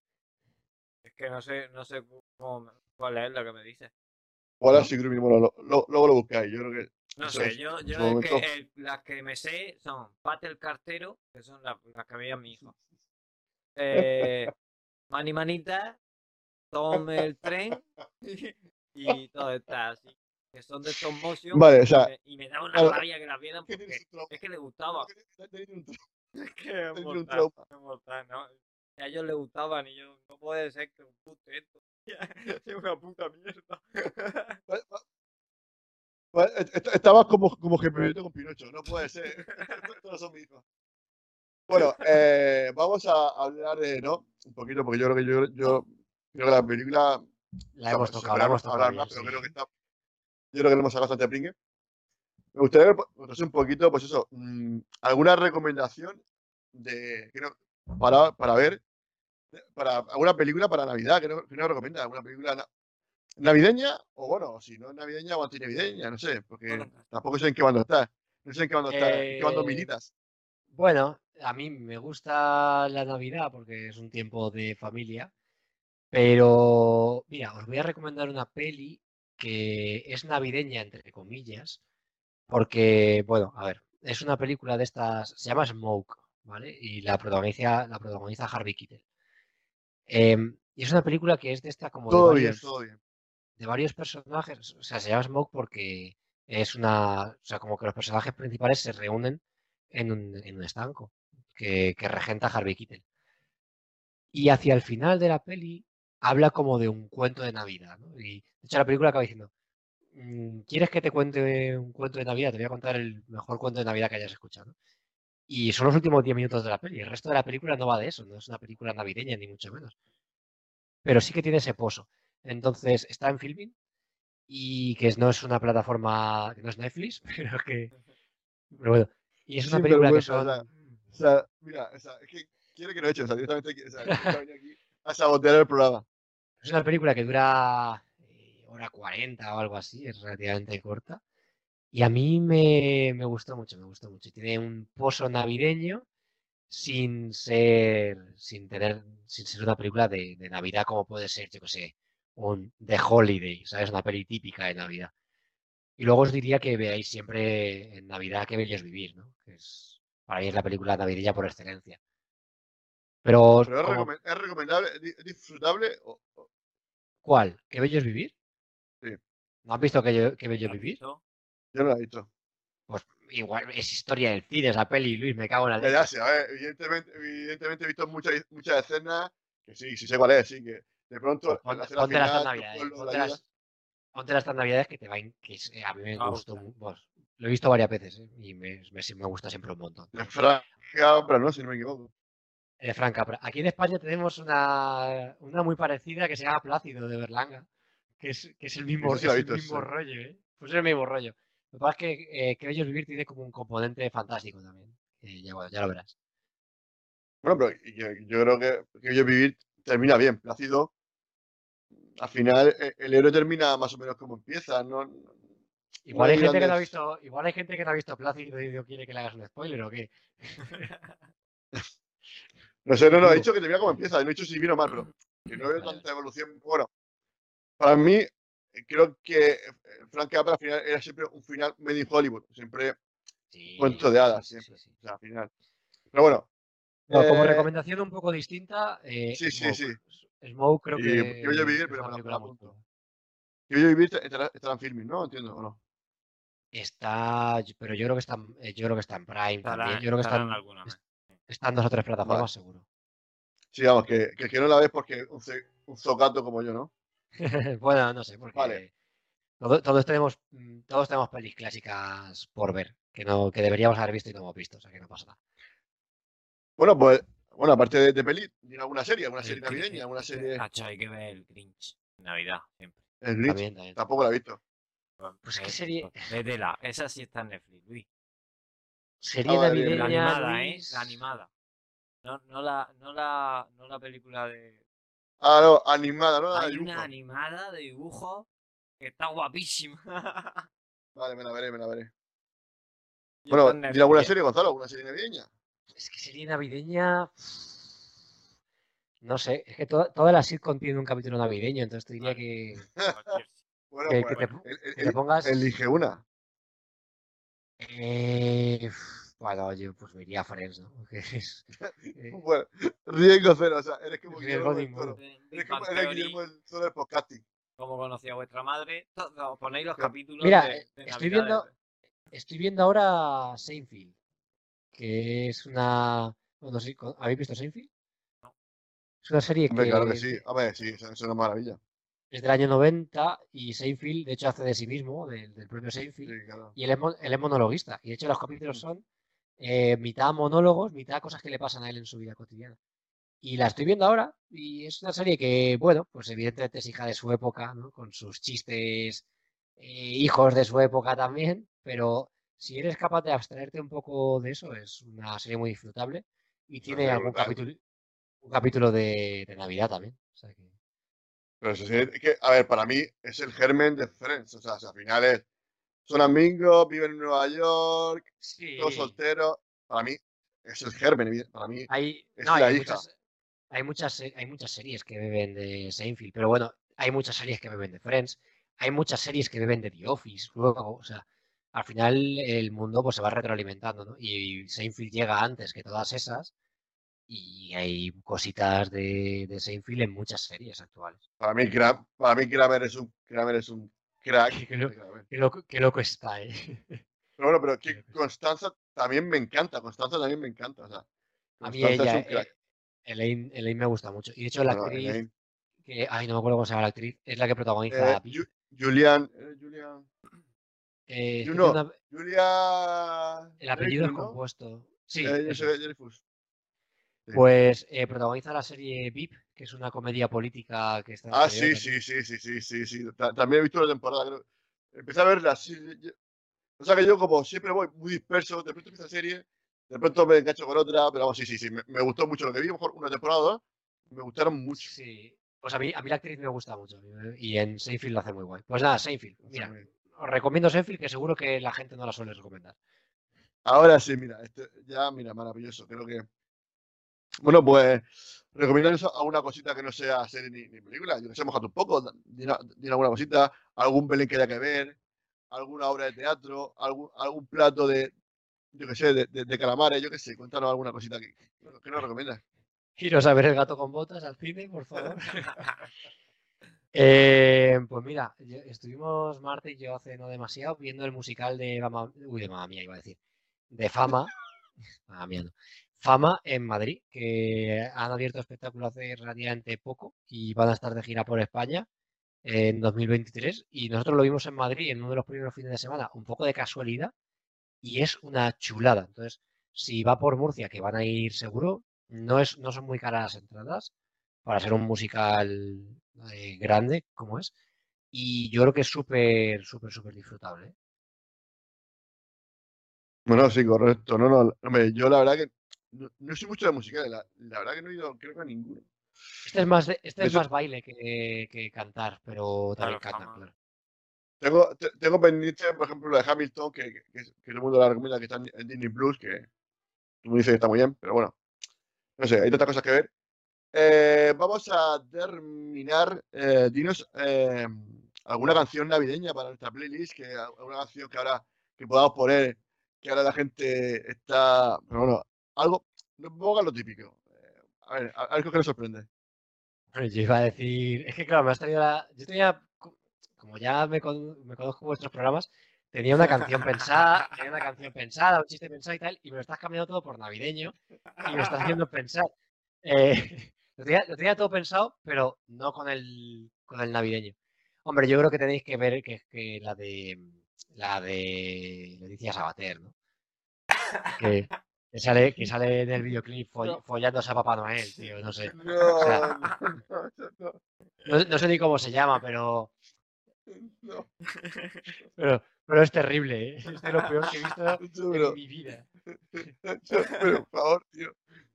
Es que no sé, no sé cómo, cuál es la que me dice. Wallace y Grumit. Bueno, lo- lo- luego lo buscáis. Yo creo que. No sé, es, yo, yo es que el- las que me sé son Pate el cartero, que son las, las que veía mi hijo. Eh, Mani Manita, Tom el tren *laughs* y todo está así. Que son de stop motion. Vale, o y sea, me- y me da una rabia que las vieran que porque es que le gustaba. *laughs* Es que es mortal, trauma. es mortal, ¿no? A ellos les gustaban y yo, no puede ser que un puto esto. *laughs* Es una puta mierda. Estabas como, como Gepetto con Pinocho, no puede ser. Todos son mis hijos. Bueno, eh, vamos a hablar de, ¿no? Un poquito, porque yo creo que yo, yo creo que la película. La hemos se tocado, la hemos tocado. hablar bien, más, pero sí. creo que está. Yo creo que le hemos sacado bastante pringue. Me gustaría que contases un poquito, pues eso, mm, alguna recomendación de creo, para, para ver, para alguna película para Navidad, que no, que no recomienda, alguna película na- navideña, o bueno, si no es navideña o antinavideña, no sé, porque Bueno. tampoco sé en qué bando está. No sé en qué bando está, en qué bando Eh, militas. Bueno, a mí me gusta la Navidad porque es un tiempo de familia, pero mira, os voy a recomendar una peli que es navideña, entre comillas, porque, bueno, a ver, es una película de estas, se llama Smoke, ¿vale? Y la protagoniza, la protagoniza Harvey Keitel. Em, y es una película que es de esta como de Todo bien, varios, todo bien. de varios personajes, o sea, se llama Smoke porque es una, o sea, como que los personajes principales se reúnen en un, en un estanco que, que regenta Harvey Keitel. Y hacia el final de la peli habla como de un cuento de Navidad, ¿no? Y de hecho la película acaba diciendo, "Mm, ¿quieres que te cuente un cuento de Navidad? Te voy a contar el mejor cuento de Navidad que hayas escuchado. ¿no? Y son los últimos 10 minutos de la peli. El resto de la película no va de eso, no es una película navideña ni mucho menos. Pero sí que tiene ese pozo. Entonces está en Filming y que no es una plataforma, que no es Netflix, *laughs* pero que... Pero bueno, y es una película que son... O sea, mira, o sea, es que quiere que lo eche, o sea, directamente o sea, aquí a sabotear el programa. Es una película que dura eh, hora 40 o algo así, es relativamente corta. Y a mí me, me gustó mucho, me gustó mucho. Tiene un pozo navideño sin ser, sin tener, sin ser una película de, de Navidad como puede ser, yo que sé, un The Holiday, ¿sabes? Una peli típica de Navidad. Y luego os diría que veáis siempre en Navidad Qué bello es vivir, ¿no? Que es, para mí es la película navideña por excelencia. Pero, Pero es, como- recomen- es recomendable, es di- es disfrutable. o- ¿cuál? ¿Qué bello es vivir? Sí. ¿No has visto Qué, yo- qué bello es ¿Has vivir? visto? yo no lo he visto. Pues igual es historia del cine esa peli, Luis, me cago en la Ya, ya, leche. evidentemente, evidentemente he visto muchas, muchas escenas que sí, sí sé cuál es, sí, que de pronto Pues ponte, la escena ponte las final, navidades, pueblo, ponte la las, ponte navidades que te va que eh, a mí me Ah, gustó, pues, lo he visto varias veces ¿eh? y me, me, me gusta siempre un montón. De Frank Capra, ¿no? Si no me equivoco. Eh, Frank Capra. Aquí en España tenemos una, una muy parecida que se llama Plácido de Berlanga, que es, que es el mismo, Esa sí la es he el visto, mismo sí. rollo, ¿eh? Pues es el mismo rollo. Lo que pasa es que eh, Que Bello es Vivir tiene como un componente fantástico también. ya, bueno, ya lo verás. Bueno, pero yo, yo creo que, que yo vivir termina bien, Plácido. Al final, e- el héroe termina más o menos como empieza, ¿no? Igual hay, gente que no ha visto, igual hay gente que no ha visto Plácido y no quiere que le hagas un spoiler o qué. *laughs* No sé, no, no, he dicho que termina como empieza, no he dicho si bien o mal, pero que no veo tanta evolución. Bueno, para mí, eh, creo que eh, Frank Capra al final era siempre un final medio Hollywood, siempre, Sí, Cuento de hadas, sí, sí, siempre. sí. o sea, al final. Pero bueno, No, como Eh, recomendación un poco distinta, eh, sí, sí, Smoke. sí. Smoke creo Y que Qué bello vivir, pero me la- apunto. Yo vivir estará, estará en filming, ¿no? Entiendo, ¿o no? Está, pero yo creo que está, en- eh, yo creo que está en Prime Estará, también. Yo creo que están, en alguna. es- están dos o tres plataformas seguro. Sí, vamos, que, que el que no la ves porque un, un zocato como yo, ¿no? *laughs* bueno, no sé, porque Vale. todo- todos tenemos, mm, todos tenemos pelis clásicas por ver, que no, que deberíamos haber visto y no hemos visto, o sea que no pasa nada. Bueno, pues, bueno, aparte de, de peli, ¿tiene alguna serie? ¿Alguna serie navideña? ¿Alguna serie? Nacho, hay que ver el Grinch. Navidad, siempre. El Grinch, También, también. tampoco la he visto. Pues qué serie- Vétela, esa sí está en Netflix, Luis. Serie Ah, vale, bien, La navideña, animada, ¿eh? Luis. La animada. No, no, la, no, la, no la película de... Ah, no, animada, ¿no? Hay dibujo. una animada de dibujo que está guapísima. *laughs* Vale, me la veré, me la veré. Y Bueno, está en ¿tiene alguna serie, Gonzalo? ¿Alguna serie navideña? Es que serie navideña. No sé, es que toda, toda la sitcom tiene un capítulo navideño, entonces te diría que, *laughs* Bueno, que- pues, que te, el- el- que te el- pongas. elige una. Eh, bueno, yo pues me iría a Friends, ¿no? *laughs* Es, eh, *laughs* Bueno, riesgo cero, o sea, eres como Guillermo del. Toro. Eres como eres Guillermo del Toro del podcasting. como conocía vuestra madre. to- to- Ponéis los capítulos Mira, de, eh, de estoy viendo- estoy viendo ahora Seinfeld, que es una. Bueno, sí, ¿con- ¿Habéis visto Seinfeld? Es una serie Hombre, que claro que sí. A ver, sí, eso, es una maravilla. es del año 90 y Seinfeld, de hecho, hace de sí mismo, del, del propio Seinfeld. Sí, claro. Y él es, él es monologuista. Y de hecho los capítulos son eh, mitad monólogos, mitad cosas que le pasan a él en su vida cotidiana. Y la estoy viendo ahora y es una serie que, bueno, pues evidentemente es hija de su época, ¿no? Con sus chistes eh, hijos de su época también, pero si eres capaz de abstraerte un poco de eso, es una serie muy disfrutable y tiene algún capítulo, un capítulo de, de Navidad también. O sea que- Pero eso sí, es que, a ver, para mí es el germen de Friends. O sea, al final es. Son amigos, viven en Nueva York, todos solteros. Para mí es el germen. Para mí Hay, Es no, la hay, hija. muchas, hay, muchas, se- hay muchas series que beben de Seinfeld, pero bueno, hay muchas series que beben de Friends, hay muchas series que beben de The Office, luego, o sea, al final el mundo pues se va retroalimentando, ¿no? Y Seinfeld llega antes que todas esas y hay cositas de, de Seinfeld en muchas series actuales. Para mí, Kram- para mí Kramer es un, Kramer es un crack. *laughs* Qué lo- de Kramer. Qué loco, qué loco está, ¿eh? *laughs* Pero bueno, pero que. Constanza también me encanta. Constanza también me encanta. O sea, A mí ella, es un crack. eh, Elaine, Elaine me gusta mucho. Y de hecho la actriz Elaine, que, ay, no me acuerdo cómo se llama la actriz, es la que protagoniza Eh. Ju- Julian. eh, Julian. Eh, que Juno. tiene una- Julia. el apellido es Dreyfus, ¿no? compuesto. Sí, Eh, yo eso sé, es. Dreyfus. Sí. Pues eh, protagoniza la serie VIP, que es una comedia política que está Ah, sí, sí, sí, sí, sí, sí, sí. Ta- También he visto la temporada. creo. Empecé a verla, sí. yo- O sea que yo como siempre voy muy disperso, de pronto empieza la serie, de pronto me engancho con otra, pero vamos, sí, sí, sí. Me, me gustó mucho lo que vi, mejor una temporada o dos, me gustaron mucho. Sí. Pues a mí, a mí la actriz me gusta mucho. Y en Seinfeld lo hace muy guay. Pues nada, Seinfeld. Mira, os recomiendo Seinfeld, que seguro que la gente no la suele recomendar. Ahora sí, mira, este, ya, mira, maravilloso. Creo que. Bueno, pues recomiendo eso a una cosita que no sea serie ni, película. Yo que sé, mojate un poco, di alguna cosita, algún Belén que haya que ver, alguna obra de teatro, algún, algún plato de, yo que sé, de, de, calamares, yo que sé, cuéntanos alguna cosita que, que nos recomiendas. Iros a ver el gato con botas al cine, por favor. *laughs* Eh, pues mira, estuvimos Marta y yo hace no demasiado viendo el musical de uy, de Mamma Mía iba a decir, de Fama, *laughs* Mamma Mía no, Fama en Madrid, que han abierto espectáculo hace relativamente poco y van a estar de gira por España en 2023 y nosotros lo vimos en Madrid en uno de los primeros fines de semana, un poco de casualidad y es una chulada. Entonces, si va por Murcia, que van a ir seguro, no, es, no son muy caras las entradas para ser un musical eh, grande como es. Y yo creo que es súper, súper, súper disfrutable. ¿eh? Bueno, sí, correcto. No, no, yo la verdad que no, no soy mucho de musicales, la, la verdad que no he ido, creo que a ninguno. Este es más, de- este es Eso- más baile que, que cantar, pero también Claro, fama. claro. Tengo, te- tengo pendiente, por ejemplo, la de Hamilton, que, que, que todo el mundo la recomienda, que está en, Disney Plus, que todo el mundo dice que está muy bien, pero bueno, no sé, hay tantas cosas que ver. Eh, vamos a terminar. eh, dinos eh, alguna canción navideña para nuestra playlist, que alguna canción que ahora que podamos poner, que ahora la gente está. Pero bueno, algo, no pongan lo típico. Eh, a ver, a- algo que nos sorprende. Bueno, Yo iba a decir, es que claro, me has traído la. Yo tenía, co- como ya me, con- me conozco vuestros programas, tenía una canción pensada, tenía una canción pensada, un chiste pensado y tal, y me lo estás cambiando todo por navideño y me estás haciendo pensar. Eh, *laughs* lo, tenía, lo todo pensado, pero no con el, con el navideño. Hombre, yo creo que tenéis que ver que, que la de la de Leticia Sabater, ¿no? Que, que sale, que sale en el videoclip foll- follándose a Papá Noel, tío, no sé. No, sea, *laughs* no, no, no, No, no sé ni cómo se llama, pero, no, *laughs* pero, pero es terrible, ¿eh? *laughs* Es de lo peor que he visto en mi vida. Pero, por favor, tío.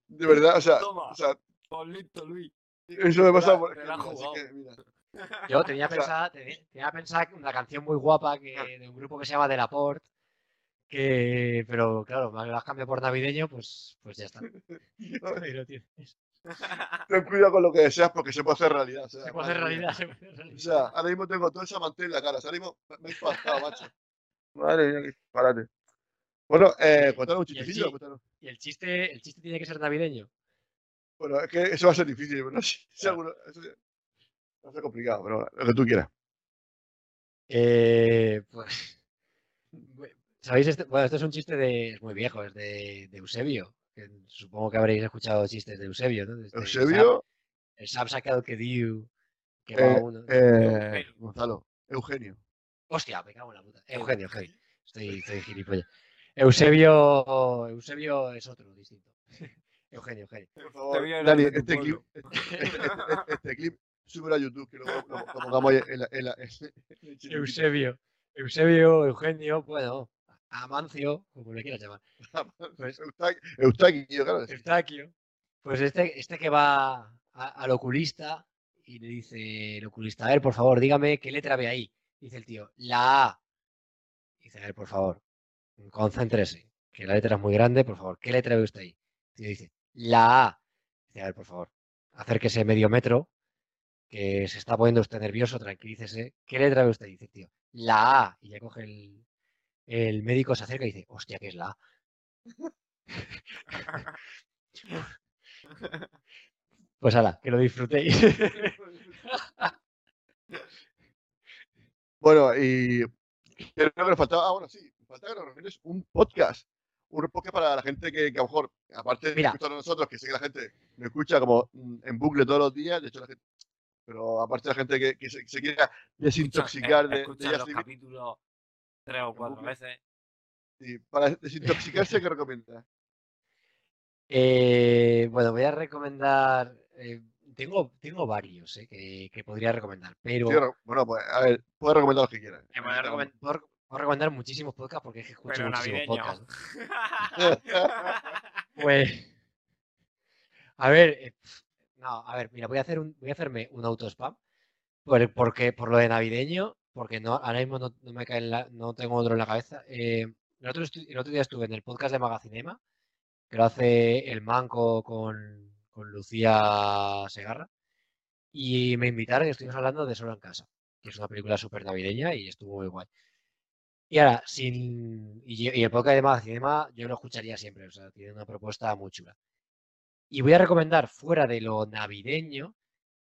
De verdad, o sea, Toma. o sea Paulito Luis. eso me pasa por ejemplo, así que, mira. Yo tenía O sea- pensada, tenía, tenía pensada una canción muy guapa que, de un grupo que se llama De Que, pero claro, lo has cambiado por navideño, pues, pues ya está. *laughs* *laughs* Ahí lo tienes. *laughs* Ten cuidado con lo que deseas porque se puede hacer realidad. O sea, Se puede hacer realidad, se puede hacer O realidad. sea, ahora mismo tengo toda esa mantén en la cara. O sea, ahora mismo me he impactado, macho. Madre mía, qué disparate. Bueno, eh, cuéntanos un Y el chistecillo. chi- cuéntanos. Y el chiste, el chiste tiene que ser navideño. Bueno, es que eso va a ser difícil. pero No sé. Eso va a ser complicado, pero lo que tú quieras. Eh, pues. ¿Sabéis? Este? Bueno, esto es un chiste de. Es muy viejo, es de, de Eusebio. que supongo que habréis escuchado chistes de Eusebio, ¿no? Este, Eusebio, El Sam sacado que diu. Que eh, va uno. eh, Gonzalo, Eugenio. Hostia, me cago en la puta. Eugenio, Eugenio. Estoy, estoy gilipollas. Eusebio. Eusebio es otro, distinto. *laughs* Eugenio, Eugenio. Por favor, Dani, este clip, este, *laughs* este- este- este clip, súbelo a YouTube, que luego lo, lo pongamos ahí en la. En la. *laughs* Eusebio. Eusebio, Eugenio, bueno. Amancio, como le quieras llamar. *laughs* Pues- Eustaquio, claro. Eustaquio. Pues este, este que va a- al oculista y le dice el oculista, a ver, por favor, dígame qué letra ve ahí. Dice el tío, la A. Dice, a ver, por favor, concéntrese, que la letra es muy grande, por favor, ¿qué letra ve usted ahí? El tío dice, la A. Dice, a ver, por favor, acérquese medio metro, que se está poniendo usted nervioso, tranquilícese. ¿Qué letra ve usted? Dice el tío, la A. Y ya coge el, el médico, se acerca y dice, hostia, ¿qué es la A? *laughs* Pues ala, que lo disfrutéis. Bueno, y creo que nos faltaba, ah, bueno, sí, nos faltaba que nos recomiendes un podcast. Un podcast para la gente que, que a lo mejor, aparte de Mira. escuchar a nosotros, que sé que la gente me escucha como mm, en bucle todos los días, de hecho la gente, Pero aparte de la gente que, que se, se quiera desintoxicar de, de Escucha Just los capítulos tres o cuatro veces. y para desintoxicarse, ¿qué *laughs* recomiendas? Eh, bueno, voy a recomendar. eh, tengo, tengo varios eh, que, que podría recomendar, pero Sí, bueno, pues a ver, puedes recomendar los que quieras. eh, voy a recomen- puedo, puedo recomendar muchísimos podcasts porque es que escucho Pero muchísimos navideño. podcasts. *laughs* Pues. A ver, eh, no, a ver, mira, voy a hacer un, voy a hacerme un autospam por, porque, por lo de navideño, porque no, ahora mismo no, no me cae en la- no tengo otro en la cabeza. Eh, el, otro, el otro día estuve en el podcast de Magacinema, que lo hace el Manco con, con Lucía Segarra, y me invitaron y estuvimos hablando de Solo en Casa, que es una película súper navideña y estuvo muy guay. Y ahora, sin. Y, y el podcast de Magacinema yo lo escucharía siempre, o sea, tiene una propuesta muy chula. Y voy a recomendar, fuera de lo navideño,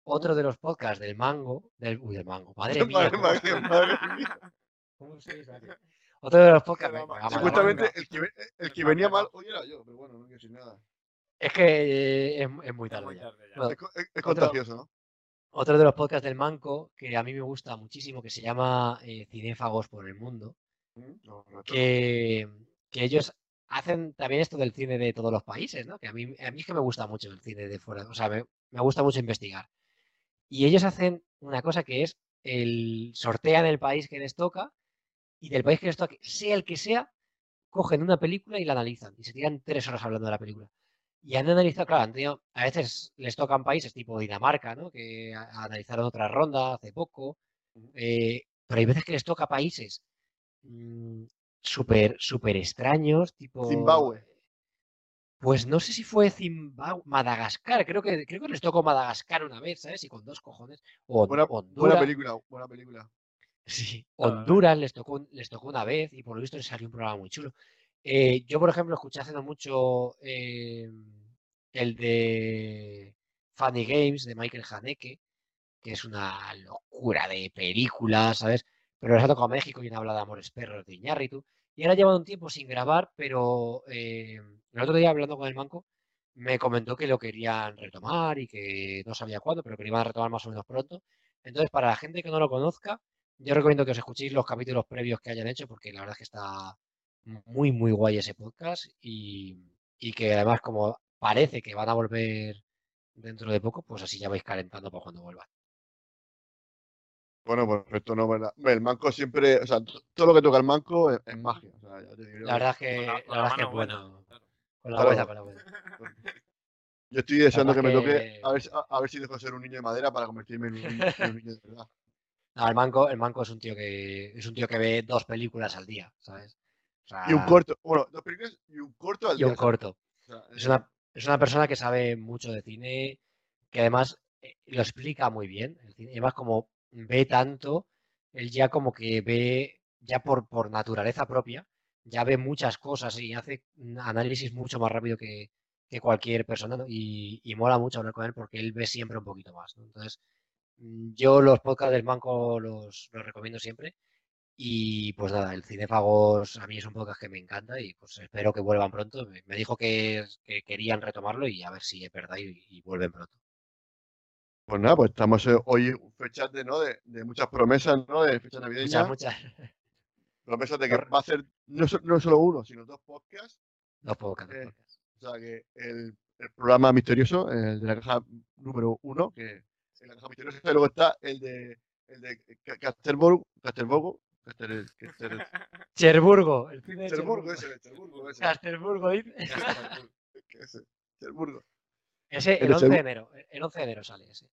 otro de los podcasts del Mango. Del, uy, del Mango, madre *laughs* mía. Madre, ¿cómo madre, estoy- madre mía. *laughs* cómo estoy, madre? Otro de los podcasts. Supuestamente el que, ve- el que venía mal hoy era yo, pero bueno, no quiero decir nada. Es que eh, es, es muy Es tarde muy ya. tarde ya. Bueno, Es, co- es- es Otro- contagioso, ¿no? otro de los podcasts del Manco que a mí me gusta muchísimo, que se llama eh, Cinéfagos por el Mundo, Mm, No, no, que, que ellos hacen también esto del cine de todos los países, ¿no? Que a mí, a mí es que me gusta mucho el cine de fuera, o sea, me, me gusta mucho investigar. Y ellos hacen una cosa que es el sortean el país que les toca y del país que les toque, sea el que sea, cogen una película y la analizan y se tiran tres horas hablando de la película. Y han analizado, claro, han tenido- a veces les tocan países tipo Dinamarca, ¿no? Que analizaron otra ronda hace poco. eh, pero hay veces que les toca países mm, súper, súper extraños, tipo... Zimbabue. Pues no sé si fue Zimbabue, Madagascar, creo que, creo que les tocó Madagascar una vez, ¿sabes? Y con dos cojones. O Buena, Honduras. buena película, buena película. Sí. Honduras les tocó, les tocó una vez y por lo visto les salió un programa muy chulo. Eh, yo, por ejemplo, escuché hace no mucho eh, el de Funny Games de Michael Haneke, que es una locura de películas, ¿sabes? Pero les ha tocado México y una habla de Amores Perros de Iñárritu. Y ahora llevan un tiempo sin grabar, pero eh, el otro día hablando con el Manco me comentó que lo querían retomar y que no sabía cuándo, pero que lo iban a retomar más o menos pronto. Entonces, para la gente que no lo conozca, yo recomiendo que os escuchéis los capítulos previos que hayan hecho, porque la verdad es que está muy, muy guay ese podcast y, y que además como parece que van a volver dentro de poco, pues así ya vais calentando para cuando vuelvan. Bueno, pues perfecto, no, ¿verdad? El manco siempre, o sea, todo lo que toca el manco es, es magia. O sea, ya te digo yo La verdad es que, la- la con la verdad es bueno. Con la Claro. buena, con la buena. *laughs* Yo estoy deseando que me toque que- a ver, si- a, a ver si dejo de ser un niño de madera para convertirme en un, niño- en un niño de verdad. *laughs* No, el manco, el manco es un tío que es un tío que ve dos películas al día, ¿sabes? O sea, Y un corto, bueno, dos películas y un corto al y día. un corto. O sea, Es una, es una persona que sabe mucho de cine, que además eh, lo explica muy bien. El cine, y además, como ve tanto, él ya como que ve, ya por, por naturaleza propia, ya ve muchas cosas y hace análisis mucho más rápido que, que cualquier persona, ¿no? Y, y mola mucho hablar con él porque él ve siempre un poquito más. Entonces, mm, yo los podcasts del Manco los, los recomiendo siempre. Y pues nada, el Cinefagos a mí es un podcast que me encanta y pues espero que vuelvan pronto. Me, dijo que, que querían retomarlo y a ver si es verdad y, y vuelven pronto. Pues nada, pues estamos eh, hoy en fechas de, ¿no? de, de muchas promesas, ¿no? De fechas navideñas. Muchas, muchas. Promesas de que va a ser no, so- no solo uno, sino dos podcasts. Los podcasts. Eh. O sea que el, el programa misterioso, el de la caja número uno, que es la caja misteriosa, y luego está el de el de Ca- Castelborgo, Castelborgo, Castel, Castel- Cherburgo, el de Cherburgo, Cherburgo. ese, Cherburgo, ese, Castelburgo, dice. Cherburgo. Ese, El el de 11 de enero. El 11 de enero sale ese.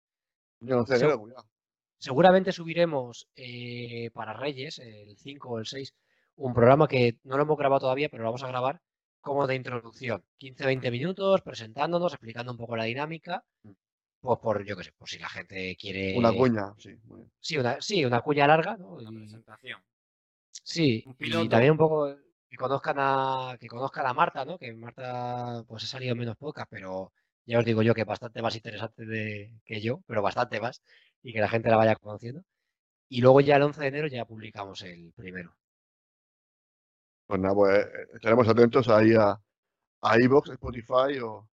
No sé, Sí. pero cuidado. Seguramente subiremos eh, para Reyes, el 5 o el 6, un programa que no lo hemos grabado todavía, pero lo vamos a grabar como de introducción. 15-20 minutos, presentándonos, explicando un poco la dinámica. Pues por, yo qué sé, por si la gente quiere. Una cuña, sí. muy bien. Sí, una, sí, una cuña larga, ¿no? Y- presentación. sí, Un y también un poco que conozcan a que conozcan a Marta, ¿no? Que Marta pues ha salido menos podcast, pero ya os digo yo que bastante más interesante de, que yo, pero bastante más, y que la gente la vaya conociendo. Y luego ya el 11 de enero ya publicamos el primero. Pues nada, pues eh, estaremos atentos ahí a, a Spotify o,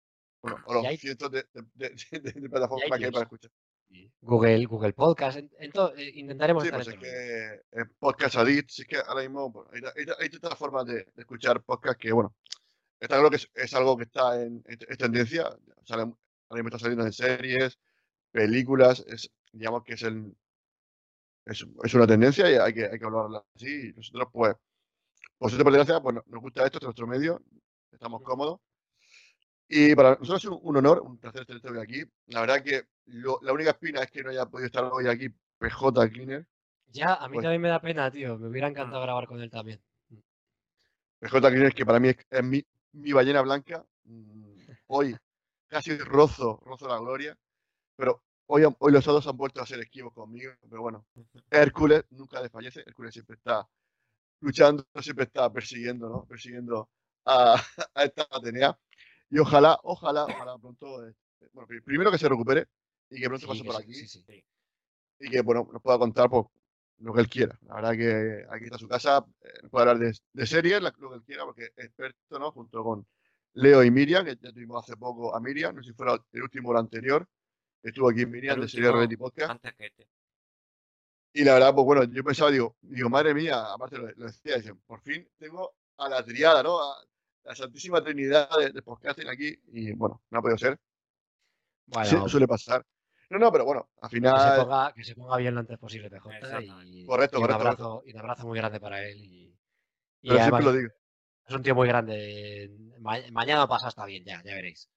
bueno, o los cientos de, de, de- *laughs* plataformas que hay para escuchar. Google, Google Podcast, en, en todo, eh, intentaremos Sí, estar pues en es que eh, Podcast Addict, sí que ahora mismo pues, hay, hay, hay tantas formas de escuchar podcast que, bueno, está claro que es, es algo que está en, tendencia, sale, ahora mismo está saliendo en series, películas, es, digamos que es el es, es una tendencia y hay que, hay que hablarla así. Y nosotros, pues, por suerte, por desgracia, pues no- nos gusta esto, es nuestro medio, estamos cómodos. Y para nosotros es un, un honor, un placer tenerte hoy aquí. La verdad que lo- la única espina es que no haya podido estar hoy aquí PJ Cleaner. Ya, a mí pues- también me da pena, tío. Me hubiera encantado grabar con él también. PJ Cleaner, que para mí es, es mi, mi ballena blanca. Mm, *laughs* Hoy casi rozo, rozo la gloria. Pero hoy, hoy los dos han vuelto a ser esquivos conmigo. Pero bueno, Hércules nunca desfallece. Hércules siempre está luchando, siempre está persiguiendo, ¿no? Persiguiendo a, *laughs* a esta Atenea. Y ojalá, ojalá, ojalá pronto. eh, bueno, pri- primero que se recupere y que pronto Sí, pase por sí, aquí. sí. y que bueno, nos pueda contar pues, lo que él quiera. La verdad que aquí está su casa, eh, puede hablar de, de series, la- lo que él quiera, porque es experto, ¿no? Junto con Leo y Miriam, que ya tuvimos hace poco a Miriam, no sé si fuera el último o el anterior, estuvo aquí Miriam El de Serie Reality Podcast. Antes que este. Y la verdad, pues bueno, yo pensaba, digo, digo madre mía, aparte lo, lo decía, dicen, por fin tengo a la triada, ¿no? A la Santísima Trinidad de, de podcasting aquí, y bueno, no ha podido ser. Bueno, Sí, suele pasar. No, no, pero bueno, al que, se final. ponga, que se ponga bien lo antes posible, PJ. Y, Correcto, y un, correcto, abrazo, y un abrazo muy grande para él. Y, y Pero siempre lo digo. es un tío muy grande. Ma- mañana pasa está bien, ya, ya veréis.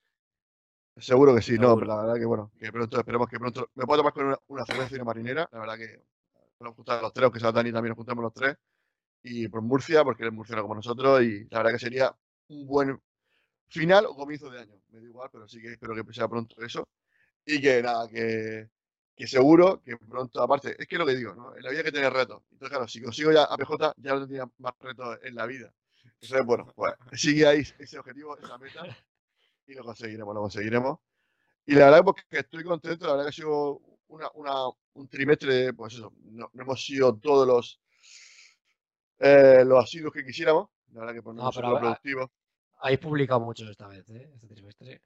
Seguro que sí, no, pero la verdad que bueno, que pronto, esperemos que pronto. Me puedo tomar con una, una cerveza y una marinera, la verdad que nos juntar los tres, aunque sea Dani también nos juntamos los tres. Y por Murcia, porque él es murciano como nosotros, y la verdad que sería un buen final o comienzo de año. Me da igual, pero sí que espero que sea pronto eso. Y que nada, que, que seguro que pronto, aparte, es que es lo que digo, ¿no? En la vida hay que tener retos. Entonces, claro, si consigo ya a PJ, ya no tendría más retos en la vida. Entonces, bueno, pues *laughs* sigue ahí ese objetivo, esa meta, y lo conseguiremos, lo conseguiremos. Y la verdad pues, que estoy contento, la verdad que ha sido una, una- un trimestre, pues eso, no, no hemos sido todos los, eh, los asiduos que quisiéramos, la verdad que pues, no No, pero productivos. Habéis publicado mucho esta vez, ¿eh? Este trimestre.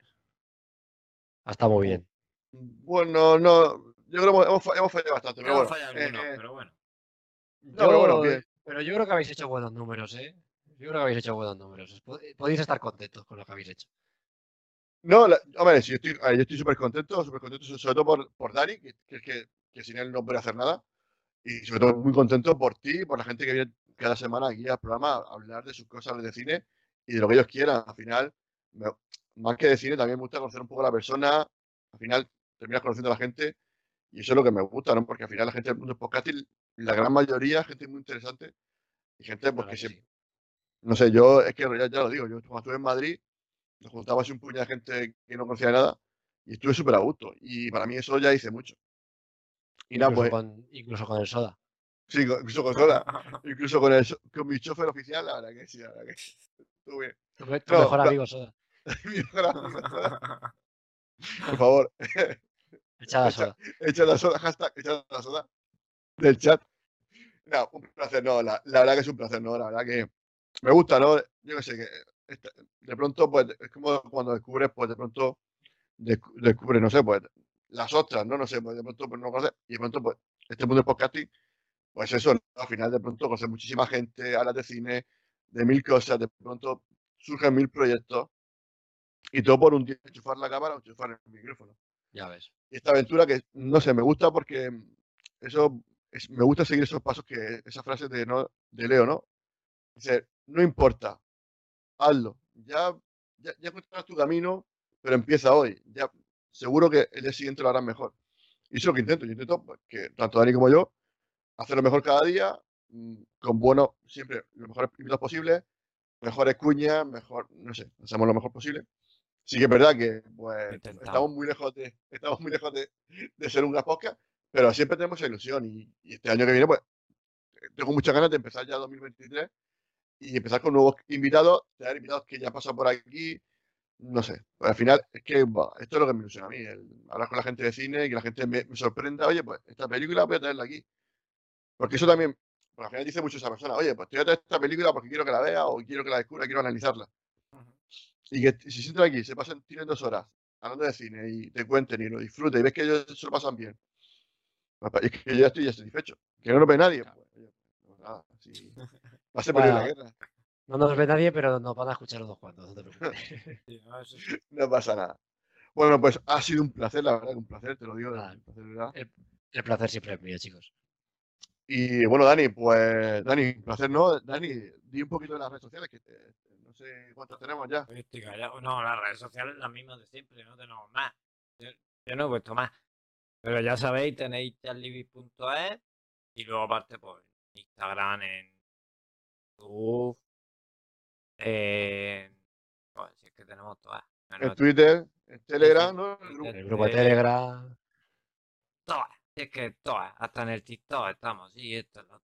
Ha estado muy bien. Bueno, no, yo creo que hemos, fa- hemos fallado bastante, pero Hemos bueno. fallado eh, algunos, eh, pero bueno. No, pero bueno, Yo- pero yo creo que habéis hecho buenos números, ¿eh? Yo creo que habéis hecho buenos números. Os pod- Podéis estar contentos con lo que habéis hecho. No, la- hombre, sí, yo estoy, yo estoy súper contento, súper contento, so- sobre todo por, por Dani, que, que, que, que sin él no puede hacer nada. Y sobre todo muy contento por ti y por la gente que viene cada semana aquí al programa a hablar de sus cosas de cine y de lo que ellos quieran. Al final, me- más que de cine, también me gusta conocer un poco a la persona. Al final, terminas conociendo a la gente y eso es lo que me gusta, ¿no? Porque al final la gente del mundo del podcasting, la gran mayoría, gente muy interesante y gente pues, que se, sí. no sé, yo es que ya, ya lo digo, yo cuando estuve en Madrid, nos juntaba así un puñado de gente que no conocía nada y estuve súper a gusto. Y para mí eso ya hice mucho. Y nada, Incluso, pues, con, incluso con el soda. sí, incluso con sola, incluso con, el, con mi chofer oficial, la verdad que sí, la verdad que sí. Estuve, Tu, tu No, mejor amigo soda. *laughs* mi mejor amigo, Soda. Por favor, *laughs* Echa- soda. echa la soda, hashtag, echa la soda del chat. No, un placer, no, la, la verdad que es un placer, no, la verdad que me gusta, ¿no? Yo qué sé, que esta- de pronto, pues, es como cuando descubres, pues, de pronto, descu- descubres, no sé, pues, las ostras, ¿no? No sé, pues, de pronto, pues, no conoces, y de pronto, pues, este mundo del podcasting, pues eso, ¿no? al final, de pronto, conoces muchísima gente, hablas de cine, de mil cosas, de pronto surgen mil proyectos, y todo por un día enchufar la cámara o enchufar el micrófono Ya ves. esta aventura que no sé, me gusta porque eso es- me gusta seguir esos pasos que esa frase de no de Leo, ¿no? Dice, no importa, hazlo. Ya ya, ya encontrarás tu camino, pero empieza hoy. Ya seguro que el día siguiente lo harás mejor. Y eso es lo que intento. Yo intento pues, que tanto Dani como yo hacer lo mejor cada día, mm, con buenos, siempre los mejores invitados posibles, mejores cuñas, mejor, no sé, hacemos lo mejor posible. Sí que es verdad que pues, estamos muy lejos de, estamos muy lejos de, de ser un gran podcast, pero siempre tenemos esa ilusión y, y este año que viene, pues, tengo muchas ganas de empezar ya 2023 y empezar con nuevos invitados, tener invitados que ya pasan por aquí, no sé, pues, al final es que esto es lo que me ilusiona a mí, el hablar con la gente de cine y que la gente me, me sorprenda, oye, pues esta película voy a traerla aquí. Porque eso también, pues, al final dice mucho esa persona, oye, pues te voy a traer esta película porque quiero que la vea o quiero que la descubra, quiero analizarla. Y que si se sientan aquí, se pasan, tienen dos horas hablando de cine y te cuenten y lo disfruten y ves que ellos se lo pasan bien, es que yo ya estoy ya satisfecho. Que no lo ve nadie. Pues, oye, nada, sí. Va a ser la guerra. No nos ve nadie, pero nos van a escuchar unos cuantos. No te preocupes. *laughs* *laughs* Sí, no, pasa nada. Bueno, pues ha sido un placer, la verdad, un placer, te lo digo, placer, verdad. El placer siempre es mío, chicos. Y bueno, Dani, pues, Dani, un placer, ¿no? Dani, di un poquito de las redes sociales, que te- sé cuántas tenemos ya. No, las redes sociales las mismas de siempre, no tenemos más. Yo, yo no he puesto más. Pero ya sabéis, tenéis charlivis.es y luego aparte por Instagram, en YouTube, en... joder, si es que tenemos todas. En Twitter, en Telegram. ¿no? El Twitter. grupo. El grupo de Telegram. Todas, si es que todas, hasta en el TikTok estamos, sí, esto es lo.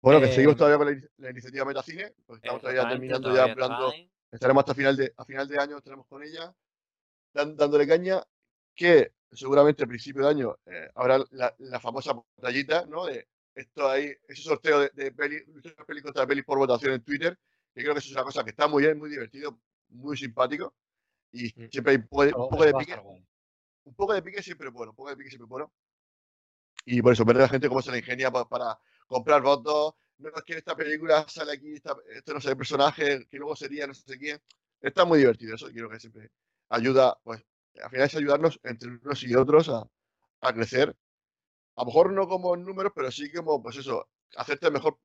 Bueno, que seguimos Eh, todavía con la, la iniciativa Metacine, porque estamos todavía terminando ya, todavía hablando, está ahí. estaremos hasta final de, a final de año, estaremos con ella, dan- dándole caña, que seguramente a principio de año eh, habrá la, la famosa batallita, ¿no? De esto ahí, ese sorteo de, de peli, peli contra peli por votación en Twitter, que creo que eso es una cosa que está muy bien, muy divertido, muy simpático, y Mm. siempre hay un poco de, un poco de pique, un poco de pique siempre bueno, un poco de pique siempre bueno. Y por eso, ver a la gente cómo se la ingenia pa- para, comprar votos. No es que esta película sale aquí, esta- este no sé, personaje que luego sería no sé quién. Está muy divertido, eso creo que siempre ayuda, pues, al final es ayudarnos entre unos y otros a, a crecer. A lo mejor no como en números, pero sí como, pues eso, hacerte mejor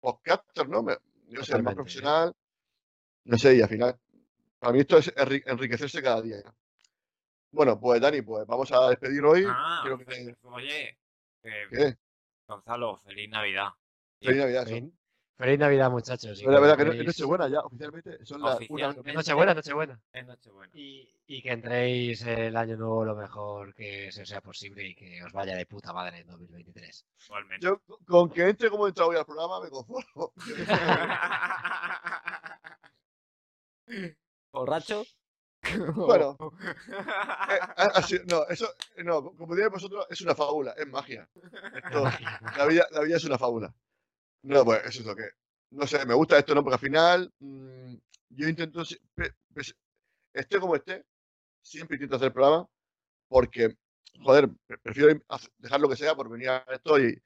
podcaster, ¿no? Me- Yo sé, más ¿eh? profesional. No sé, y al final, para mí esto es enri- enriquecerse cada día. Bueno, pues Dani, pues vamos a despedir hoy. Ah, Quiero que te- oye, que- ¿Qué? Gonzalo, feliz Navidad. Feliz Navidad. eso. Feliz, feliz Navidad, muchachos. Pero la verdad que es Nochebuena ya, oficialmente. Son las una. Oficialmente. Nochebuena, Nochebuena. Es Nochebuena. Y, y que entréis el año nuevo lo mejor que se os sea posible y que os vaya de puta madre en 2023. Igualmente. Yo con que entre como he entrado hoy al programa me conformo. *laughs* ¿Borracho? *laughs* Bueno. Eh, no, eso, no, como diréis vosotros, es una fábula, es magia. Esto- la, vida, la vida es una fábula. No, pues eso es lo que. No sé, me gusta esto, ¿no? Porque al final mm, yo intento, esté como esté, siempre intento hacer programa porque, joder, pre- prefiero dejar lo que sea por venir a esto y,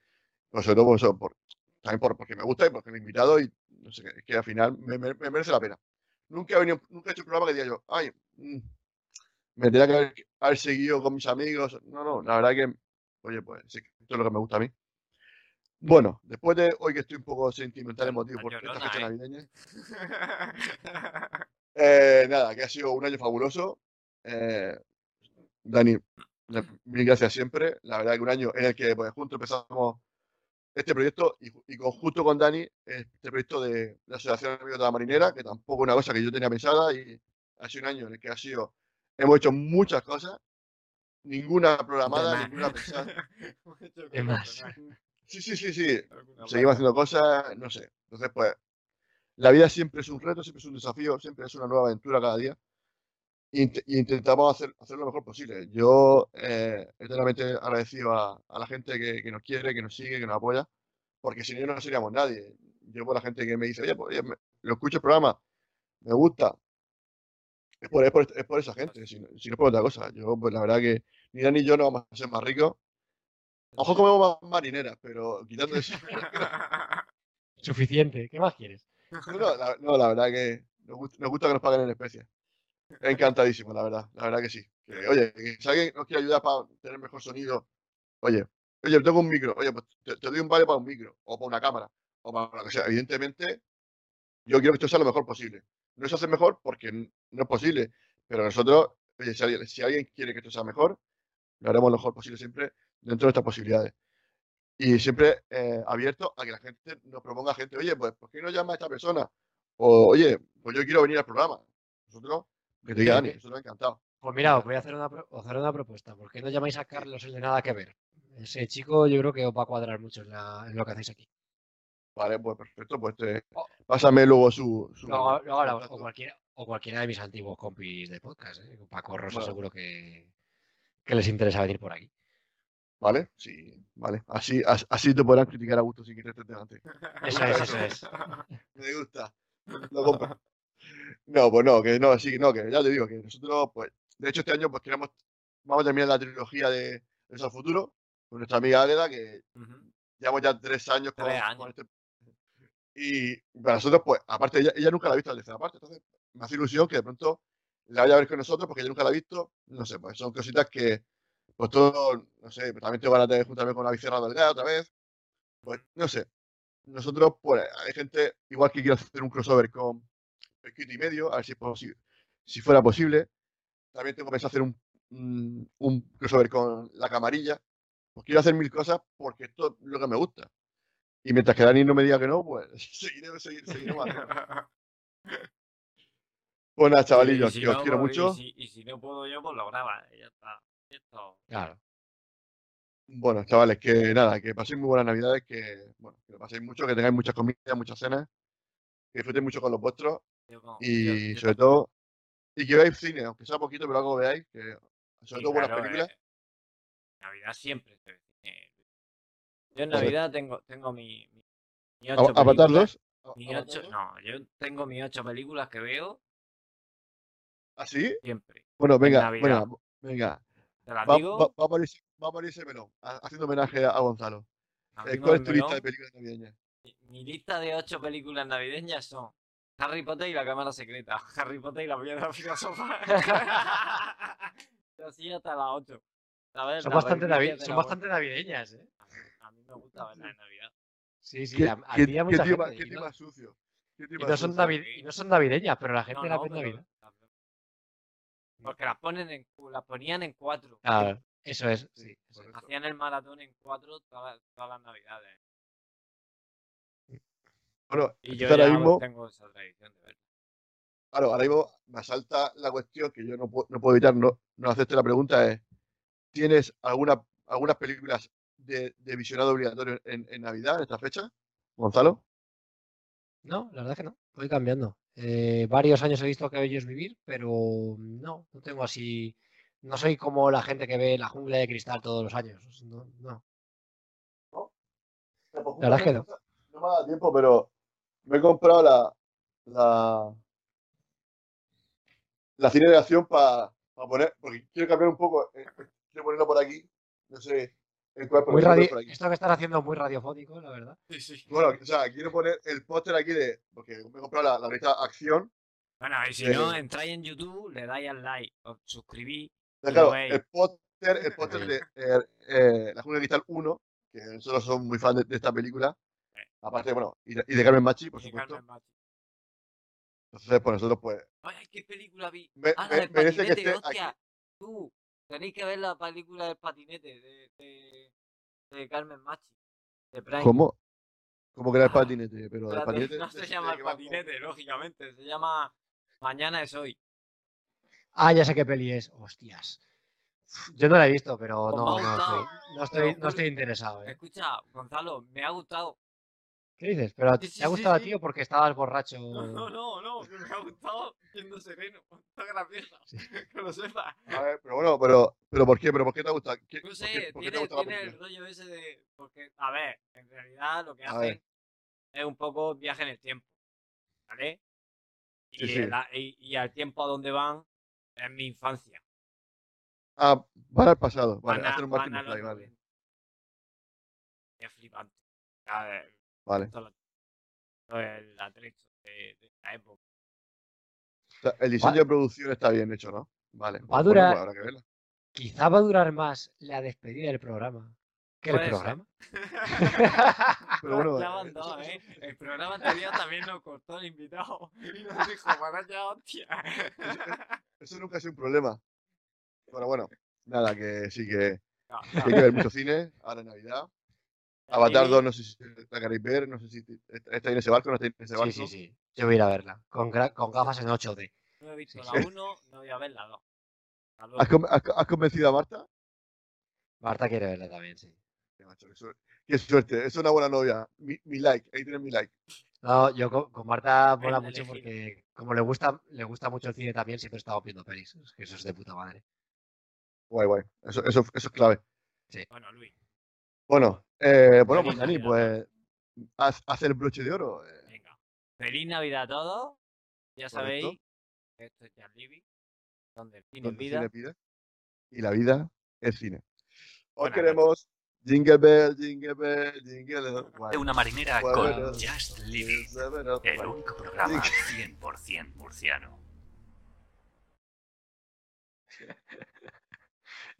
pues, sobre todo por eso, por, también por, porque me gusta y porque me he invitado y no sé, es que al final me, me- me merece la pena. Nunca he, venido, nunca he hecho un programa que diga yo, ay, mm, me tendría que haber, haber seguido con mis amigos. No, no, la verdad que, oye, pues sí, esto es lo que me gusta a mí. Bueno, después de hoy que estoy un poco sentimental, emotivo por esta fecha ¿eh? navideña, *laughs* eh, nada, que ha sido un año fabuloso. Eh, Dani, mil gracias siempre. La verdad que un año en el que pues, juntos empezamos este proyecto y, ju- y conjunto con Dani este proyecto de la Asociación de Amigos de la Marinera, que tampoco es una cosa que yo tenía pensada y ha sido un año en el que ha sido, hemos hecho muchas cosas, ninguna programada, ninguna pensada. *laughs* De más. Sí, sí, sí, sí. Seguimos haciendo cosas, no sé. Entonces, pues, la vida siempre es un reto, siempre es un desafío, siempre es una nueva aventura cada día. Y int- intentamos hacer, hacer lo mejor posible. Yo, eh, eternamente agradecido a, a la gente que, que nos quiere, que nos sigue, que nos apoya, porque sin ellos no seríamos nadie. Yo, por la gente que me dice, oye, pues, oye, me- lo escucho el programa, me gusta. Es por, es por, es por esa gente, si, no- si no es por otra cosa. Yo, pues, la verdad que ni Dani ni yo no vamos a ser más ricos. A lo mejor comemos más marineras, pero quitando eso. *laughs* Suficiente. ¿Qué más quieres? No, no, la, no, la verdad que nos gusta, nos gusta que nos paguen en especie. Encantadísimo, la verdad. La verdad que sí. Oye, si alguien nos quiere ayudar para tener mejor sonido, oye, oye, tengo un micro, oye, pues te, doy un vale para un micro, o para una cámara, o para lo que sea. Evidentemente, yo quiero que esto sea lo mejor posible. No se hace mejor porque no es posible, pero nosotros, oye, si alguien, quiere que esto sea mejor, lo haremos lo mejor posible siempre dentro de nuestras posibilidades. Y siempre eh, abierto a que la gente nos proponga gente, oye, pues, ¿por qué no llama a esta persona? O, oye, pues yo quiero venir al programa. Nosotros, que te diga Dani, nosotros encantado. Pues mira, os voy a hacer una, haré una propuesta. ¿Por qué no llamáis a Carlos el de nada que ver? Ese chico yo creo que os va a cuadrar mucho en, la- en lo que hacéis aquí. Vale, pues perfecto, pues te, Oh. pásame luego su, contacto. o, cualquiera, o cualquiera de mis antiguos compis de podcast. ¿eh? Paco Rosa Bueno. seguro que, que les interesa venir por aquí. ¿Vale? Sí, vale. Así, as- así te podrán criticar a gusto te estés delante. Eso es, eso es. *laughs* Me gusta. Lo compro. No, pues no, que no, sí, no, que ya te digo que nosotros, pues, De hecho, este año pues queremos, vamos a terminar la trilogía de Eso al Futuro con nuestra amiga Águeda, que Ujú. llevamos ya tres años con, Tres con años. este. Y para nosotros, pues, aparte, ella, ella nunca la ha visto la tercera parte, entonces me hace ilusión que de pronto la vaya a ver con nosotros, porque ella nunca la ha visto. No sé, pues son cositas que, pues todo, no sé, pues, también tengo ganas de juntarme con la Vicera Delgado otra vez. Pues, no sé. Nosotros, pues, hay gente, igual que quiere hacer un crossover con Pesquito y Medio, a ver si, es posi- si fuera posible. También tengo pensado hacer un, un, un crossover con la camarilla. Pues quiero hacer mil cosas porque esto es lo que me gusta. Y mientras que Dani no me diga que no, pues *laughs* seguiré, seguiré, seguiremos haciendo. *laughs* Pues nada, chavalillos, si que os quiero pues, mucho. Y si, y si no puedo yo, pues lo graba. y ya está. Esto. Claro. Bueno, chavales, que nada, que paséis muy buenas navidades, que bueno, que lo paséis mucho, que tengáis muchas comidas, muchas cenas, que disfrutéis mucho con los vuestros yo y yo- sobre todo, y que veáis cine, aunque sea poquito, pero algo veáis, que sobre Sí, todo buenas claro, películas. eh, Navidad siempre se ve cine. Yo en. Navidad tengo, tengo mi, mi, mi A- ocho Avatar. 2. mi ocho- 2. no, yo tengo mis ocho películas que veo ¿Ah, sí? siempre. Bueno, venga, venga, venga. Te las Va, digo, va- va a morirse, va a melón, ha- haciendo homenaje a, a Gonzalo. Eh, ¿Cuál es tu lista de películas navideñas? mi lista de ocho películas navideñas son Harry Potter y la cámara secreta, *laughs* Harry Potter y la piedra filosofal. *laughs* así hasta las ocho. ¿Sabes? Son Las bastante, navi- de son la bastante navideñas, ¿eh? A mí me gusta verla en Navidad. Sí, sí. ¿Qué, a, a mí a mucha gente. qué más sucio? ¿Qué tío y no son sucio? navi- y no son navideñas, pero la gente No, la no, ve en Navidad. Porque las ponen en, las ponían en cuatro. Claro, eso es. Sí, eso. Hacían el maratón en cuatro todas, todas las navidades. Bueno, Y yo ahora mismo, tengo esa tradición de verla. claro, ahora mismo me asalta la cuestión que yo no, puedo- no puedo evitar no, no hacerte la pregunta es, ¿tienes alguna, algunas películas de, de visionado obligatorio en, en Navidad, en esta fecha? Gonzalo. No, la verdad es que no. Voy cambiando. Eh, varios años he visto que ellos vivir, pero no, no tengo así. No soy como la gente que ve la jungla de cristal todos los años. No, no. La verdad es que no. No me ha dado tiempo, pero me he comprado la, la, la cine de acción para poner, porque quiero cambiar un poco, eh, quiero ponerlo por aquí, no sé en cuál, pero Muy quiero poner radio- por aquí. Esto que están haciendo es muy radiofónico, la verdad. Sí, sí. Bueno, o sea, quiero poner el póster aquí de, porque me he comprado la, la revista Acción, Bueno, y si Eh, no, entráis en YouTube, le dais al like, os suscribís. Claro, veis. el póster, el póster de eh, eh, La Jungla de Cristal 1, que nosotros somos muy fans de, de esta película, aparte, bueno, y de, y de Carmen Machi, por y de supuesto. Carmen Machi. Entonces, pues nosotros, pues, Ay, ¿qué película vi? Me- ah, me- la del que patinete, esté hostia. Tú, tenéis que ver la película del patinete de, de, de Carmen Machi. De Prime. ¿cómo? ¿Cómo que era el Ah, patinete? Pero el patinete. no se llama el patinete, lógicamente. Se llama Mañana es hoy. Ah, ya sé qué peli es. Hostias. Yo no la he visto, pero Pues no, no estoy, no estoy interesado. ¿eh? Escucha, Gonzalo, me ha gustado. ¿Qué dices? ¿Pero Sí, te sí, ha sí, gustado a sí. ti o porque estabas borracho? No, no, no, no, que me ha gustado siendo sereno. *laughs* Está graciosa. *laughs* Que lo sepas. A ver, pero bueno, pero, pero ¿por qué? ¿Pero por qué te gusta? ¿Qué- No por qué- sé, por qué te tiene, la el rollo ese de. Porque, a ver, en realidad lo que A hacen ver. es un poco viaje en el tiempo. ¿Vale? Y, Sí, sí. el a- y- y al tiempo a donde van es mi infancia. Ah, van al pasado. Vale, Van a- hacer un van a los vale. 90. Es flipante. A ver, Vale. lo- el atrecho de, de esta época. O sea, el diseño de producción está bien hecho, ¿no? Vale. Va a Bueno, durar- pues que. Quizá va a durar más la despedida del programa que el programa. *laughs* Pero bueno, ya eh, ¿eh? El programa anterior también nos cortó el invitado y nos dijo, para ya, hostia. Eso nunca ha sido un problema. Bueno, bueno, nada, que sí que, No, que hay que ver mucho cine, ahora en Navidad. Avatar 2, no sé si la queréis ver, no sé si está en ese barco, no está en ese barco. Sí, sí, sí. Yo voy a ir a verla. Con, gafas en 8D. No he visto Sí, la sí. 1, no voy a ver la 2. Hasta luego. ¿Has, con- has- has convencido a Marta? Marta quiere verla también, sí. Qué, macho, qué suerte. Qué suerte, es una buena novia. Mi, mi like, ahí tienes mi like. No, yo con, con Marta mola mucho porque como le gusta, le gusta mucho el cine también, siempre estamos viendo pelis. Es que eso es de puta madre. Guay, guay. Eso, eso, eso es clave. Bueno, Luis, Bueno, eh, bueno, pues Dani, pues haz, haz el broche de oro. eh. venga. Feliz Navidad a todos. Ya Correcto. sabéis esto es Libby. Donde el cine donde vida. cine pide, y la vida es cine. Os Buenas queremos. Jingle bell, jingle bell, jingle bell. de una marinera Bueno, con. Just Bueno, el único programa 100% murciano. *laughs* *laughs*